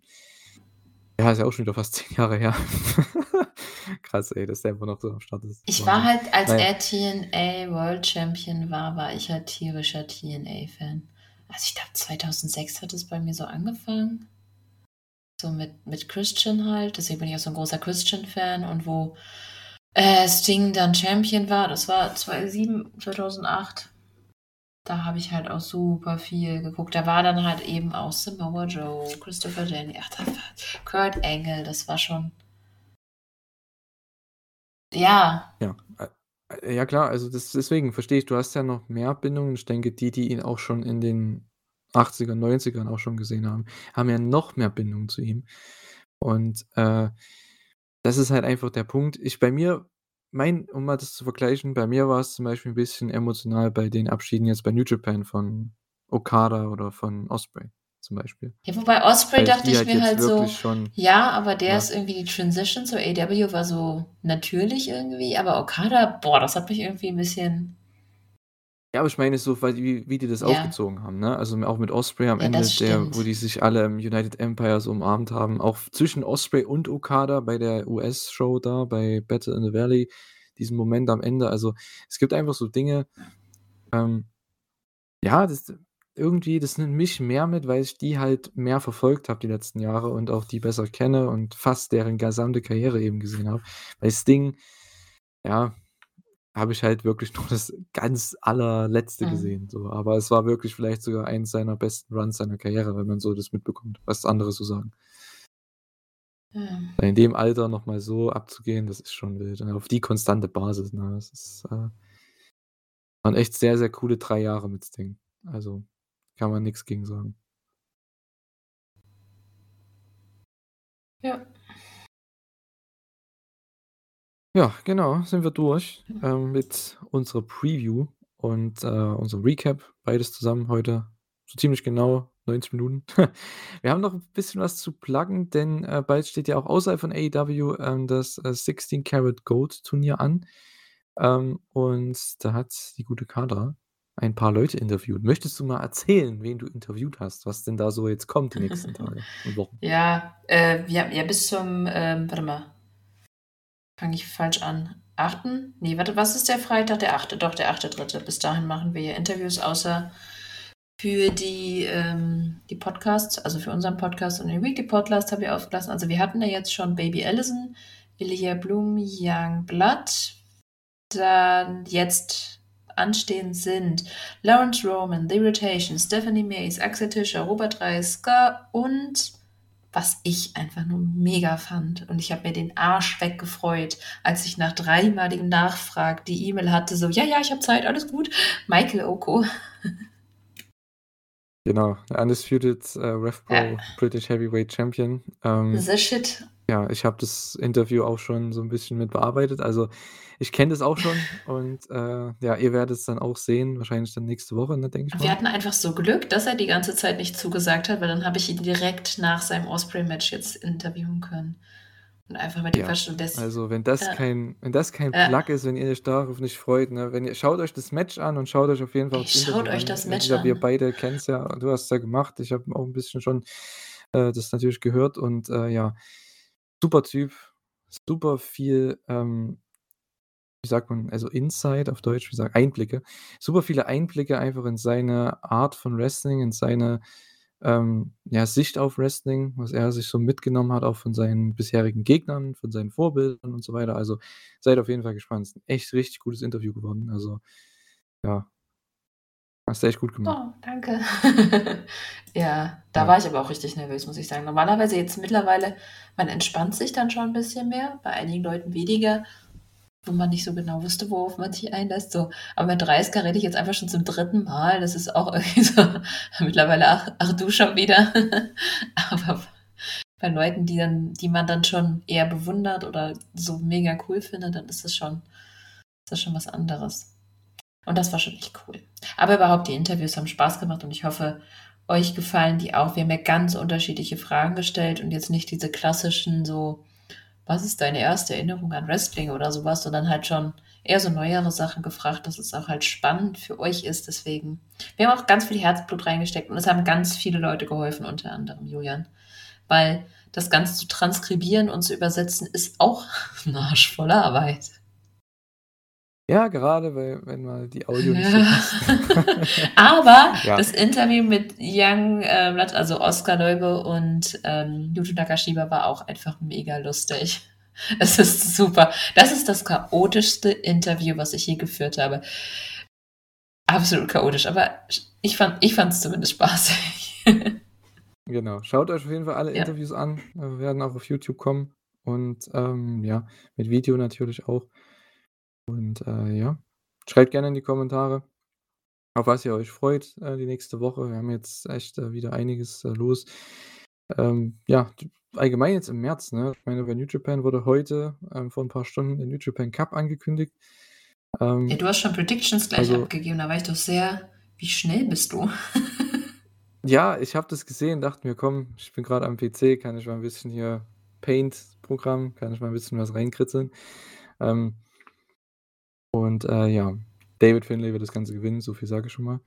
ja, ist ja auch schon wieder fast 10 Jahre her. Krass, ey, dass der einfach noch so am Start ist. Ich war halt, als Na ja. er TNA World Champion war, war ich halt tierischer TNA-Fan. Also, ich glaube, 2006 hat es bei mir so angefangen. So mit mit Christian halt, deswegen bin ich auch so 'n großer Christian-Fan und wo, äh, Sting dann Champion war, das war 2007, 2008. Da habe ich halt auch super viel geguckt. Da war dann halt eben auch Samoa Joe, Christopher Daniels, ach, da war Kurt Angle, das war schon Ja. Ja, äh, ja klar, also das deswegen verstehe ich, du hast ja noch mehr Bindungen. Ich denke, die, die ihn auch schon in den 80ern, 90ern auch schon gesehen haben, haben ja noch mehr Bindung zu ihm. Und, äh, das ist halt einfach der Punkt. Ich bei mir mein um mal das zu vergleichen, bei mir war's zum Beispiel 'n bisschen emotional bei den Abschieden jetzt bei New Japan von Okada oder von Ospreay zum Beispiel. Ja, wobei Ospreay Weil dachte ich halt mir halt so, schon ja, aber der ja. ist irgendwie die Transition zu AEW war so natürlich irgendwie, aber Okada, boah, das hat mich irgendwie 'n bisschen Ja, aber ich meine so, weil wie wie die das Ja. aufgezogen haben, ne? Also, auch mit Ospreay am Ja, Ende, das der wo die sich alle im United Empire so umarmt haben, auch zwischen Ospreay und Okada bei der US-Show da bei Battle in the Valley, diesen Moment am Ende. Also, es gibt einfach so Dinge, ähm ja, das irgendwie das nimmt mich mehr mit, weil ich die halt mehr verfolgt habe die letzten Jahre und auch die besser kenne und fast deren gesamte Karriere eben gesehen habe. Bei Sting, ja, habe ich halt wirklich nur das ganz Allerletzte Mhm. gesehen, so. Aber es war wirklich vielleicht sogar eins seiner besten Runs seiner Karriere, wenn man so das mitbekommt, was andere so sagen. Weil in dem Alter noch mal so abzugehen, das ist schon wild. Und auf die konstante Basis, ne? Das ist, äh waren echt sehr, sehr coole 3 Jahre mit Sting. Also, kann man nix gegen sagen. Ja. Ja, genau, sind wir durch, ähm, mit unserer Preview und, äh, unserem Recap. Beides zusammen heute so ziemlich genau 90 Minuten. Wir haben noch 'n bisschen was zu pluggen, denn, äh, bald steht ja auch außerhalb von AEW, ähm, das, äh, 16 Carat Gold Turnier an. Ähm, und da hat die gute Kadra ein paar Leute interviewt. Möchtest du mal erzählen, wen du interviewt hast, was denn da so jetzt kommt die nächsten Tage und Wochen? Ja, äh, ja ja, bis zum, ähm warte mal. Fange ich falsch an. 8.? Ne, warte, was ist der Freitag? Der 8., doch, der 8.3. Bis dahin machen wir ja Interviews, außer für die, ähm die Podcasts, also für unseren Podcast und den Weekly Podcast habe ich ausgelassen. Also, wir hatten ja jetzt schon Baby Allison, Ilya Blum, Young Blood. Dann jetzt anstehend sind Lawrence Roman, The Rotation, Stephanie Mays, Axel Tischer, Robert Reisker und was ich einfach nur mega fand und ich habe mir den Arsch weggefreut, als ich nach dreimaligem Nachfragen die E-Mail hatte, so: „Ja, ja, ich habe Zeit, alles gut.“ Michael Oko. Genau, undisputed, äh, RevPro Ja. British Heavyweight Champion. Ähm The Shit. Ja, ich habe das Interview auch schon so 'n bisschen mit bearbeitet. Also, ich kenne das auch schon und, äh, ja, ihr werdet es dann auch sehen, wahrscheinlich dann nächste Woche, ne, denke ich Wir mal. hatten einfach so Glück, dass er die ganze Zeit nicht zugesagt hat, weil dann habe ich ihn direkt nach seinem Osprey-Match jetzt interviewen können und einfach mit ihm Ja, quatschen und das also, wenn das ja. kein wenn das kein Ja. Plug ist, wenn ihr euch darauf nicht freut, ne? Wenn ihr schaut euch das Match an und schaut euch auf jeden Fall Ey, auch das schaut Interview euch an. das Match gesagt, wir an. beide kennen's ja. Du hast's ja gemacht. Ich habe auch 'n bisschen schon, äh, das natürlich gehört und, äh, ja, super Typ, super viel, ähm wie sagt man, also, Insight auf Deutsch, wie sagt Einblicke. Super viele Einblicke einfach in seine Art von Wrestling, in seine, ähm, ja, Sicht auf Wrestling, was er sich so mitgenommen hat, auch von seinen bisherigen Gegnern, von seinen Vorbildern und so weiter. Also, seid auf jeden Fall gespannt. Ist 'n echt richtig gutes Interview geworden. Also, ja. Hast du echt gut gemacht. Oh, danke. Ja, da Ja. war ich aber auch richtig nervös, muss ich sagen. Normalerweise jetzt mittlerweile man entspannt sich dann schon 'n bisschen mehr, bei einigen Leuten weniger, wo man nicht so genau wusste, worauf man sich einlässt, so. Aber mit Dreisker rede ich jetzt einfach schon zum 3. Mal. Das ist auch irgendwie so mittlerweile: „Ach ach, du schon wieder?“ Aber bei Leuten, die dann die man dann schon eher bewundert oder so mega cool findet, dann ist das schon ist das schon was anderes. Und das war schon echt cool. Aber überhaupt, die Interviews haben Spaß gemacht und ich hoffe, euch gefallen die auch. Wir haben ja ganz unterschiedliche Fragen gestellt und jetzt nicht diese klassischen so: „Was ist deine erste Erinnerung an Wrestling?“ oder so was, sondern halt schon eher so neuere Sachen gefragt, dass es auch halt spannend für euch ist. Deswegen wir haben auch ganz viel Herzblut reingesteckt und es haben ganz viele Leute geholfen, unter anderem Julian. Weil das Ganze zu transkribieren und zu übersetzen ist auch 'n Arsch voller Arbeit. Ja, gerade weil wenn mal die Audio nicht so passt. Aber Ja. das Interview mit Young, ähm, also, Oskar Leube und, ähm, Yuto Nakashima war auch einfach mega lustig. Es ist super. Das ist das chaotischste Interview, was ich je geführt habe. Absolut chaotisch, aber ich fand ich fand's zumindest spaßig. Genau. Schaut euch auf jeden Fall alle Ja. Interviews an, äh, werden auch auf YouTube kommen und, ähm, ja, mit Video natürlich auch. Und, äh, ja, schreibt gerne in die Kommentare, auf was ihr euch freut, äh, die nächste Woche. Wir haben jetzt echt, äh, wieder einiges, äh, los. Ähm, ja, allgemein jetzt im März, ne? Ich meine, bei New Japan wurde heute, ähm, vor 'n paar Stunden der New Japan Cup angekündigt. Ähm Ja, du hast schon Predictions gleich also abgegeben, da war ich doch sehr wie schnell bist du? Ja, ich habe das gesehen, dachte mir: „Komm, ich bin grad am PC, kann ich mal 'n bisschen hier Paint-Programm kann ich mal 'n bisschen was reinkritzeln.“ Ähm und, äh, ja, David Finlay wird das Ganze gewinnen, so viel sage ich schon mal.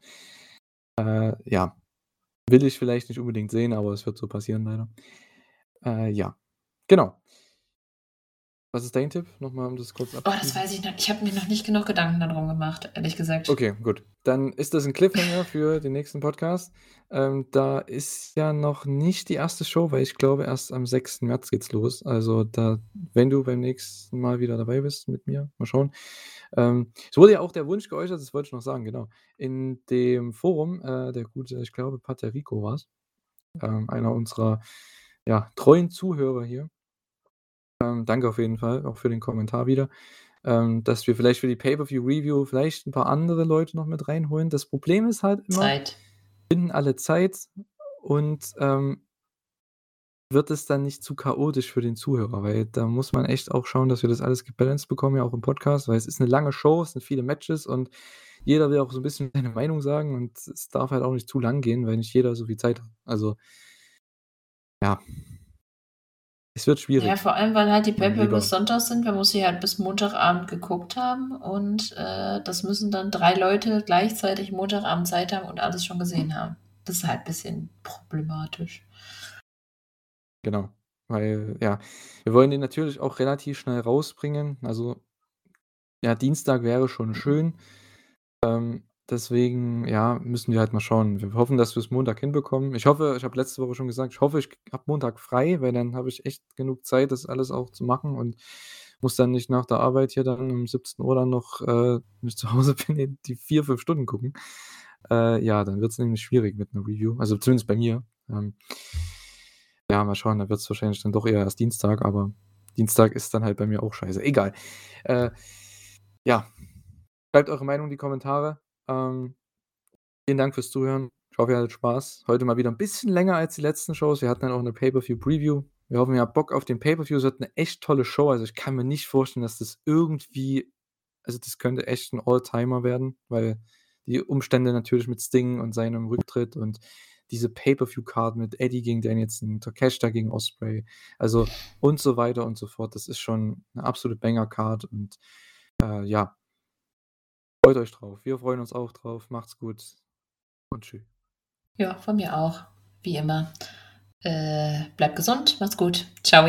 Äh, ja, will ich vielleicht nicht unbedingt sehen, aber es wird so passieren leider. Äh, ja, genau. Was ist dein Tipp? Noch mal, um das kurz Oh, das abzuschließen. weiß ich noch ich habe mir noch nicht genug Gedanken da drum gemacht, ehrlich gesagt. Okay, gut. Dann ist das 'n Cliffhanger für den nächsten Podcast. Ähm, da ist ja noch nicht die 1. Show, weil ich glaube, erst am 6. März geht's los. Also, da wenn du beim nächsten Mal wieder dabei bist mit mir, mal schauen. Ähm, es wurde ja auch der Wunsch geäußert, das wollte ich noch sagen, genau. In dem Forum, äh, der gute, ich glaube, Paterico war's, ähm, einer unserer, ja, treuen Zuhörer hier. Ähm, danke auf jeden Fall, auch für den Kommentar wieder, ähm, dass wir vielleicht für die Pay-per-View-Review vielleicht 'n paar andere Leute noch mit reinholen. Das Problem ist halt immer Zeit. finden alle Zeit und, ähm wird es dann nicht zu chaotisch für den Zuhörer, weil da muss man echt auch schauen, dass wir das alles gebalanced bekommen, ja auch im Podcast, weil es ist 'ne lange Show, es sind viele Matches und jeder will auch so 'n bisschen seine Meinung sagen und es darf halt auch nicht zu lang gehen, weil nicht jeder so viel Zeit hat. Also ja. Es wird Ja, schwierig. vor allem, weil halt die Lieber. Pay-per-Views sonntags sind. Man muss sie halt bis Montagabend geguckt haben und, äh, das müssen dann 3 Leute gleichzeitig Montagabend Zeit haben und alles schon gesehen haben. Das ist halt bisschen problematisch. Genau, weil ja, wir wollen den natürlich auch relativ schnell rausbringen. Also, ja, Dienstag wäre schon schön. Ähm, deswegen, ja, müssen wir halt mal schauen. Wir hoffen, dass wir's Montag hinbekommen. Ich hoffe ich habe letzte Woche schon gesagt, ich hoffe, ich habe Montag frei, weil dann habe ich echt genug Zeit, das alles auch zu machen und muss dann nicht nach der Arbeit hier dann um 17:00 dann noch, äh, wenn zu Hause bin, die 4, 5 Stunden gucken. Äh, ja, dann wird's nämlich schwierig mit 'ner Review, also zumindest bei mir. Ähm ja, mal schauen, dann wird's wahrscheinlich dann doch eher erst Dienstag, aber Dienstag ist dann halt bei mir auch scheiße. Egal. Äh, ja, schreibt eure Meinung in die Kommentare. Ähm, vielen Dank fürs Zuhören. Ich hoffe, ihr hattet Spaß. Heute mal wieder 'n bisschen länger als die letzten Shows. Wir hatten dann auch 'ne Pay-per-View-Preview. Wir haben ja Bock auf den Pay-per-View. Es wird 'ne echt tolle Show. Also, ich kann mir nicht vorstellen, dass das irgendwie also, das könnte echt 'n All-Timer werden, weil die Umstände natürlich mit Sting und seinem Rücktritt und diese Pay-per-View-Card mit Eddie gegen Danielson, Takeshita gegen Ospreay, also und so weiter und so fort. Das ist schon 'ne absolute Banger-Card und, äh, ja. Freut euch drauf. Wir freuen uns auch drauf. Macht's gut und tschü. Ja, von mir auch, wie immer. Äh, bleibt gesund, macht's gut. Tschau.